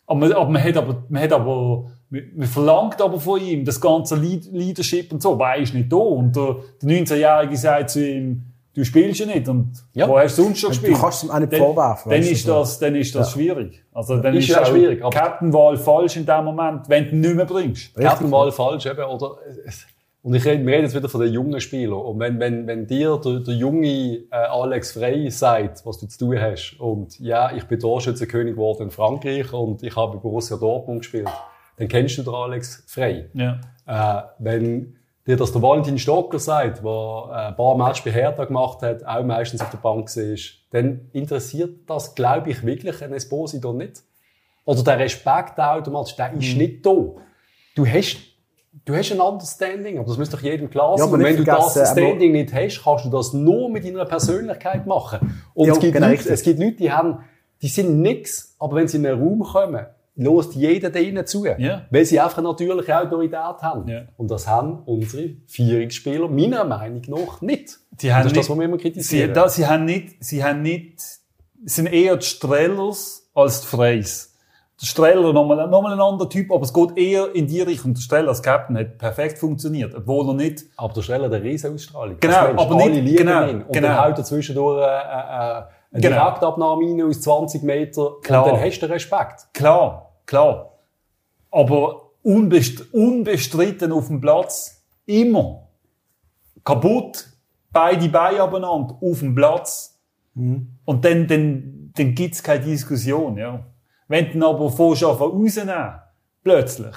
Aber man, aber man hat aber, man hat aber, man verlangt aber von ihm das ganze Lead- Leadership und so, aber er ist nicht da. Und der, der 19-Jährige sagt zu ihm, du spielst ja nicht. Und Ja. wo hast du sonst schon Du gespielt? kannst es ihm auch nicht dann, vorwerfen, Dann du, ist das, dann ist das schwierig. Also dann Ist ist, ja auch schwierig, Captain-Wahl falsch in dem Moment, wenn du ihn nicht mehr bringst. Mal falsch eben, oder? Und ich rede, wir reden jetzt wieder von den jungen Spielern. Und wenn, wenn, wenn dir der, der junge äh, Alex Frey sagt, was du zu tun hast, und ja, ich bin Torschützenkönig geworden in Frankreich und ich habe bei Borussia Dortmund gespielt, dann kennst du den Alex Frey. Ja. Äh, wenn dir das der Valentin Stocker sagt, der äh, ein paar Matches bei Hertha gemacht hat, auch meistens auf der Bank war, dann interessiert das, glaube ich, wirklich einen Esposito nicht. Oder der Respekt automatisch, der Mhm. ist nicht da. Du hast, du hast ein Understanding, aber das muss doch jedem klar Ja, sein. aber Und wenn du das Standing nicht hast, kannst du das nur mit deiner Persönlichkeit machen. Und Ja, es, gibt genau, Leute, es gibt Leute, die haben, die sind nix, aber wenn sie in einen Raum kommen, lost jeder denen zu. Ja. Weil sie einfach eine natürliche Autorität haben. Ja. Und das haben unsere Führungsspieler meiner Meinung nach nicht. Die Und haben das ist das, was wir immer Sie, kritisieren. da, sie haben nicht, sie haben nicht, sind eher die Strellers als die Freys. Der Streller nochmal, nochmal ein anderer Typ, aber es geht eher in die Richtung. Der Streller als Captain hat perfekt funktioniert, obwohl er nicht, aber der Streller hat eine riesen Ausstrahlung. Genau, Mensch, aber alle nicht- lieben genau, ihn. Und genau. dann haut er zwischendurch äh, äh, eine Genau. Direktabnahme rein aus 20 Meter. Klar. Und dann hast du Respekt. klar, klar. Aber unbest, unbestritten auf dem Platz, immer. Kaputt, beide Beine abeinander, auf dem Platz. Und dann, dann, dann gibt's keine Diskussion, ja. Wenn du ihn aber an rausnehmen, plötzlich,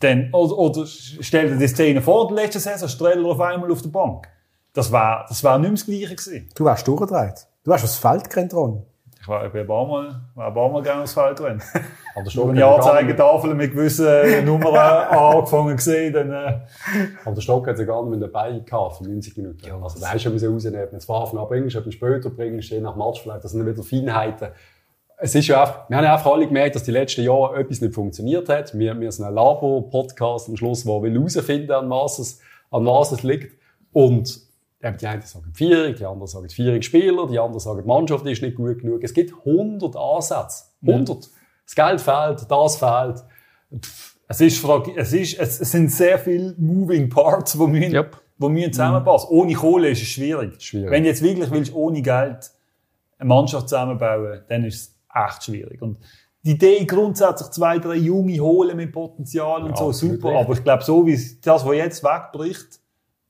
dann, oder, oder stell dir die Szene vor, der letzten Saison, Streller auf einmal auf der Bank. Das war, das war nicht mehr das Gleiche gewesen. Du wärst durchgedreht. Du wärst aufs Feld gerannt, Ron. Ich war, ich bin ein paar Mal, war ein paar Mal gerne aufs Feld rennen. Aber gar nicht- Anzeigetafeln mit gewissen Nummern angefangen gesehen, dann, äh, aber der Stocker hat ja gar nicht mit dabei gehabt für 90 Minuten. also da hast du ja müssen rausnehmen. Wenn du es von Anfang an bringst, ob du später bringst, je nach Match vielleicht. Das sind wieder Feinheiten. Es ist ja einfach, wir haben ja einfach alle gemerkt, dass die letzten Jahre etwas nicht funktioniert hat. Wir, wir sind ein Labor-Podcast am Schluss, der will herausfinden, an was es, an was es liegt. Und eben die einen sagen Vierig, die anderen sagen Vierig Spieler, die anderen sagen, die Mannschaft ist nicht gut genug. Es gibt 100 Ansätze. 100. Das Geld fehlt, das fehlt. es ist, es ist, es, es sind sehr viele moving parts, die müssen, Yep. die müssen zusammenpassen. Ohne Kohle ist es schwierig. Schwierig. Wenn du jetzt wirklich willst, ohne Geld eine Mannschaft zusammenbauen, dann ist es echt schwierig. Und die Idee grundsätzlich zwei, drei Junge holen mit Potenzial und Ja, so, super. Aber ich glaube, so wie das, was jetzt wegbricht,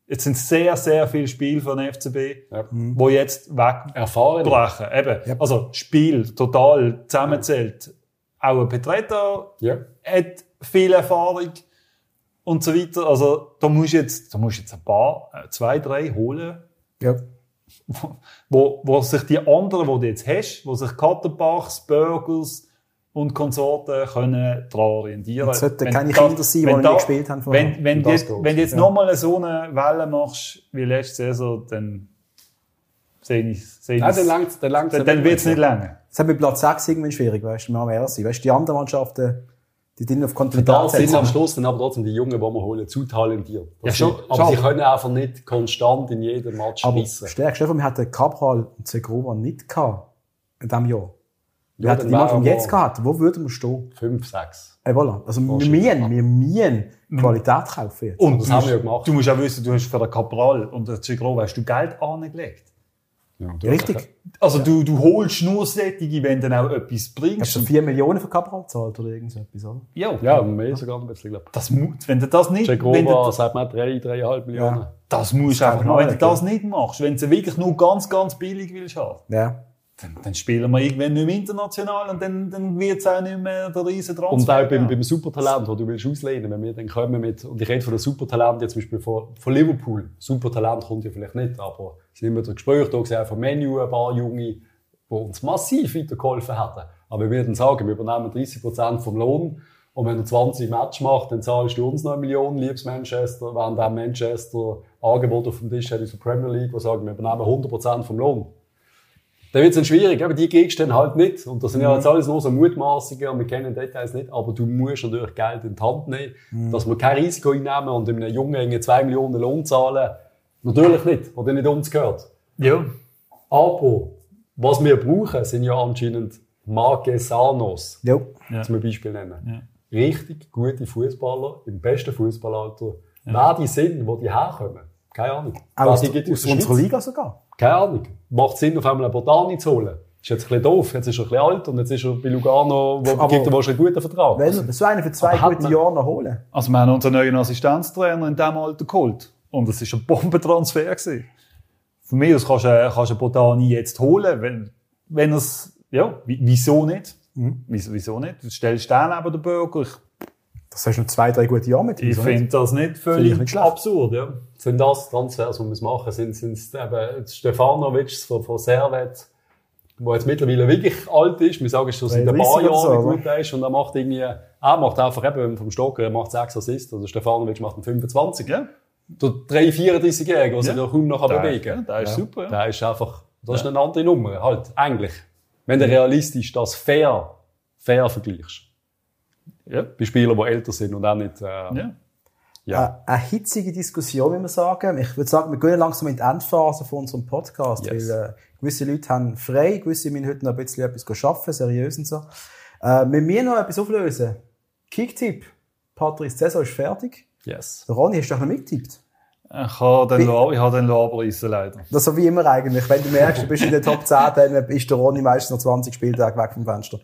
jetzt sind sehr, sehr viele Spiele von den FCB, Ja. wo jetzt wegbrechen. Eben. Also, Spiel total zusammenzählt. Auch ein Petretta Ja. hat viel Erfahrung und so weiter. Also, da musst du jetzt, da musst du jetzt ein paar, äh, zwei, drei holen, Ja. wo, wo sich die anderen, die du jetzt hast, wo sich Kattenbachs, Burgers und Konsorten können daran orientieren. Es sollten Wenn keine das- Kinder sein, die da- gespielt haben vorher. Wenn, wenn, jetzt, wenn du jetzt Ja. nochmal so eine Welle machst wie letzte Saison, dann sehe ich sehe Nein, dann langt's- dann langt's dann, nicht dann wird es nicht länger. Das hat mit Platz 6 irgendwie schwierig, weißt du, wir haben sein. Weißt du, die anderen Mannschaften, die drinnen auf Da Kontinental sind am. Schluss dann aber trotzdem die Jungen, die wir holen, zu talentiert. Ja, Das schon, sind- aber schon. sie können einfach nicht konstant in jedem Match Aber reissen. stärkst du, wir hatten Cabral und Segrova nicht gehabt in diesem Jahr. Wir Ja, hätten Mannschaft wären jetzt gehabt. Wo würden wir stehen? Fünf, sechs. Äh, voilà. Also wir müssen, wir müssen Qualität kaufen jetzt. Und Das haben wir ja gemacht. Du musst auch wissen, du hast für den Cabral und den Cigrova hast du Geld angelegt. Ja, Richtig. Also du, du holst nur sättige, wenn du auch etwas Hast bringst. du 4 Millionen für Cabral gezahlt oder irgend so etwas, oder? ja, Ja, mehr sogar ein bisschen, glaube das mu wenn du das nicht, ich. wenn du, Jacoba sagt man drei, dreieinhalb Millionen. Ja. das musst du einfach machen. Wenn du das nicht machst, wenn du wirklich nur ganz, ganz billig willst haben, Ja. Dann, dann spielen wir irgendwann nicht mehr international und dann, dann wird es auch nicht mehr der riesen Transfer. Und auch beim, beim Supertalent, das du willst auslehnen, wenn wir dann kommen mit, und ich rede von den Supertalent jetzt zum Beispiel von, von Liverpool. Supertalent kommt ja vielleicht nicht, aber es sind immer der Gespräch da gesehen von Menu, ein paar Junge, die uns massiv weitergeholfen hätten. Aber wir würden sagen, wir übernehmen 30% vom Lohn. Und wenn du 20 Match macht, dann zahlst du uns noch eine Million, liebes Manchester. Während dann Manchester Angebot auf dem Tisch hat aus der Premier League, die sagen, wir übernehmen 100% vom Lohn. Dann wird es dann schwierig, aber die kriegst du dann halt nicht. Und das sind ja jetzt alles nur so Mutmaßungen und wir kennen Details nicht, aber du musst natürlich Geld in die Hand nehmen, dass wir kein Risiko einnehmen und einem Jungen irgendwie 2 Millionen Lohn zahlen. Natürlich nicht, oder nicht uns gehört. ja. Aber was wir brauchen, sind ja anscheinend Marquesanos, Ja. Ja. zum Beispiel nennen. Ja. Richtig gute Fußballer im besten Fußballalter. Wer die sind, wo die herkommen, keine Ahnung. Auch aus, aus unserer? Liga sogar. Keine Ahnung. Macht Sinn, auf einmal einen Botani zu holen. Ist jetzt ein bisschen doof. Jetzt ist er ein bisschen alt und jetzt ist er bei Lugano, wo Aber- gibt er wahrscheinlich einen guten Vertrag. Wenn wir so einen für zwei gute man- Jahre noch holen. Also wir haben unseren neuen Assistenztrainer in diesem Alter geholt. Und es war ein Bombentransfer. Gewesen. Von mir aus kannst du, kannst du Botani jetzt holen, wenn, wenn es, ja, wie- wieso nicht? Wieso, wieso nicht? Du stellst den neben den Bürger. Ich, Das hast du noch zwei, drei gute Jahre mit ihm. ich finde das nicht völlig ich nicht absurd, ja. Sind das Transfers, die wir machen? Sind, es eben Stefanovic von, von Servet, der jetzt mittlerweile wirklich alt ist. Wir sagen, schon seit ein 30 paar oder so, Jahren oder? gut ist und er macht irgendwie, er macht einfach eben vom Stocker, er macht 6 Assists, oder Stefanovic macht einen 25. Ja, Der 3, 34-Jährige, der sich Ja. kaum noch der, bewegen ja, kann. der ist Ja. super. Ja. Der ist einfach, das ist eine andere Nummer, halt, eigentlich. Wenn du realistisch das fair, fair vergleichst. Ja. Bei Spielern, die älter sind und auch nicht, äh, Ja. ja. Äh, Eine hitzige Diskussion, wie man sagen. Ich würde sagen, wir gehen langsam in die Endphase von unserem Podcast, Yes. weil äh, gewisse Leute haben frei, gewisse müssen heute noch ein bisschen etwas arbeiten, seriös und so. Äh, wir müssen noch etwas auflösen. Kicktipp. Patrice, Saison ist fertig. Yes. Der Ronny, hast du doch noch mitgetippt? Ich habe den, La- ich habe den Laberreissen leider. Das ist so wie immer eigentlich. Wenn du merkst, du bist in den Top 10, dann ist der Ronny meistens noch 20 Spieltage weg vom Fenster.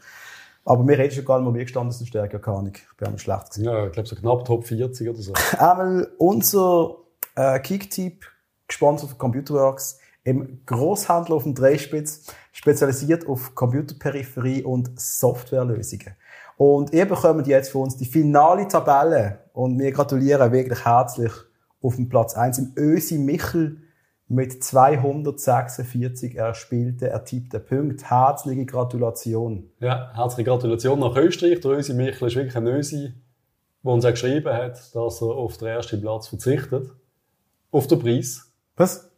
Aber wir reden schon gar nicht mehr, wie gestanden sind stärker, keine Ahnung. Ich bin einmal schlecht gewesen. Ja, ich glaube so knapp Top 40 oder so. Einmal unser äh, Kicktipp, gesponsert von Computerworks, im Großhandel auf dem Dreispitz, spezialisiert auf Computerperipherie und Softwarelösungen. Und ihr bekommt jetzt von uns die finale Tabelle und wir gratulieren wirklich herzlich auf dem Platz 1 im Ösi Michel mit 246 erspielten, ertippten Punkten. Herzliche Gratulation. Ja, herzliche Gratulation nach Österreich. Der Ösi Michel ist wirklich ein Ösi, der uns auch geschrieben hat, dass er auf den ersten Platz verzichtet. Auf den Preis. Was?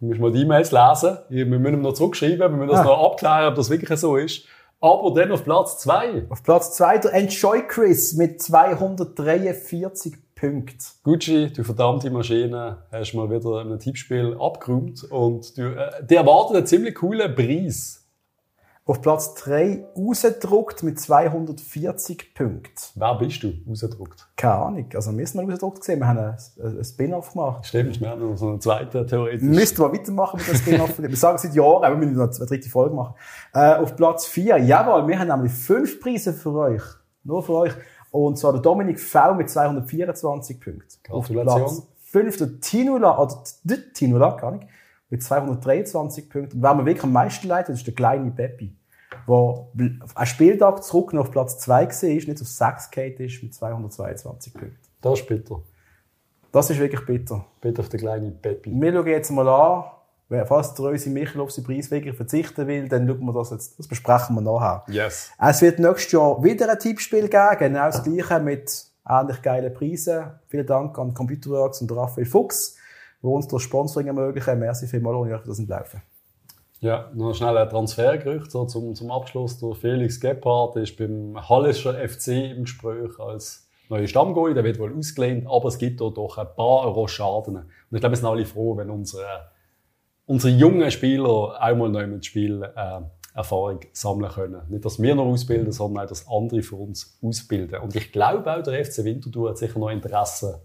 Du musst mal die E-Mails lesen. Wir müssen ihm noch zurückschreiben, wir müssen das Ah. noch abklären, ob das wirklich so ist. Aber dann auf Platz 2. Auf Platz 2 der Enjoy Chris mit 243 Punkten. Gucci, du verdammte Maschine, hast mal wieder ein Tippspiel abgeräumt und du, äh, die erwartet einen ziemlich coolen Preis. Auf Platz 3 rausgedruckt mit 240 Punkten. Wer bist du? Rausgedruckt. Keine Ahnung. Also, wir sind mal rausgedruckt gesehen. Wir haben einen, einen Spin-off gemacht. Stimmt, wir haben noch so einen zweiten theoretisch. Müssten wir weitermachen mit dem Spin-off. wir sagen es seit Jahren, aber wir müssen noch eine dritte Folge machen. Äh, auf Platz 4, jawohl, wir haben nämlich fünf Preise für euch. Nur für euch. Und zwar der Dominik V mit 224 Punkten. Auf Gratulation. Platz 5 der Tinula, oder der Tinula, gar nicht, mit 223 Punkten. Und wer mir wirklich am meisten leid, ist der kleine Peppi. Der einen Spieltag zurück noch auf Platz 2 war, nicht auf 6 geht ist, mit 222 Punkten. Das ist bitter. Das ist wirklich bitter. Bitte auf den kleinen Peppi. Wir schauen jetzt mal an, Falls der Rösi Michel auf seinen Preisweg verzichten will, dann schauen wir das jetzt, das besprechen wir nachher. Yes. Es wird nächstes Jahr wieder ein Tippspiel geben, genau das gleiche mit ähnlich geilen Preisen. Vielen Dank an Computerworks und Raphael Fuchs, die uns das Sponsoring ermöglichen. Merci vielmals, ohne euch das nicht laufen. Ja, noch schnell ein Transfergerücht so zum, zum Abschluss. Der Felix Gebhardt ist beim Hallischer FC im Gespräch als neuer Stammgoal. Der wird wohl ausgelehnt, aber es gibt dort doch ein paar Rochaden. Und ich glaube, wir sind alle froh, wenn unsere, unsere jungen Spieler auch mal neu mit Spiel äh, Erfahrung sammeln können. Nicht, dass wir noch ausbilden, sondern auch, dass andere für uns ausbilden. Und ich glaube auch, der FC Winterthur hat sicher noch Interesse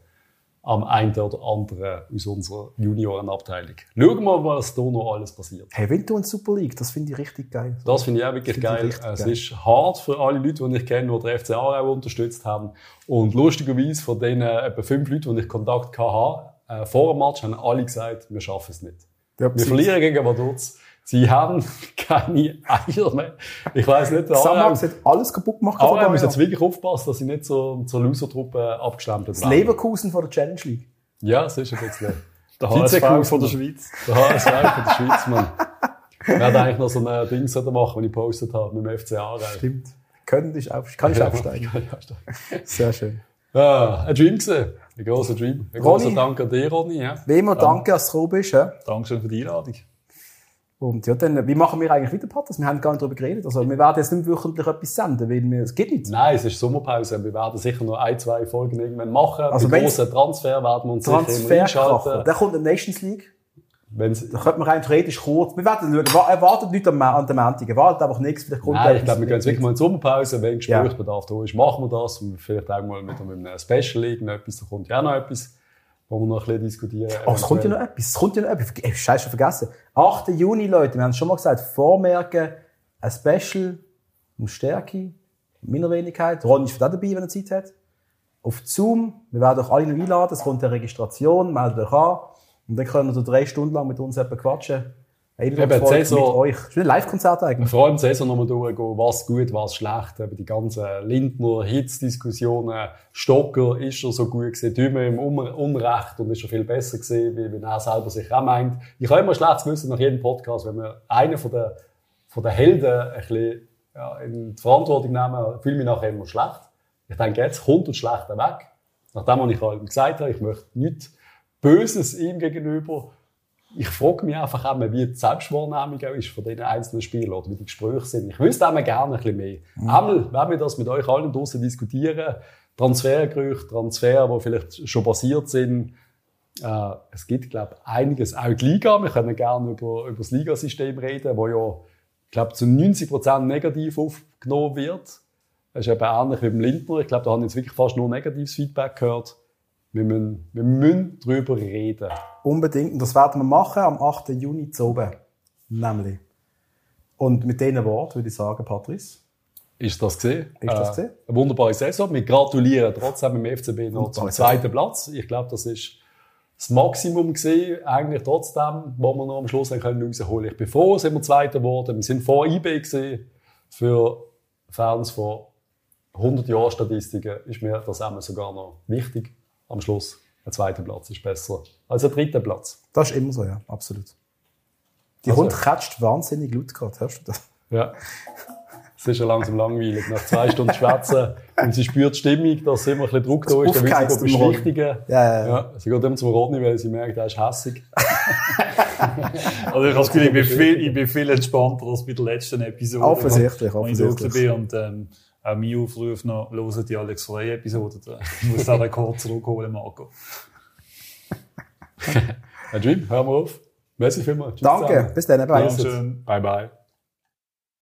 am einen oder anderen aus unserer Juniorenabteilung. Schauen wir mal, was da noch alles passiert. Hey, Winter und Super League, das finde ich richtig geil. Das finde ich auch wirklich geil. Es geil. ist hart für alle Leute, die ich kenne, die den FC Aarau unterstützt haben. Und lustigerweise von den äh, etwa fünf Leuten, die ich Kontakt hatte, äh, vor dem Match, haben alle gesagt, wir schaffen es nicht. Ja, Wir verlieren gegen Vaduz. Sie haben keine Eier mehr. Ich weiss nicht, Samax hat alles kaputt gemacht. Von muss da, jetzt wirklich aufpassen, dass sie nicht so, zur Loser-Truppe abgestempelt Das werden. Leverkusen von der Challenge League. Ja, es ist ein bisschen Der. HSV von der Schweiz. der HSV von der Schweiz, Mann. Wir hätten eigentlich noch so ein Ding sollten machen, wenn ich gepostet habe mit dem FC Aarau. Stimmt. Können ich auf, kann ich aufsteigen. Kann ich aufsteigen. Sehr schön. Ja, ein Dream gesehen. Ein großer Dream. Ein großer. Dank an dich, Ronny. Ja. Wie immer, danke, dass du gekommen bist. Ja. Dankeschön für die Einladung. Und ja, dann, wie machen wir eigentlich wieder Podcast? Wir haben gar nicht darüber geredet. Also, wir werden jetzt nicht wöchentlich etwas senden, weil wir, es geht nicht. Nein, es ist Sommerpause. Wir werden sicher noch ein, zwei Folgen irgendwann machen. Also Bei grossen Transfer werden wir uns sicher immer einschalten. Dann kommt die Nations League. Wenn's, Da könnte man rein theoretisch kurz, wir werden schauen, wa- erwartet nicht an, an den Montag, erwartet einfach nichts, vielleicht kommt Nein, ich glaube, wir gehen jetzt wirklich mal in die Sommerpause. Wenn Gesprächsbedarf da ist, machen wir das. Und vielleicht auch mal mit einem Special irgendetwas. Da kommt ja auch noch etwas, wo wir noch ein bisschen diskutieren. Oh, es kommt ja noch etwas, es kommt ja noch etwas. Ey, Scheiße, schon vergessen. 8. Juni, Leute, wir haben es schon mal gesagt, vormerken, ein Special um Stärke, meiner Wenigkeit. Ron ist für das dabei, wenn er Zeit hat. Auf Zoom, wir werden euch alle noch einladen, es kommt eine Registration, meldet euch an. Und dann können wir drei Stunden lang mit uns etwa quatschen. Eben, mit Saison- euch. Das ist ein Live-Konzert eigentlich. Vor allem die Saison nochmal durchgehen, was gut, was schlecht. Eben die ganzen Lindner Hitzdiskussionen. Stocker ist er so gut gewesen, Dümer im Um- Unrecht und ist er viel besser gewesen, wie, wie er selber sich auch meint. Ich habe immer schlecht zu wissen nach jedem Podcast, wenn wir einen von den, von den Helden ein bisschen ja, in die Verantwortung nehmen, fühle ich mich nachher immer schlecht. Ich denke, jetzt kommt das Schlechte weg. Nachdem, was ich halt gesagt habe, ich möchte nichts Böses ihm gegenüber. Ich frage mich einfach auch wie die Selbstwahrnehmung auch ist von den einzelnen Spielern oder wie die Gespräche sind. Ich wüsste auch gerne ein bisschen mehr. Einmal, wenn wir das mit euch allen draussen diskutieren, Transfergerüchte, Transfer, die vielleicht schon passiert sind, äh, es gibt, glaube ich, einiges. Auch die Liga. Wir können gerne über, über das Ligasystem reden, wo ja, ich glaube, zu 90 Prozent negativ aufgenommen wird. Das ist eben ähnlich wie beim Lindner. Ich glaube, da haben jetzt wirklich fast nur negatives Feedback gehört. Wir müssen, wir müssen darüber reden. Unbedingt. Und das werden wir machen am 8. Juni zu oben. Nämlich. Und mit diesen Worten würde ich sagen, Patrice. Ist das gesehen? Ist das gesehen? Eine wunderbare Saison. Wir gratulieren trotzdem im FCB noch zum zweiten Platz. Ich glaube, das ist das Maximum gesehen, eigentlich trotzdem, wo wir noch am Schluss können rausholen. Ich bin froh, sind wir Zweiter geworden. Wir sind vor IB gesehen. Für Fans von 100 Jahren Statistiken ist mir das einmal sogar noch wichtig. Am Schluss ein zweiter Platz ist besser als ein dritter Platz. Das ist immer so, ja, absolut. Die Also- Hund catcht wahnsinnig laut gerade, hörst du das? Ja. Es ist ja langsam langweilig. Nach zwei Stunden Schwätzen und sie spürt die Stimmung, dass immer ein bisschen Druck da ist, dann will Aufgeheizt sie im Ron. beschwichtigen. Ja, ja, ja. Ja, sie geht immer zum Rodney, weil sie merkt, er ist hässig. Also ich habe das Gefühl, ich bin viel, ich bin viel entspannter als bei der letzten Episode. Offensichtlich, wo ich da offensichtlich. bin. Und ähm, auch mein Aufruf noch, hören die Alex Frey-Episode. Da- Ich muss den Rekord zurückholen, Marco. Dream, hören wir auf. Merci vielmals. Danke, zusammen. bis dann, bye. Dankeschön. Bye bye.